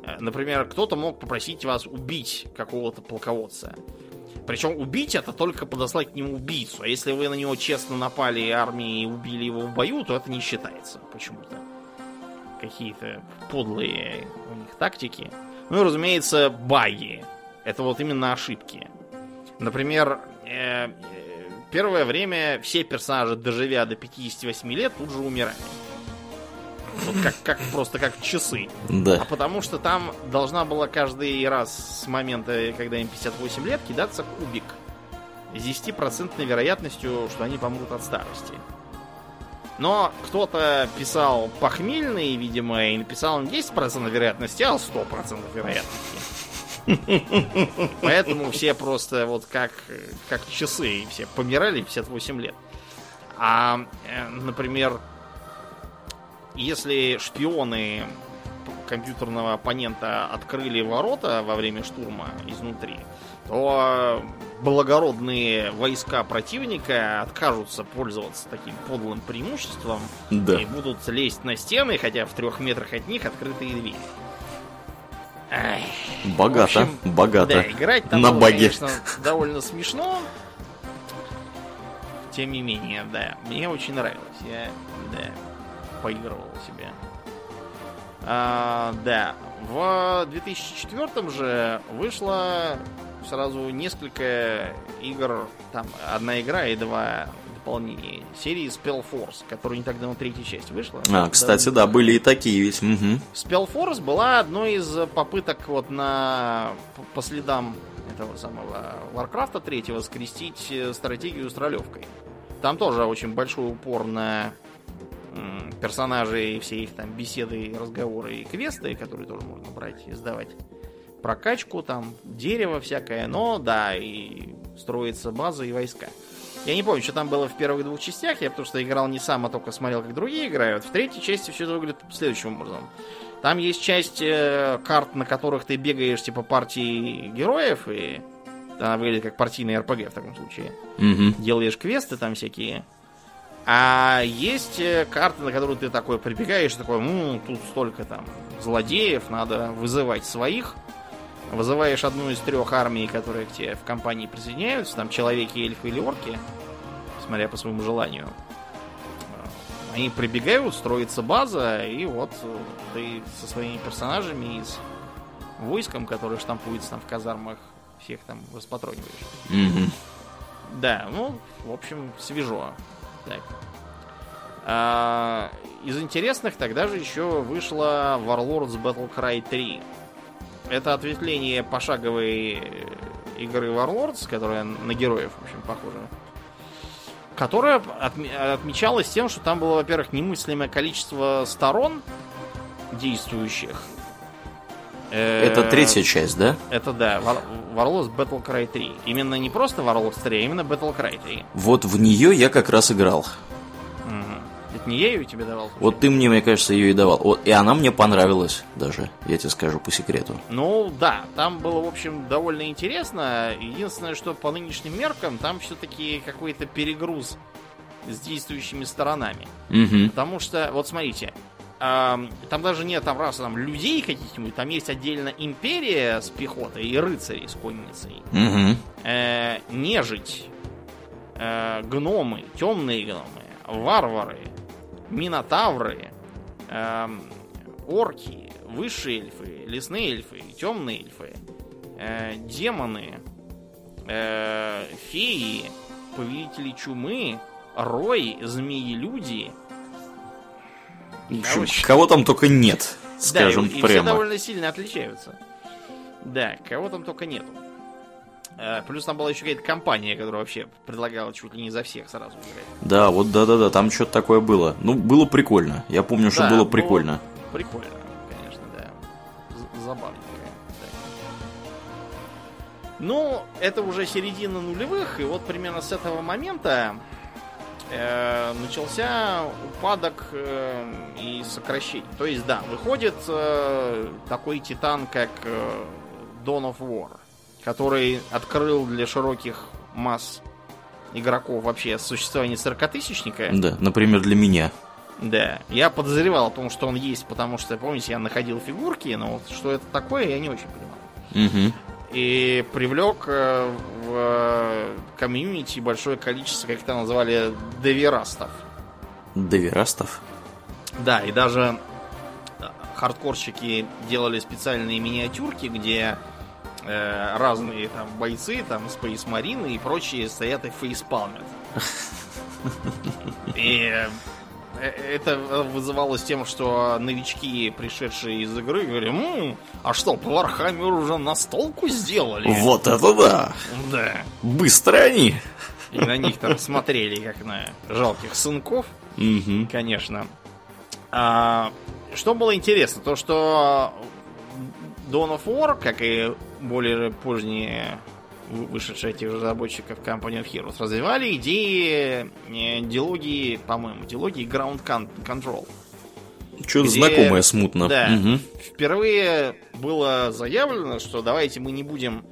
Э, Например, кто-то мог попросить вас убить какого-то полководца. Причем убить это только подослать к нему убийцу. А если вы на него честно напали армией и убили его в бою, то это не считается почему-то. Какие-то подлые у них тактики. Ну и, разумеется, баги. Это вот именно ошибки. Например, э, э, первое время все персонажи, доживя до 58 лет, тут же умирали. Вот как, как просто как часы. А Да. потому что там должна была каждый раз с момента, когда им 58 лет, кидаться кубик. С 10% вероятностью, что они помрут от старости. Но кто-то писал похмельный, видимо, и написал не 10% вероятности, а 100% вероятности. Поэтому все просто вот как, как часы, все помирали в 58 лет. А, э, например, если шпионы компьютерного оппонента открыли ворота во время штурма изнутри, то благородные войска противника откажутся пользоваться таким подлым преимуществом Да. и будут лезть на стены, хотя в трех метрах от них открытые двери. Ай, Богато, в общем, богато. Да, играть там На было, баге. конечно, довольно смешно. Тем не менее, да, мне очень нравилось. Я, да, поигрывал себе. А, да, в 2004 же вышло сразу несколько игр, там одна игра и два дополнения серии Spellforce, которая не так давно третья часть вышла. А, кстати, да, были и такие ведь. Мгм. Spellforce была одной из попыток вот на по следам этого самого Warcraft третьего скрестить э, стратегию с ролевкой. Там тоже очень большой упор на персонажей, все их там беседы, разговоры и квесты, которые тоже можно брать и сдавать. Прокачку, там, дерево всякое, но да, и строится база и войска. Я не помню, что там было в первых двух частях, я потому что играл не сам, а только смотрел, как другие играют. В третьей части все это выглядит следующим образом. Там есть часть э, карт, на которых ты бегаешь типа партии героев, и она выглядит как партийный РПГ в таком случае. Мгм. Делаешь квесты там всякие. А есть э, карты, на которые ты такой прибегаешь, такой, ну, тут столько там злодеев, надо вызывать своих. Вызываешь одну из трех армий, которые к тебе в компании присоединяются, там человеки, эльфы или орки, смотря по своему желанию. Они прибегают, строится база, и вот э, ты со своими персонажами и с войском, которое штампуется там в казармах, всех там распатрониваешь. Мгм. Да, ну, в общем, свежо. Так. А, из интересных тогда же еще вышла Warlords Battle Cry 3. Это ответвление пошаговой э, игры Warlords, которая на героев, в общем, похожа. Которая отме- отмечалась тем, что там было, во-первых, немыслимое количество сторон действующих. Это Э, третья часть, да? это да, War- Warlords Battle Cry 3. Именно не просто Warlords 3, а именно Battle Cry 3. Вот в нее я как раз играл. Это не я ее тебе давал? Вот ты мне, мне кажется, ее и давал. Вот, и она мне понравилась даже, я тебе скажу по секрету. Ну да, там было, в общем, довольно интересно. Единственное, что по нынешним меркам там все-таки какой-то перегруз с действующими сторонами. Угу. Потому что, вот смотрите, там даже нет там раз там людей каких-нибудь, там есть отдельно империя с пехотой и рыцари с конницей. Угу. э, нежить, э, гномы, темные гномы, варвары, минотавры, эм, орки, высшие эльфы, лесные эльфы, темные эльфы, э, демоны, э, феи, повелители чумы, рой, змеи-люди. Короче, Кого там только нет, скажем да, и, прямо. И все довольно сильно отличаются. Да, кого там только нету. Э, плюс там была еще какая-то компания, которая вообще предлагала чуть ли не за всех сразу играть. Да, вот да-да-да, там что-то такое было. Ну, было прикольно. Я помню, что да, было прикольно. Прикольно, конечно, да. Забавненько. Ну, это уже середина нулевых, и вот примерно с этого момента э, начался упадок э, и сокращение. То есть, да, выходит э, такой титан, как э, Dawn of War который открыл для широких масс игроков вообще существование 40-тысячника. Да, например, для меня. Да, я подозревал о том, что он есть, потому что, помните, я находил фигурки, но вот что это такое, я не очень понимал. Угу. И привлек э, в э, комьюнити большое количество, как это назвали, деверастов. Деверастов? Да, и даже хардкорщики делали специальные миниатюрки, где э, разные там бойцы, там Space Marine и прочие стоят и фейспалмят. *laughs* И э, это вызывалось тем, что новички, пришедшие из игры, говорили, М, а что, по Warhammer уже настолку сделали? Вот это да! Да. Быстро они! И на них там смотрели, как на жалких сынков. Угу. Конечно. А, что было интересно, то что Dawn of War, как и более поздние вышедшие этих разработчиков Company of Heroes, развивали идеи э, дилогии, по-моему, дилогии Ground Control. Что-то знакомое смутно. Да. Угу. Впервые было заявлено, что давайте мы не будем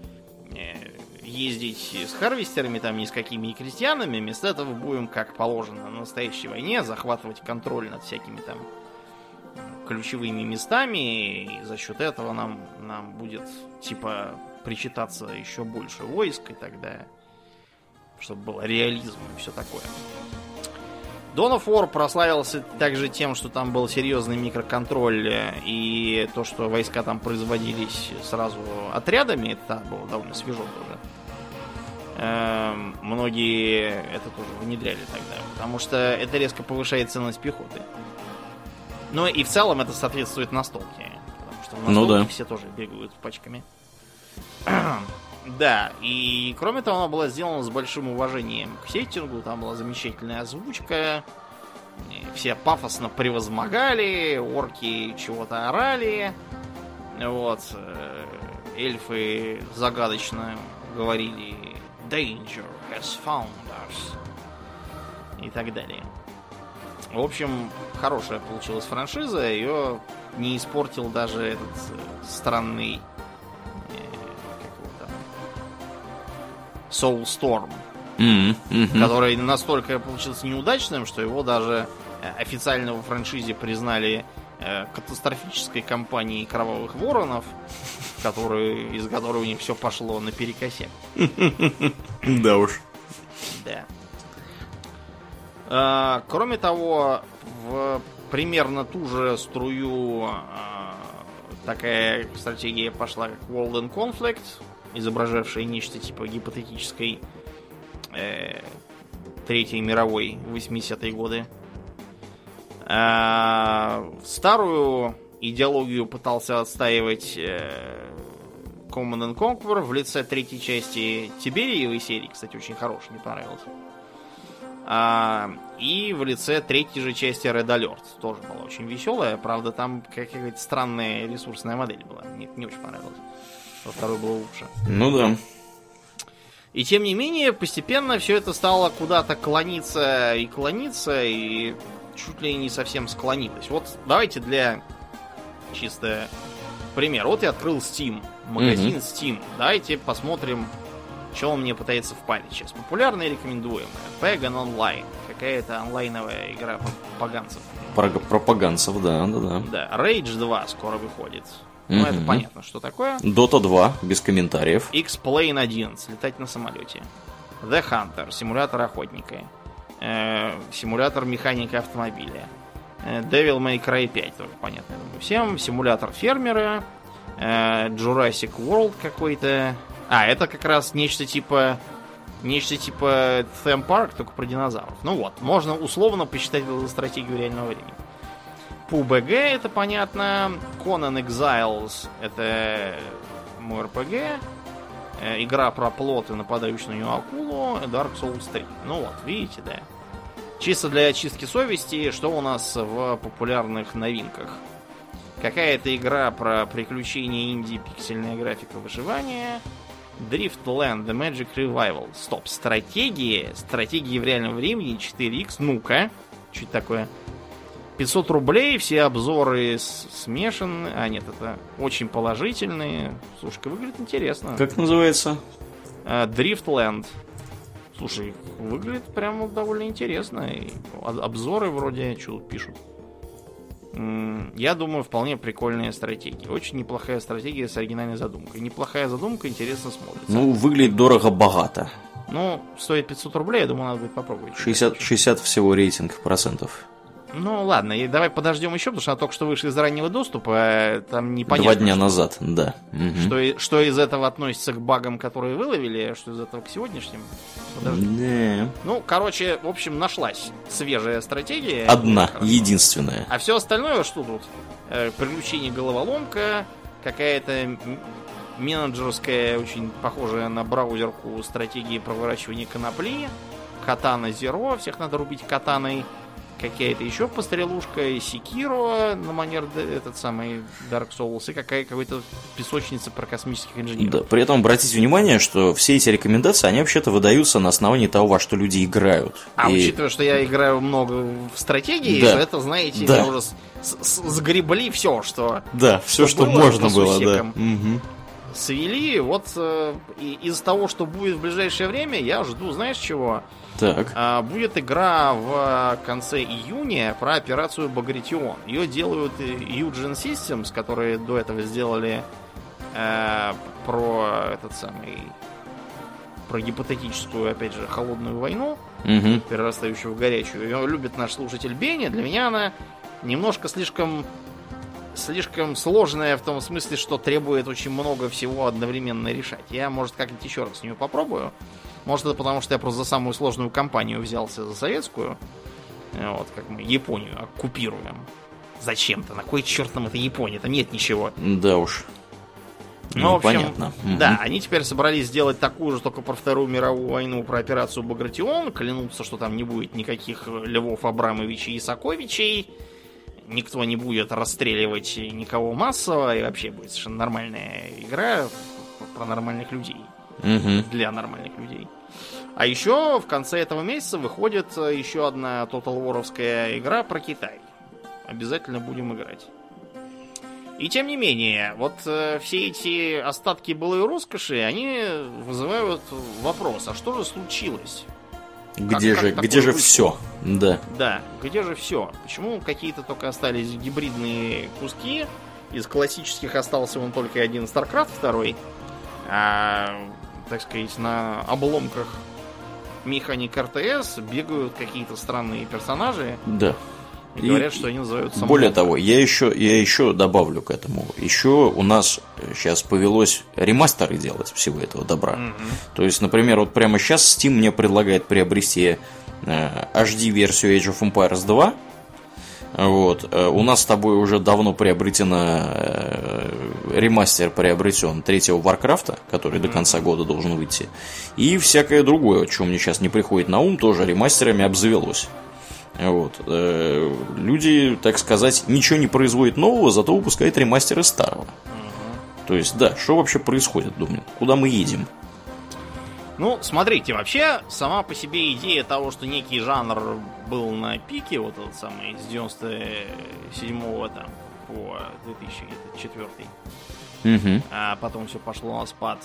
э, ездить с харвестерами, там ни с какими и крестьянами, вместо этого будем, как положено на настоящей войне, захватывать контроль над всякими там ключевыми местами, и за счет этого нам, нам будет, типа, причитаться еще больше войск и так далее. Чтобы был реализм и все такое. Dawn of War прославился также тем, что там был серьезный микроконтроль э, и то, что войска там производились сразу отрядами, это было довольно свежо тоже. Эм, многие это тоже внедряли тогда, потому что это резко повышает ценность пехоты. Ну и в целом это соответствует настолке. Потому что в ну, да. все тоже бегают пачками. *clears throat* да, и кроме того, она была сделана с большим уважением к сеттингу. Там была замечательная озвучка. Все пафосно превозмогали, орки чего-то орали. Вот. Э, эльфы загадочно говорили Danger has found us. И так далее. В общем, хорошая получилась франшиза, ее не испортил даже этот э, странный Soulstorm, mm-hmm. Mm-hmm. который настолько получился неудачным, что его даже э, официально в франшизе признали э, катастрофической компанией кровавых воронов, *laughs* которые, из которой у них все пошло наперекосяк. Да уж. Да. А, кроме того, в примерно ту же струю а, такая стратегия пошла, как World and Conflict, изображавшая нечто типа гипотетической э, Третьей мировой 80-е годы. А, старую идеологию пытался отстаивать э, Command and Conquer в лице третьей части Тибериевой серии, кстати, очень хороший, мне понравился. А, и в лице третьей же части Red Alert. Тоже была очень веселая. Правда, там какая-то странная ресурсная модель была. Мне не очень понравилось. Во второй было лучше. Ну да. И тем не менее, постепенно все это стало куда-то клониться и клониться, и чуть ли не совсем склонилось. Вот давайте для чисто пример. Вот я открыл Steam, магазин mm-hmm. Steam. Давайте посмотрим, что он мне пытается впарить сейчас? Популярная и рекомендуемая. Pagan Online. Какая-то онлайновая игра пропаганцев. Про пропаганцев, да, да, да. Да, Rage 2 скоро выходит. Ну, это понятно, что такое. Dota 2, без комментариев. X-Plane 11, летать на самолете. The Hunter, симулятор охотника. Э, симулятор механика автомобиля. Э, Devil May Cry 5, тоже понятно, думаю, всем. Симулятор фермера. Э, Jurassic World какой-то. А, это как раз нечто типа Нечто типа Theme Park, только про динозавров. Ну вот, можно условно посчитать это за стратегию реального времени. PUBG это понятно. Conan Exiles это мой RPG. Э, игра про плот и нападающую на нее акулу. Dark Souls 3. Ну вот, видите, да. Чисто для очистки совести, что у нас в популярных новинках? Какая-то игра про приключения Индии, пиксельная графика выживания. Driftland The Magic Revival. Стоп, стратегии, стратегии в реальном времени 4X. Ну-ка, что это такое? 500 рублей, все обзоры смешаны. А, нет, это очень положительные. Слушай, выглядит интересно. Как называется? Uh, Driftland. Слушай, выглядит прямо довольно интересно. И обзоры вроде что пишут. Я думаю, вполне прикольная стратегия. Очень неплохая стратегия с оригинальной задумкой. Неплохая задумка, интересно смотрится. Ну, выглядит дорого-богато. Ну, стоит 500 рублей, я думаю, надо будет попробовать. 60, 60 всего рейтинг процентов. Ну ладно, и давай подождем еще, потому что она только что вышла из раннего доступа, а там непонятно. Два дня что, назад, да. Что, что из этого относится к багам, которые выловили, а что из этого к сегодняшним. Да. Ну, короче, в общем, нашлась свежая стратегия. Одна, единственная. А все остальное что тут? Э, приключение головоломка, какая-то менеджерская, очень похожая на браузерку стратегии проворачивания конопли, катана Зеро, всех надо рубить катаной какая-то еще пострелушка, и Секиро на манер этот самый Dark Souls, и какая какая-то песочница про космических инженеров. Да, при этом обратите внимание, что все эти рекомендации, они вообще-то выдаются на основании того, во что люди играют. А и... учитывая, что я играю много в стратегии, да. это, знаете, да. я уже с -с сгребли все, что... Да, все, что, что было, можно было, да. Угу свели. Вот э, из того, что будет в ближайшее время, я жду, знаешь чего? Так. А, будет игра в конце июня про операцию Багратион. Ее делают Eugene Systems, которые до этого сделали э, про этот самый про гипотетическую, опять же, холодную войну, угу. перерастающую в горячую. Ее любит наш слушатель Бенни. Для меня она немножко слишком слишком сложная в том смысле, что требует очень много всего одновременно решать. Я, может, как-нибудь еще раз с нее попробую. Может, это потому, что я просто за самую сложную компанию взялся за советскую. Э, вот, как мы Японию оккупируем. Зачем-то? На кой черт нам это Япония? Там нет ничего. Да уж. Ну, ну в общем, понятно. Да, они теперь собрались сделать такую же, только про Вторую мировую войну, про операцию Багратион. Клянутся, что там не будет никаких Львов Абрамовичей и Саковичей. Никто не будет расстреливать никого массово. И вообще будет совершенно нормальная игра про нормальных людей угу. для нормальных людей. А еще в конце этого месяца выходит э, еще одна Total War'овская игра про Китай. Обязательно будем играть. И тем не менее, вот э, все эти остатки былой роскоши, они вызывают вопрос, а что же случилось? Где как, же, как где же все? Да. Да, где же все? Почему какие-то только остались гибридные куски? Из классических остался он только один StarCraft 2. А так сказать, на обломках механик РТС бегают какие-то странные персонажи. Да. И, и говорят, что они называются Более моб. того, я еще, я еще добавлю к этому. Еще у нас сейчас повелось ремастеры делать всего этого добра. Угу. То есть, например, вот прямо сейчас Steam мне предлагает приобрести э, HD-версию Age of Empires 2 вот. Э, у нас с тобой уже давно приобретено э, ремастер приобретен третьего Варкрафта, который до конца года должен выйти. И всякое другое, что мне сейчас не приходит на ум, тоже ремастерами обзавелось. Вот. Э, люди, так сказать, ничего не производят нового, зато выпускают ремастеры старого. То есть, да, что вообще происходит, думаю? Куда мы едем? Ну, смотрите, вообще, сама по себе идея того, что некий жанр был на пике, вот этот самый, с 97-го там по 2004 угу. а потом все пошло на спад.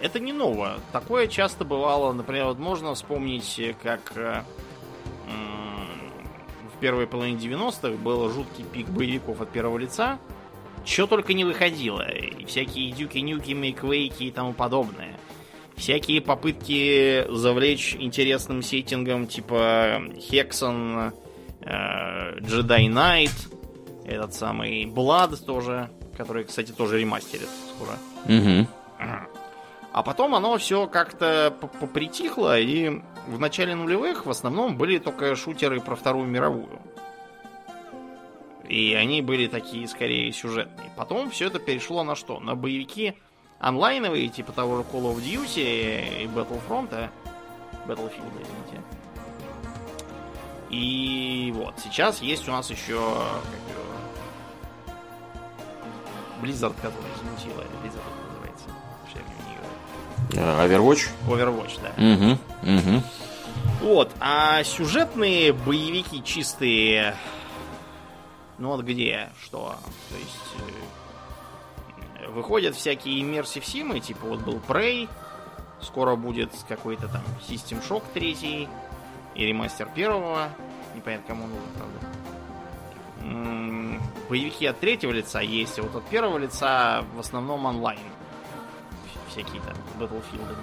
Это не ново. Такое часто бывало, например, вот можно вспомнить, как э, в первой половине 90-х был жуткий пик боевиков от первого лица. Что только не выходило. И всякие дюки-нюки, мейквейки и тому подобное всякие попытки завлечь интересным сеттингом, типа Хексон, Джедай э, Найт, этот самый Blood тоже, который, кстати, тоже ремастерит скоро. Угу. А потом оно все как-то попритихло, и в начале нулевых в основном были только шутеры про Вторую мировую. И они были такие, скорее, сюжетные. Потом все это перешло на что? На боевики онлайновые, типа того же Call of Duty и Battlefront. Battlefield, извините. И вот, сейчас есть у нас еще как его, Blizzard, который замутила. Blizzard называется. Что я не играю. Overwatch? Overwatch, да. Угу, угу. Вот, а сюжетные боевики чистые ну вот где что? То есть э, выходят всякие Immersive симы, типа вот был Prey, скоро будет какой-то там System Shock 3 и ремастер первого, непонятно кому нужен, правда. Боевики от третьего лица есть, а вот от первого лица в основном онлайн. Всякие там Battlefield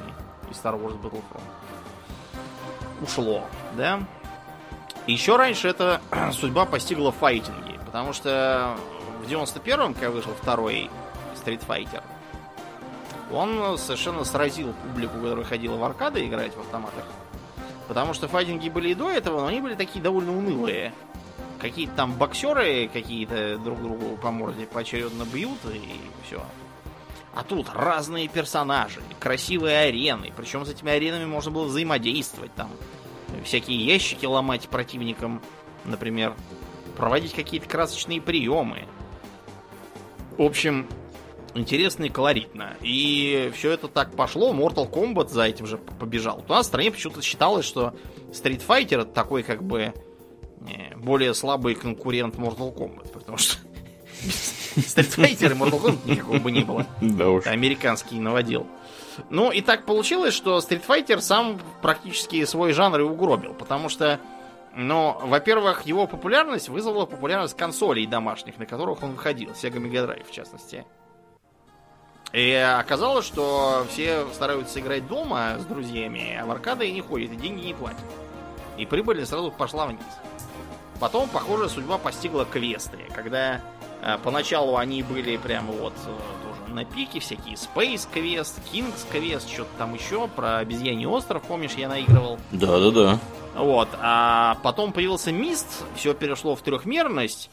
и Star Wars Battlefront. Ушло, да? Еще раньше эта *clears throat* судьба постигла файтинги. Потому что в 91-м, когда вышел второй Street Fighter, он совершенно сразил публику, которая ходила в аркады играть в автоматах. Потому что файтинги были и до этого, но они были такие довольно унылые. Какие-то там боксеры какие-то друг другу по морде поочередно бьют и все. А тут разные персонажи, красивые арены. Причем с этими аренами можно было взаимодействовать. Там всякие ящики ломать противникам, например проводить какие-то красочные приемы. В общем, интересно и колоритно. И все это так пошло, Mortal Kombat за этим же побежал. У нас в стране почему-то считалось, что Street Fighter такой как бы э, более слабый конкурент Mortal Kombat, потому что Street Fighter и Mortal Kombat никакого бы не было. Да уж. Американский наводил. Ну и так получилось, что Street Fighter сам практически свой жанр и угробил, потому что но, во-первых, его популярность вызвала популярность консолей домашних, на которых он выходил. Sega Mega Drive, в частности. И оказалось, что все стараются играть дома с друзьями, а в аркады не ходят, и деньги не платят. И прибыль сразу пошла вниз. Потом, похоже, судьба постигла квесты, когда э, поначалу они были прямо вот э, тоже на пике, всякие Space Quest, King's Quest, что-то там еще, про обезьяний остров, помнишь, я наигрывал. Да-да-да. Вот. А потом появился Мист, все перешло в трехмерность.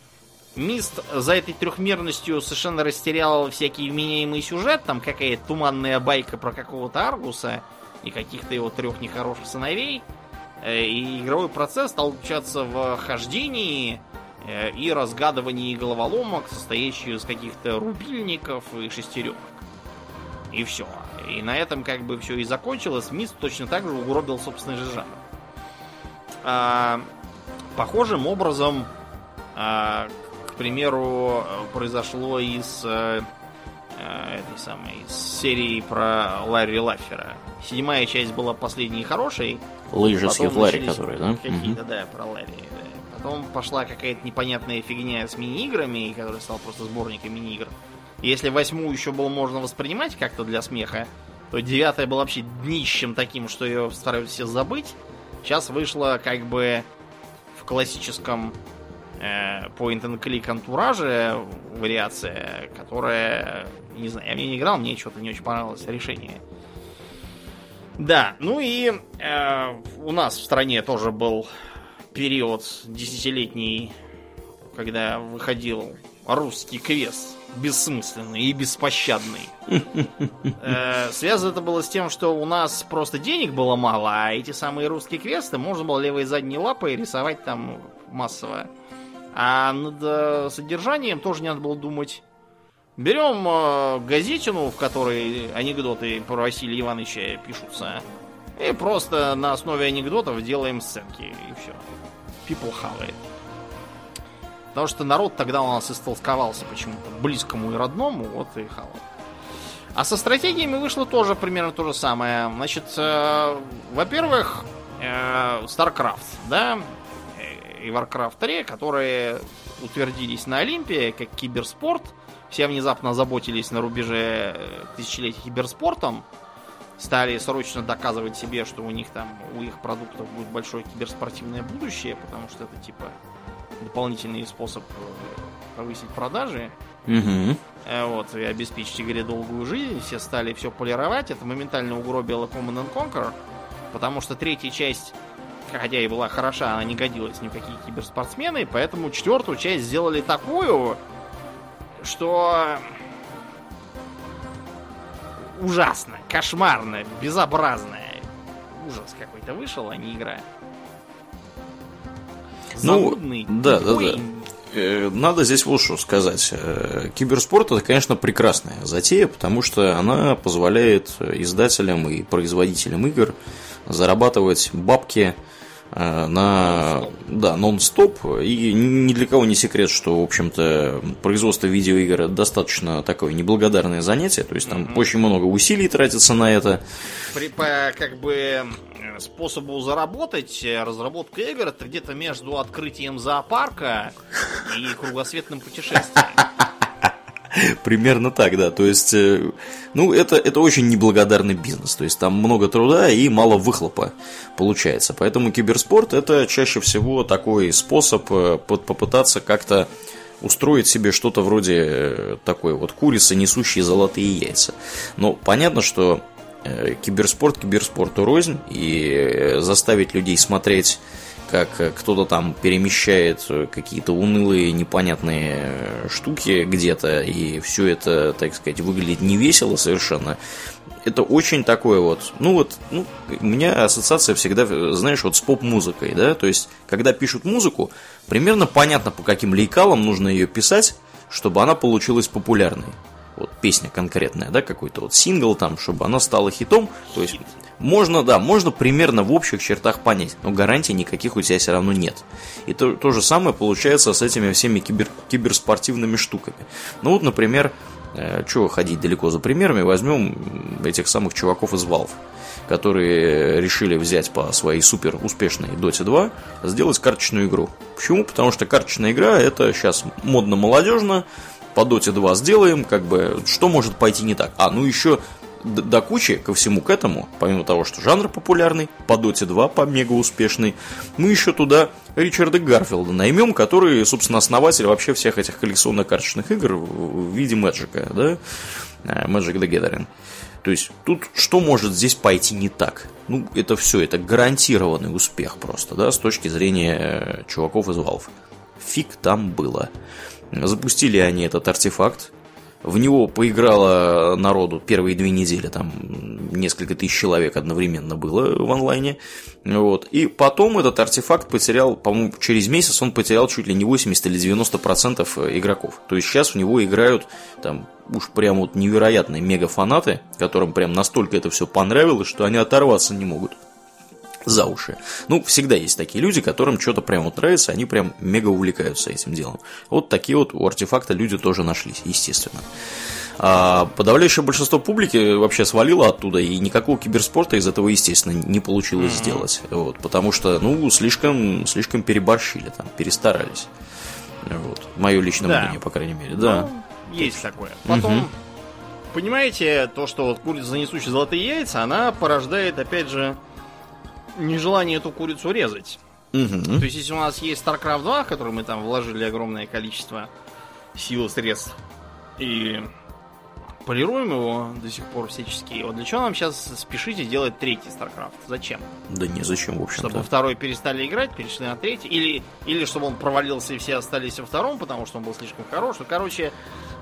Мист за этой трехмерностью совершенно растерял всякий вменяемый сюжет. Там какая-то туманная байка про какого-то Аргуса и каких-то его трех нехороших сыновей. Э, и игровой процесс стал включаться в хождении э, и разгадывании головоломок, состоящих из каких-то рубильников и шестеренок. И все. И на этом как бы все и закончилось. Мист точно так же угробил собственный же жанр а, похожим образом, а, к примеру, произошло из а, этой самой серии про Ларри Лаффера. Седьмая часть была последней хорошей. Лыжи с Ларри, которые, да? Какие-то, угу. да, про Ларри. Да. Потом пошла какая-то непонятная фигня с мини-играми, которая стала просто сборником мини-игр. Если восьмую еще было можно воспринимать как-то для смеха, то девятая была вообще днищем таким, что ее стараются все забыть. Сейчас вышла как бы в классическом э, point-and-click антураже вариация, которая, не знаю, я в ней не играл, мне что-то не очень понравилось решение. Да, ну и э, у нас в стране тоже был период десятилетний, когда выходил русский квест бессмысленный и беспощадный. *laughs* Э, связано это было с тем, что у нас просто денег было мало, а эти самые русские квесты можно было левой задней лапой рисовать там массово. А над э, содержанием тоже не надо было думать. Берем э, газетину, в которой анекдоты про Василия Ивановича пишутся, и просто на основе анекдотов делаем сценки, и все. People it. Потому что народ тогда у нас истолковался почему-то близкому и родному, вот и хавал. А со стратегиями вышло тоже примерно то же самое. Значит, э, во-первых, э, StarCraft, да, и Warcraft 3, которые утвердились на Олимпе как киберспорт. Все внезапно заботились на рубеже э, тысячелетия киберспортом. Стали срочно доказывать себе, что у них там, у их продуктов будет большое киберспортивное будущее, потому что это типа дополнительный способ э, повысить продажи Угу. Вот, и обеспечить игре долгую жизнь. Все стали все полировать. Это моментально угробило Command Conquer. Потому что третья часть, хотя и была хороша, она не годилась ни в какие киберспортсмены. Поэтому четвертую часть сделали такую, что ужасно, кошмарно, безобразно. Ужас какой-то вышел, а не игра. Занудный, ну, да, да, да. Э, надо здесь вот что сказать. Э, киберспорт это, конечно, прекрасная затея, потому что она позволяет издателям и производителям игр зарабатывать бабки Э, на да, нон-стоп. И ни для кого не секрет, что, в общем-то, производство видеоигр достаточно такое неблагодарное занятие. То есть там mm-hmm. очень много усилий тратится на это. При, по, как бы способу заработать разработка игр это где-то между открытием зоопарка и кругосветным путешествием. Примерно так, да. То есть, э, ну, это, это очень неблагодарный бизнес. То есть, там много труда и мало выхлопа получается. Поэтому киберспорт это чаще всего такой способ э, попытаться как-то устроить себе что-то вроде э, такой вот курицы, несущей золотые яйца. Но понятно, что киберспорт киберспорту рознь, и заставить людей смотреть как э, кто-то там перемещает э, какие-то унылые, непонятные э, штуки где-то, и все это, так сказать, выглядит невесело совершенно. Это очень такое вот, ну вот, ну, у меня ассоциация всегда, знаешь, вот с поп-музыкой, да, то есть, когда пишут музыку, примерно понятно, по каким лейкалам нужно ее писать, чтобы она получилась популярной вот песня конкретная, да, какой-то вот сингл там, чтобы она стала хитом, то есть можно, да, можно примерно в общих чертах понять, но гарантий никаких у тебя все равно нет. И то, то же самое получается с этими всеми кибер, киберспортивными штуками. Ну вот, например, э, чего ходить далеко за примерами, возьмем этих самых чуваков из Valve которые решили взять по своей супер успешной Dota 2, сделать карточную игру. Почему? Потому что карточная игра это сейчас модно-молодежно, по Dota 2 сделаем, как бы, что может пойти не так? А, ну еще до кучи ко всему к этому, помимо того, что жанр популярный, по Доте 2 по мега успешный, мы еще туда Ричарда Гарфилда наймем, который, собственно, основатель вообще всех этих коллекционно-карточных игр в виде Мэджика, да, э, Magic the Gathering. То есть, тут что может здесь пойти не так? Ну, это все, это гарантированный успех просто, да, с точки зрения э, чуваков из Valve. Фиг там было. Запустили они этот артефакт, в него поиграло народу первые две недели, там несколько тысяч человек одновременно было в онлайне. Вот. И потом этот артефакт потерял, по-моему, через месяц он потерял чуть ли не 80 или 90 процентов игроков. То есть сейчас в него играют там уж прям вот невероятные мега-фанаты, которым прям настолько это все понравилось, что они оторваться не могут за уши. Ну, всегда есть такие люди, которым что-то прям вот нравится, они прям мега увлекаются этим делом. Вот такие вот у артефакта люди тоже нашлись, естественно. А подавляющее большинство публики вообще свалило оттуда, и никакого киберспорта из этого, естественно, не получилось mm-hmm. сделать. Вот, потому что, ну, слишком, слишком переборщили там, перестарались. Вот. Мое личное да. мнение, по крайней мере. Да. Ну, есть такое. Потом, угу. понимаете, то, что вот курица, несущая золотые яйца, она порождает, опять же, нежелание эту курицу резать. Угу. То есть, если у нас есть StarCraft 2, в который мы там вложили огромное количество сил и средств, и полируем его до сих пор всячески. Вот для чего нам сейчас спешите делать третий StarCraft? Зачем? Да не зачем, в общем Чтобы второй перестали играть, перешли на третий, или, или чтобы он провалился и все остались во втором, потому что он был слишком хорош. Ну, короче,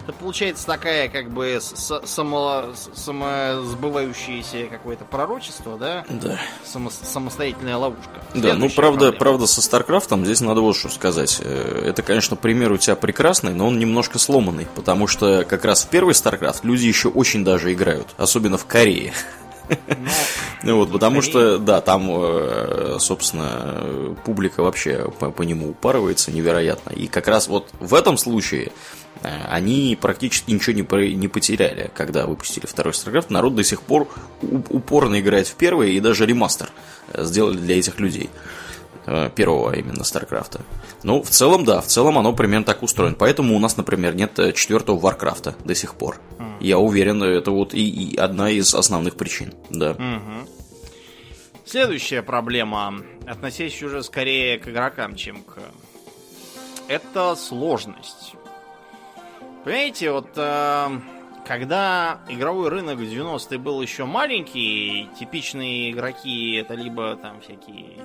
это получается такая, как бы, само, самосбывающееся какое-то пророчество, да? Да. Само, самостоятельная ловушка. Да, ну правда, правда, со Старкрафтом здесь надо вот что сказать. Э, это, конечно, пример у тебя прекрасный, но он немножко сломанный, потому что как раз в первый Старкрафт люди еще очень даже играют, особенно в Корее. Ну, вот, потому что, да, там, э, собственно, публика вообще по, по нему упарывается невероятно. И как раз вот в этом случае они практически ничего не, не потеряли, когда выпустили второй StarCraft. Народ до сих пор упорно играет в первый, и даже ремастер э, сделали для этих людей. Э, первого именно Старкрафта. Ну, в целом, да, в целом оно примерно так устроено. Поэтому у нас, например, нет четвертого Варкрафта до сих пор. Mm. Я уверен, это вот и, и одна из основных причин, да. Mm-hmm. Следующая проблема, относящаяся уже скорее к игрокам, чем к... Это сложность. Понимаете, вот э, когда игровой рынок в 90-е был еще маленький, типичные игроки это либо там всякие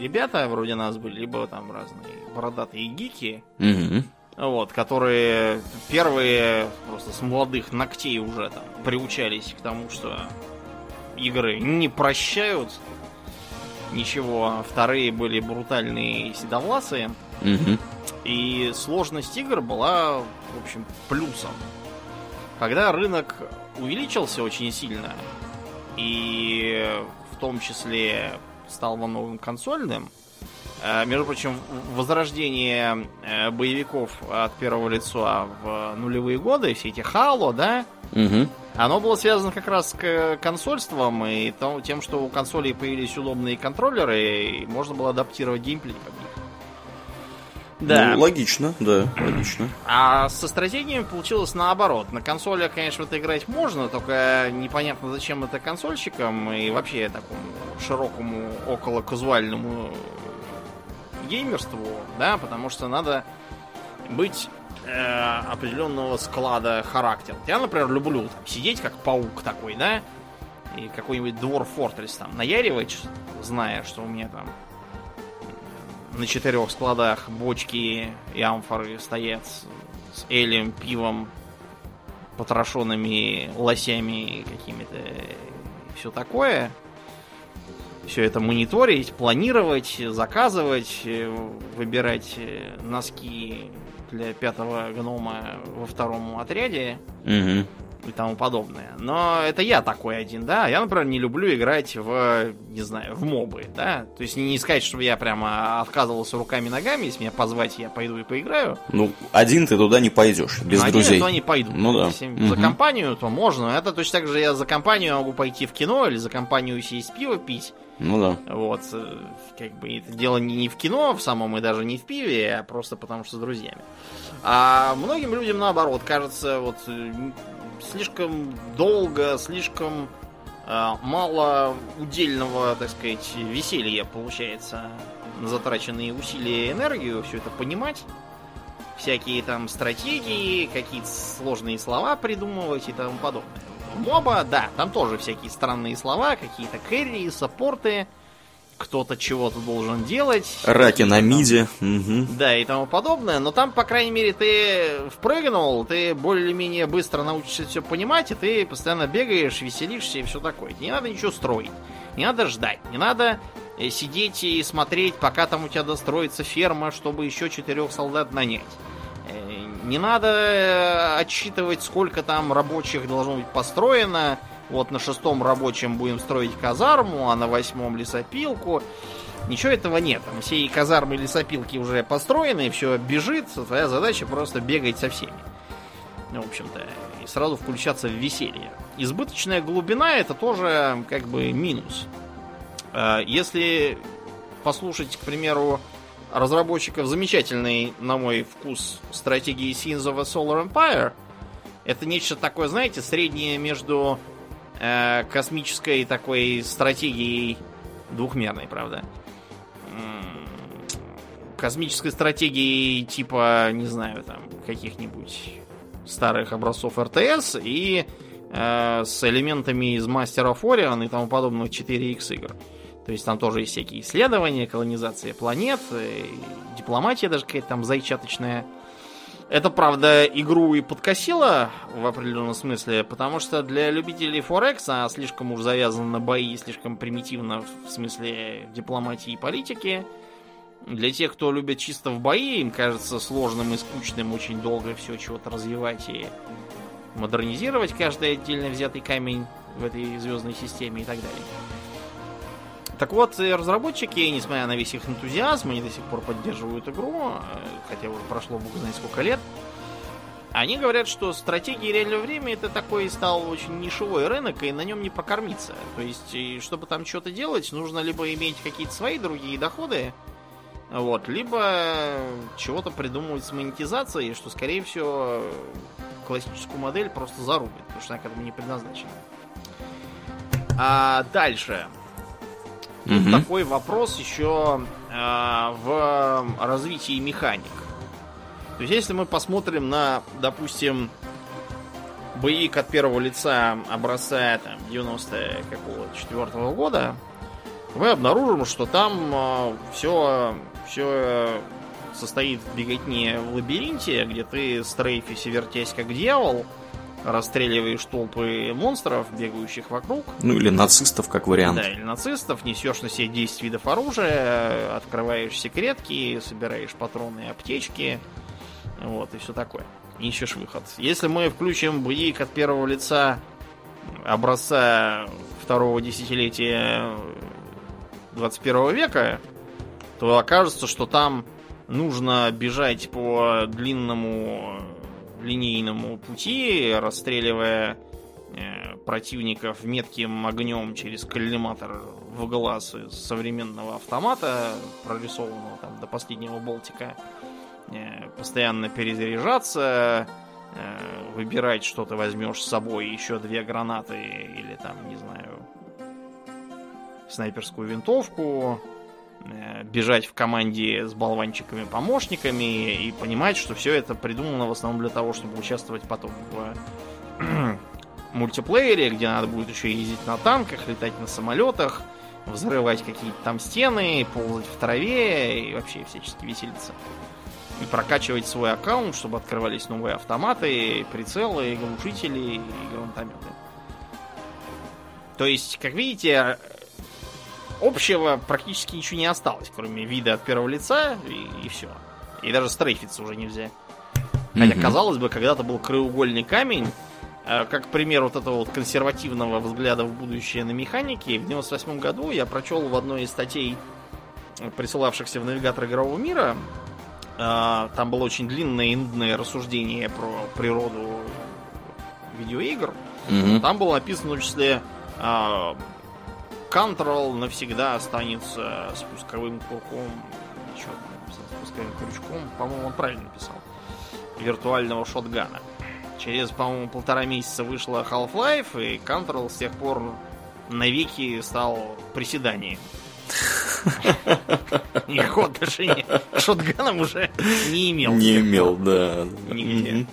ребята вроде нас были, либо там разные бородатые гики, Угу. вот, которые первые просто с молодых ногтей уже там приучались к тому, что игры не прощают ничего. а Вторые были брутальные седовласые. Угу. И сложность игр была, в общем, плюсом. Когда рынок увеличился очень сильно, и в том числе стал во многом консольным, э, между прочим, возрождение э, боевиков от первого лица в нулевые годы, все эти Halo, да, Угу. оно было связано как раз с консольством и тем, что у консолей появились удобные контроллеры, и можно было адаптировать геймплей под них. Да. Ну, логично, да, логично. А со стратегиями получилось наоборот. На консолях, конечно, в это играть можно, только непонятно, зачем это консольщикам и вообще такому широкому, около казуальному геймерству, да, потому что надо быть э, определенного склада характера. Я, например, люблю там, сидеть как паук такой, да, и какой-нибудь Dwarf Fortress там наяривать, зная, что у меня там на четырех складах бочки и амфоры стоят с, элем, пивом, потрошенными лосями какими-то все такое. Все это мониторить, планировать, заказывать, э, выбирать э, носки для пятого гнома во втором отряде Угу. И тому подобное. Но это я такой один, да. Я, например, не люблю играть в, не знаю, в мобы, да. То есть не, сказать, чтобы я прямо отказывался руками и ногами. Если меня позвать, я пойду и поиграю. Ну, один ты туда не пойдешь, без один друзей. я туда не пойду. Ну да. Если Мгм. за компанию, то можно. Это точно так же я за компанию могу пойти в кино или за компанию сесть пиво пить. Ну да. Вот, э, как бы это дело не, в кино в самом и даже не в пиве, а просто потому что с друзьями. А многим людям наоборот кажется, вот э, слишком долго, слишком э, мало удельного, так сказать, веселья получается затраченные усилия и энергию, все это понимать. Всякие там стратегии, какие-то сложные слова придумывать и тому подобное. Моба, да, там тоже всякие странные слова, какие-то кэрри, саппорты, кто-то чего-то должен делать. Раки на миде. Угу. да, и тому подобное. Но там, по крайней мере, ты впрыгнул, ты более-менее быстро научишься все понимать, и ты постоянно бегаешь, веселишься и все такое. Не надо ничего строить. Не надо ждать. Не надо э, сидеть и смотреть, пока там у тебя достроится ферма, чтобы еще четырех солдат нанять. Э, Не надо э, отсчитывать, сколько там рабочих должно быть построено. Вот на шестом рабочем будем строить казарму, а на восьмом лесопилку. Ничего этого нет. Там все и казармы и лесопилки уже построены, все бежит. Твоя задача просто бегать со всеми. Ну, в общем-то, и сразу включаться в веселье. Избыточная глубина это тоже как бы минус. Э, Если послушать, к примеру, разработчиков замечательной, на мой вкус, стратегии Sins of a Solar Empire, это нечто такое, знаете, среднее между э, космической такой стратегией двухмерной, правда. Космической стратегией типа, не знаю, там, каких-нибудь старых образцов РТС и э, с элементами из of Orion и тому подобных 4X игр. То есть там тоже есть всякие исследования, колонизация планет, э, дипломатия даже какая-то там зайчаточная. Это, правда, игру и подкосило в определенном смысле, потому что для любителей Форекса а слишком уж завязано на бои, слишком примитивно в смысле дипломатии и политики. Для тех, кто любит чисто в бои, им кажется сложным и скучным очень долго все чего-то развивать и модернизировать каждый отдельно взятый камень в этой звездной системе и так далее. Так вот, э, разработчики, несмотря на весь их энтузиазм, они до сих пор поддерживают игру, э, хотя уже прошло бог знает сколько лет. Они говорят, что стратегии реального времени это такой стал очень нишевой рынок, и на нем не прокормиться. То есть, чтобы там что-то делать, нужно либо иметь какие-то свои другие доходы, вот, либо чего-то придумывать с монетизацией, что, скорее всего, классическую модель просто зарубит, потому что она к этому не предназначена. А дальше. Тут Мгм. такой вопрос еще а, в развитии механик. То есть, если мы посмотрим на, допустим, боевик от первого лица образца там, 94 года, мы обнаружим, что там э, все, все состоит в беготне в лабиринте, где ты стрейфись и вертясь как дьявол, расстреливаешь толпы монстров, бегающих вокруг. Ну или нацистов, как вариант. Да, или нацистов, несешь на себе 10 видов оружия, открываешь секретки, собираешь патроны и аптечки, вот, и все такое. Ищешь выход. Если мы включим боевик от первого лица образца второго десятилетия 21 века, то окажется, что там нужно бежать по длинному линейному пути, расстреливая э, противников метким огнем через коллиматор в глаз из современного автомата, прорисованного там до последнего болтика, э, постоянно перезаряжаться, э, выбирать, что ты возьмешь с собой, еще две гранаты или там, не знаю, снайперскую винтовку, бежать в команде с болванчиками-помощниками и понимать, что все это придумано в основном для того, чтобы участвовать потом в *clears throat* мультиплеере, где надо будет еще ездить на танках, летать на самолетах, взрывать какие-то там стены, ползать в траве и вообще всячески веселиться. И прокачивать свой аккаунт, чтобы открывались новые автоматы, прицелы, глушители и гранатометы. То есть, как видите, общего практически ничего не осталось, кроме вида от первого лица и, и все. И даже стрейфиться уже нельзя. Хотя, mm-hmm. казалось бы, когда-то был краеугольный камень, э, как пример вот этого вот консервативного взгляда в будущее на механике. В 98 году я прочел в одной из статей, присылавшихся в навигатор игрового мира, э, там было очень длинное и нудное рассуждение про природу видеоигр. Mm-hmm. Там было написано в том числе Control навсегда останется спусковым крюком. Что спусковым крючком? По-моему, он правильно написал. Виртуального шотгана. Через, по-моему, полтора месяца вышла Half-Life, и Control с тех пор навеки стал приседанием. Никакого отношения к шотганам уже не имел. Не имел, да. Нигде.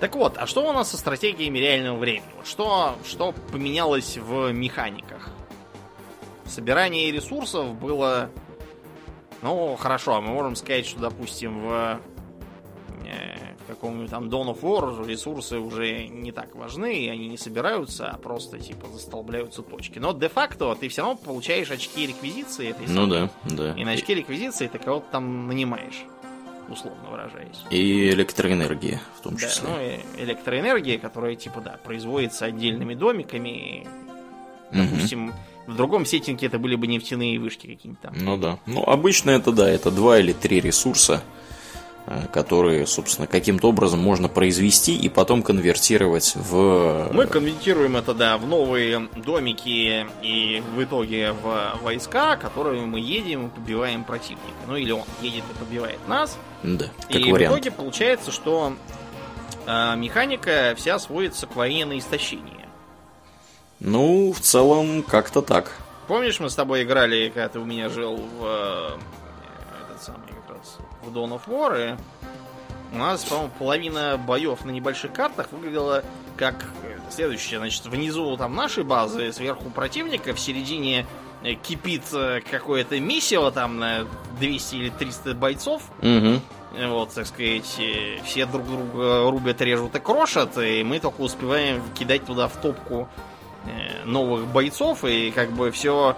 Так вот, а что у нас со стратегиями реального времени? Вот что, что поменялось в механиках? Собирание ресурсов было... Ну, хорошо, а мы можем сказать, что, допустим, в, э, в каком-нибудь там Dawn of War ресурсы уже не так важны, и они не собираются, а просто, типа, застолбляются точки. Но де-факто ты все равно получаешь очки реквизиции. Этой ну да, да. И на очки реквизиции ты кого-то там нанимаешь условно выражаясь. И электроэнергия в том числе. Да, ну и электроэнергия, которая, типа, да, производится отдельными домиками. Допустим, угу. в другом сеттинге это были бы нефтяные вышки какие-нибудь там. Ну да. Ну, обычно это, да, это два или три ресурса, которые, собственно, каким-то образом можно произвести и потом конвертировать в... Мы конвертируем это, да, в новые домики и в итоге в войска, которые мы едем и побиваем противника. Ну или он едет и побивает нас. Да, как и вариант. в итоге получается, что э, механика вся сводится к войне на истощение. Ну, в целом, как-то так. Помнишь, мы с тобой играли, когда ты у меня жил в э, в Dawn of War, и у нас, по-моему, половина боев на небольших картах выглядела как следующее. Значит, внизу там наши базы, сверху противника, в середине э, кипит э, какое-то месиво там на 200 или 300 бойцов. Угу. Вот, так сказать, э, все друг друга рубят, режут и крошат, и мы только успеваем кидать туда в топку новых бойцов, и как бы все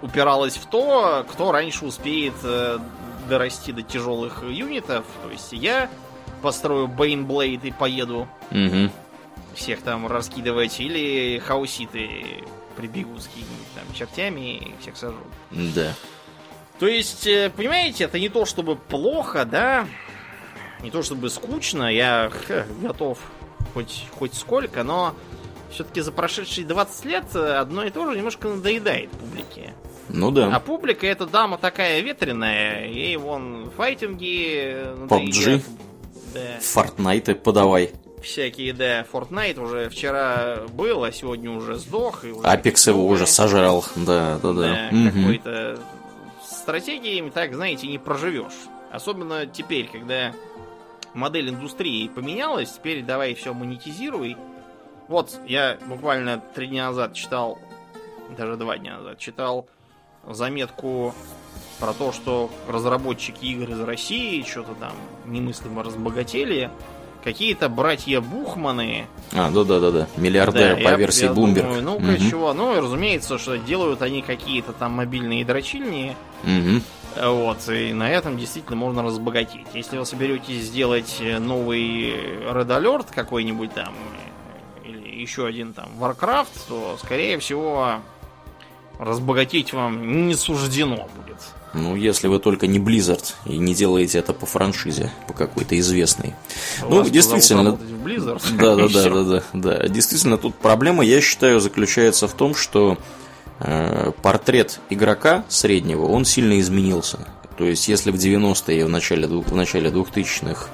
упиралось в то, кто раньше успеет дорасти до тяжелых юнитов. То есть я построю Бейнблейд и поеду угу. всех там раскидывать, или хауситы прибегут с какими-нибудь там чертями и всех сожрут. Да. То есть, э, понимаете, это не то чтобы плохо, да, не то чтобы скучно, я ха, готов хоть, хоть сколько, но все-таки за прошедшие 20 лет одно и то же немножко надоедает публике. Ну да. А публика эта дама такая ветреная, ей вон файтинги... PUBG, да. Fortnite подавай. Всякие, да, Fortnite уже вчера был, а сегодня уже сдох. И уже Apex его уже сожрал, да, да, да. да угу. Какой-то стратегиями, так, знаете, не проживешь. Особенно теперь, когда модель индустрии поменялась, теперь давай все монетизируй. Вот, я буквально три дня назад читал, даже два дня назад, читал заметку про то, что разработчики игр из России что-то там немыслимо разбогатели. Какие-то братья Бухманы. А, да-да-да-да. Миллиардеры Да, по я- версии я Bloomberg. думаю, ну-ка, Мгм. чего? Ну, и разумеется, что делают они какие-то там мобильные дрочильни. Мгм. Вот, и на этом действительно можно разбогатеть. Если вы соберетесь сделать э, новый Red Alert какой-нибудь там, э, или еще один там Warcraft, то, скорее всего, разбогатеть вам не суждено будет. Ну, если вы только не Blizzard и не делаете это по франшизе, по какой-то известной. Ну, Вас позовут действительно. *laughs* Да, да, и да, да, да, да. Действительно, тут проблема, я считаю, заключается в том, что э, портрет игрока среднего, он сильно изменился. То есть, если в 90-е, в начале, в начале 2000-х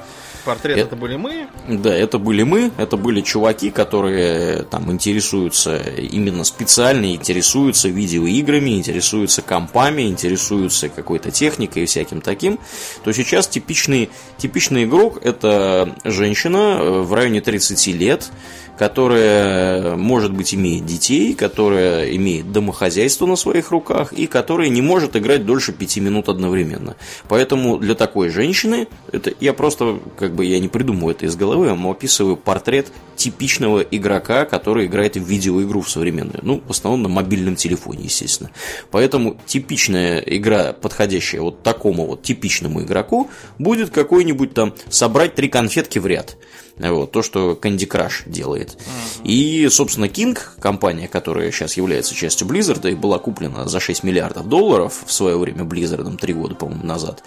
Портрет это были мы. Да, это были мы, это были чуваки, которые там интересуются именно специально, интересуются видеоиграми, интересуются компами, интересуются какой-то техникой и всяким таким, то сейчас типичный, типичный игрок это женщина э, в районе 30 лет, которая, может быть, имеет детей, которая имеет домохозяйство на своих руках и которая не может играть дольше 5 минут одновременно. Поэтому для такой женщины, это я просто, как бы, я не придумываю это из головы, вам описываю портрет типичного игрока, который играет в видеоигру в современную. Ну, в основном на мобильном телефоне, естественно. Поэтому типичная игра, подходящая вот такому вот типичному игроку, будет какой-нибудь там собрать три конфетки в ряд. Вот, то, что Candy Crush делает. И, собственно, King, компания, которая сейчас является частью Blizzard и была куплена за 6 миллиардов долларов в свое время Blizzard, три года, по-моему, назад,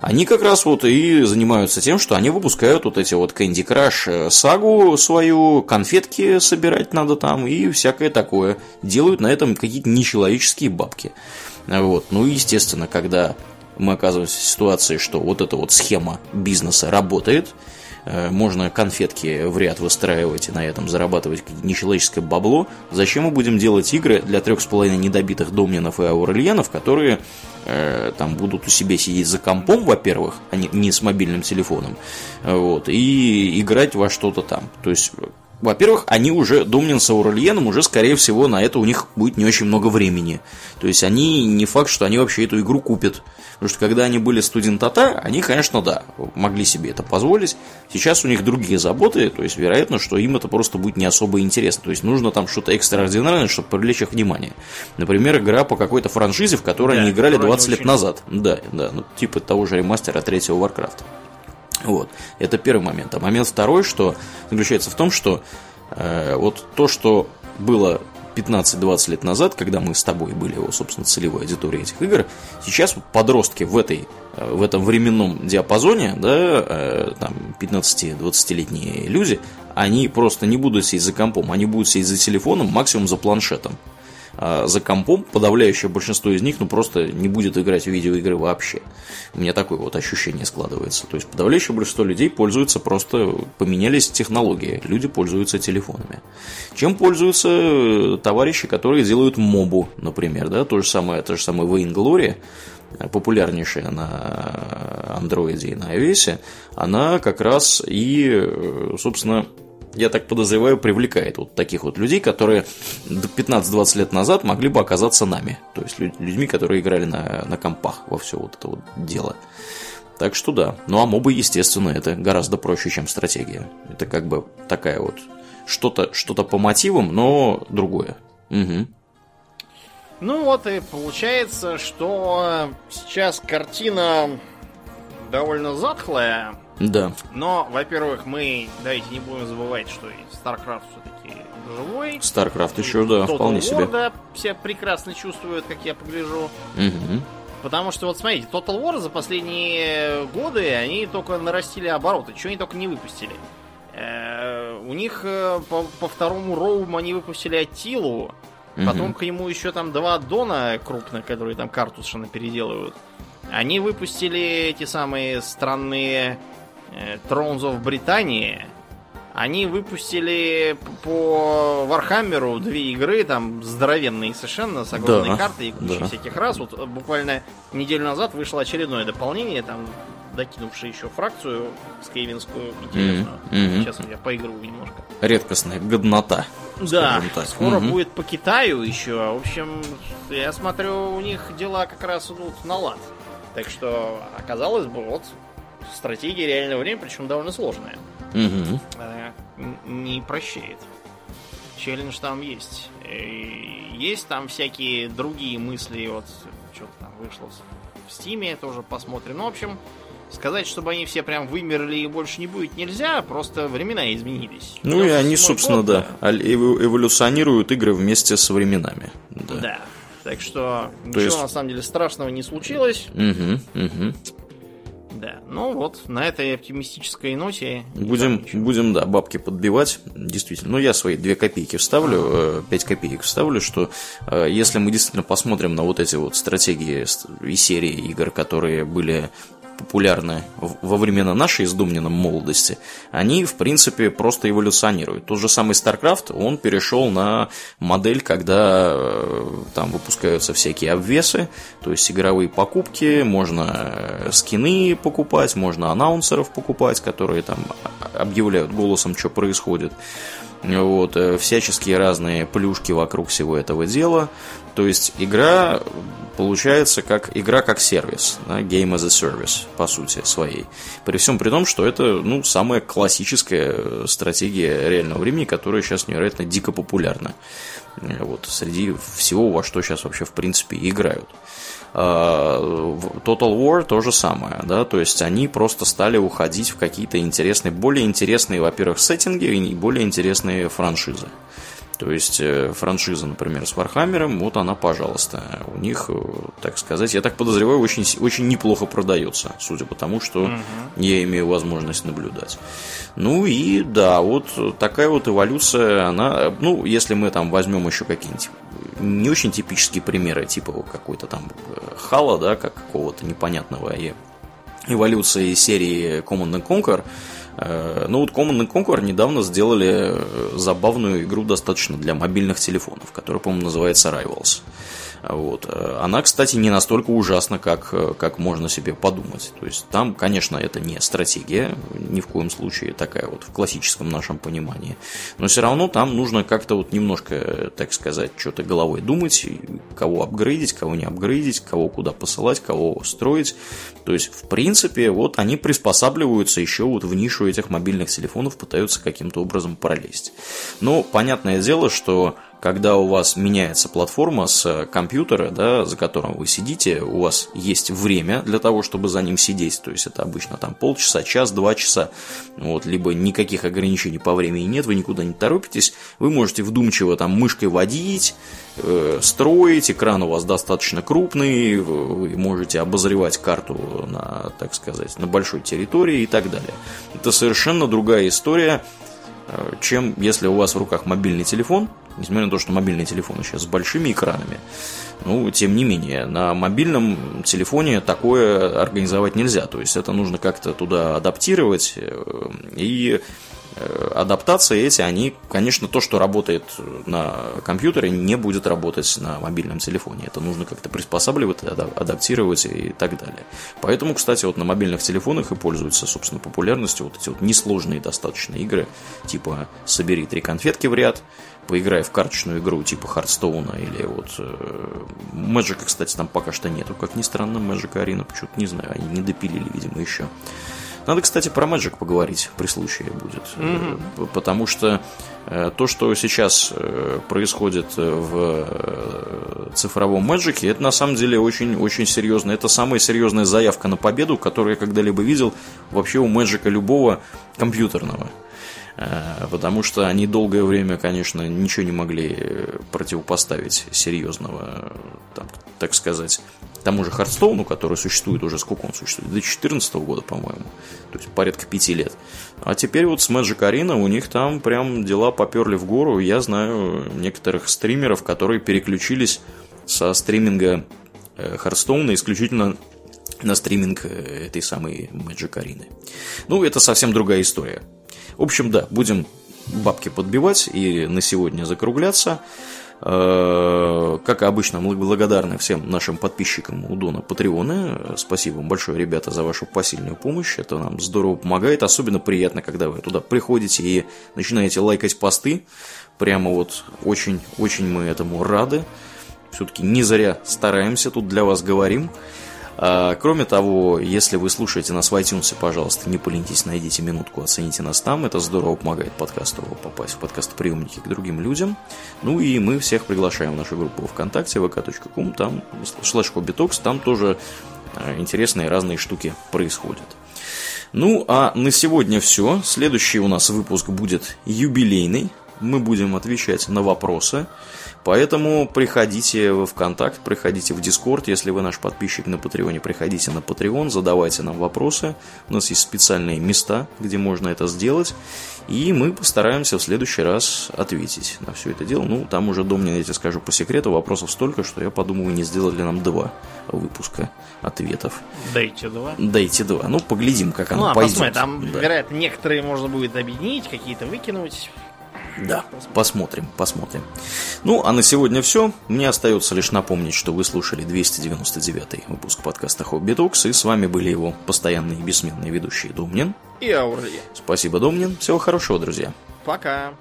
они как раз вот и занимаются тем, что они выпускают вот эти вот Candy Crush э, сагу свою, конфетки собирать надо там и всякое такое. Делают на этом какие-то нечеловеческие бабки. Вот. Ну и, естественно, когда мы оказываемся в ситуации, что вот эта вот схема бизнеса работает, можно конфетки в ряд выстраивать и на этом зарабатывать нечеловеческое бабло, зачем мы будем делать игры для трех с половиной недобитых домнинов и аурельянов, которые э, там будут у себя сидеть за компом, во-первых, а не, не с мобильным телефоном, вот, и играть во что-то там. То есть во-первых, они уже, Домнин с Аурельеном, уже, скорее всего, на это у них будет не очень много времени. То есть, они, не факт, что они вообще эту игру купят. Потому что, когда они были студентата, они, конечно, да, могли себе это позволить. Сейчас у них другие заботы, то есть, вероятно, что им это просто будет не особо интересно. То есть, нужно там что-то экстраординарное, чтобы привлечь их внимание. Например, игра по какой-то франшизе, в которой Да, они играли которую они 20 лет очень назад. Да, да, ну, типа того же ремастера третьего Warcraft. Вот, это первый момент. А момент второй, что заключается в том, что э, вот то, что было 15-20 лет назад, когда мы с тобой были, собственно, целевой аудиторией этих игр, сейчас подростки в, этой, э, в этом временном диапазоне, да, э, там, 15-20-летние люди, они просто не будут сидеть за компом, они будут сидеть за телефоном, максимум за планшетом. А за компом подавляющее большинство из них ну просто не будет играть в видеоигры вообще. У меня такое вот ощущение складывается. То есть подавляющее большинство людей пользуются просто, поменялись технологии, люди пользуются телефонами. Чем пользуются э, товарищи, которые делают мобу, например, да, то же самое, то же самое Vainglory, популярнейшая на андроиде и на iOS, она как раз и, э, собственно, я так подозреваю, привлекает вот таких вот людей, которые 15-20 лет назад могли бы оказаться нами. То есть лю- людьми, которые играли на, на компах во все вот это вот дело. Так что да. Ну а мобы, естественно, это гораздо проще, чем стратегия. Это как бы такая вот что-то что по мотивам, но другое. Мгм. Ну вот и получается, что сейчас картина довольно затхлая. Да. Но, во-первых, мы, давайте не будем забывать, что StarCraft все-таки живой. StarCraft еще, да, Total вполне War, себе. да, все прекрасно чувствуют, как я погляжу. Мгм. Потому что, вот смотрите, Total War за последние годы, они только нарастили обороты, чего они только не выпустили. Э, У них э, по, по второму Rome у они выпустили Аттилу, потом Мгм. к нему еще там два аддона крупных, которые там карту совершенно переделывают. Они выпустили эти самые странные Thrones of Britannia. Они выпустили по Вархаммеру две игры, там здоровенные совершенно, с огромной Да, картой и кучей да. всяких рас. Вот э, буквально неделю назад вышло очередное дополнение, там докинувший еще фракцию скейвинскую интересную. Mm-hmm. Сейчас я поиграю немножко. Редкостная годнота. Да, скоро mm-hmm. будет по Китаю еще. В общем, я смотрю, у них дела как раз идут на лад. Так что, оказалось бы, вот стратегия реального времени, причем довольно сложная. Угу. Не прощает. Челлендж там есть. И есть там всякие другие мысли. Вот что-то там вышло в Стиме, тоже посмотрим. Ну, в общем, сказать, чтобы они все прям вымерли и больше не будет нельзя, просто времена изменились. Ну и они, собственно, год, да, да, эволюционируют игры вместе со временами. Да. да. Так что То ничего есть... на самом деле страшного не случилось. Угу, угу. Да, ну вот, на этой оптимистической ноте... Будем, будем, да, бабки подбивать, действительно. Ну, я свои две копейки вставлю, э, пять копеек вставлю, что э, если мы действительно посмотрим на вот эти вот стратегии и серии игр, которые были популярны во времена нашей с Думнином молодости, они, в принципе, просто эволюционируют. Тот же самый StarCraft, он перешел на модель, когда э, там выпускаются всякие обвесы, то есть игровые покупки, можно э, скины покупать, можно анаунсеров покупать, которые там объявляют голосом, что происходит. Вот, э, всяческие разные плюшки вокруг всего этого дела. То есть игра получается как игра как сервис, да, game as a service, по сути, своей. При всем при том, что это, ну, самая классическая стратегия реального времени, которая сейчас невероятно дико популярна. Вот, среди всего, во что сейчас вообще, в принципе, играют. А, Total War то же самое, да, то есть они просто стали уходить в какие-то интересные, более интересные, во-первых, сеттинги и более интересные франшизы. То есть э, франшиза, например, с Вархаммером, вот она, пожалуйста, у них, э, так сказать, я так подозреваю, очень, очень неплохо продается, судя по тому, что угу. я имею возможность наблюдать. Ну и да, вот такая вот эволюция, она, ну, если мы там возьмем еще какие-нибудь не очень типические примеры, типа какой-то там э, Halo, да, как какого-то непонятного эволюции серии Command & Conquer, ну вот Command Conquer недавно сделали э, забавную игру достаточно для мобильных телефонов, которая, по-моему, называется Rivals. Вот. Она, кстати, не настолько ужасна, как, как можно себе подумать. То есть там, конечно, это не стратегия, ни в коем случае такая вот в классическом нашем понимании. Но все равно там нужно как-то вот немножко, так сказать, что-то головой думать, кого апгрейдить, кого не апгрейдить, кого куда посылать, кого строить. То есть, в принципе, вот они приспосабливаются еще вот в нишу этих мобильных телефонов, пытаются каким-то образом пролезть. Но понятное дело, что когда у вас меняется платформа с компьютера, да, за которым вы сидите, у вас есть время для того, чтобы за ним сидеть, то есть это обычно там полчаса, час, два часа, вот, либо никаких ограничений по времени нет, вы никуда не торопитесь, вы можете вдумчиво там мышкой водить, э, строить, экран у вас достаточно крупный, вы можете обозревать карту на, так сказать, на большой территории и так далее. Это совершенно другая история, э, чем если у вас в руках мобильный телефон – Несмотря на то, что мобильные телефоны сейчас с большими экранами, ну, тем не менее, на мобильном телефоне такое организовать нельзя. То есть это нужно как-то туда адаптировать э, и Э, адаптации эти, они, конечно, то, что работает на компьютере, не будет работать на мобильном телефоне. Это нужно как-то приспосабливать, адаптировать и так далее. Поэтому, кстати, вот на мобильных телефонах и пользуются, собственно, популярностью вот эти вот несложные достаточно игры, типа «Собери три конфетки в ряд», поиграй в карточную игру типа Хардстоуна или вот э, Magic, кстати, там пока что нету, как ни странно, Magic Arena, почему-то не знаю, они не допилили, видимо, еще. Надо, кстати, про Magic поговорить при случае будет. Mm-hmm. Потому что э, то, что сейчас э, происходит в цифровом Magic, это на самом деле очень-очень серьезно. Это самая серьезная заявка на победу, которую я когда-либо видел вообще у Magic любого компьютерного. Потому что они долгое время, конечно, ничего не могли противопоставить серьезного, там, так сказать, тому же Хардстоуну, который существует уже, сколько он существует, до 2014 года, по-моему, то есть порядка пяти лет. А теперь вот с Magic Arena у них там прям дела поперли в гору. Я знаю некоторых стримеров, которые переключились со стриминга Хардстоуна исключительно на стриминг э, этой самой Magic Arena. Ну, это совсем другая история. В общем, да, будем бабки подбивать и на сегодня закругляться. Э, как обычно, мы благодарны всем нашим подписчикам у Дона Патреона. Спасибо вам большое, ребята, за вашу посильную помощь. Это нам здорово помогает. Особенно приятно, когда вы туда приходите и начинаете лайкать посты. Прямо вот очень-очень мы этому рады. Все-таки не зря стараемся, тут для вас говорим. А, кроме того, если вы слушаете нас в iTunes, пожалуйста, не поленитесь, найдите минутку, оцените нас там. Это здорово помогает подкасту попасть в подкастоприемники к другим людям. Ну и мы всех приглашаем в нашу группу ВКонтакте, vk.com, там слэш hobbytalks, там тоже а, интересные разные штуки происходят. Ну, а на сегодня все. Следующий у нас выпуск будет юбилейный. Мы будем отвечать на вопросы. Поэтому приходите в ВКонтакт, приходите в Дискорд, если вы наш подписчик на Патреоне, приходите на Patreon, задавайте нам вопросы. У нас есть специальные места, где можно это сделать. И мы постараемся в следующий раз ответить на все это дело. Ну, там уже, Домнин, я тебе скажу по секрету, вопросов столько, что я подумаю, не сделали нам два выпуска ответов. Дайте два. Дайте два. Ну, поглядим, как оно ну, а пойдет. Посмотрим, там, да. вероятно, некоторые можно будет объединить, какие-то выкинуть. Да, посмотрим, посмотрим. Ну, а на сегодня все. Мне остается лишь напомнить, что вы слушали 299 выпуск подкаста Хобби Токс, и с вами были его постоянные и бессменные ведущие Домнин и Аурли. Спасибо, Домнин. Всего хорошего, друзья. Пока.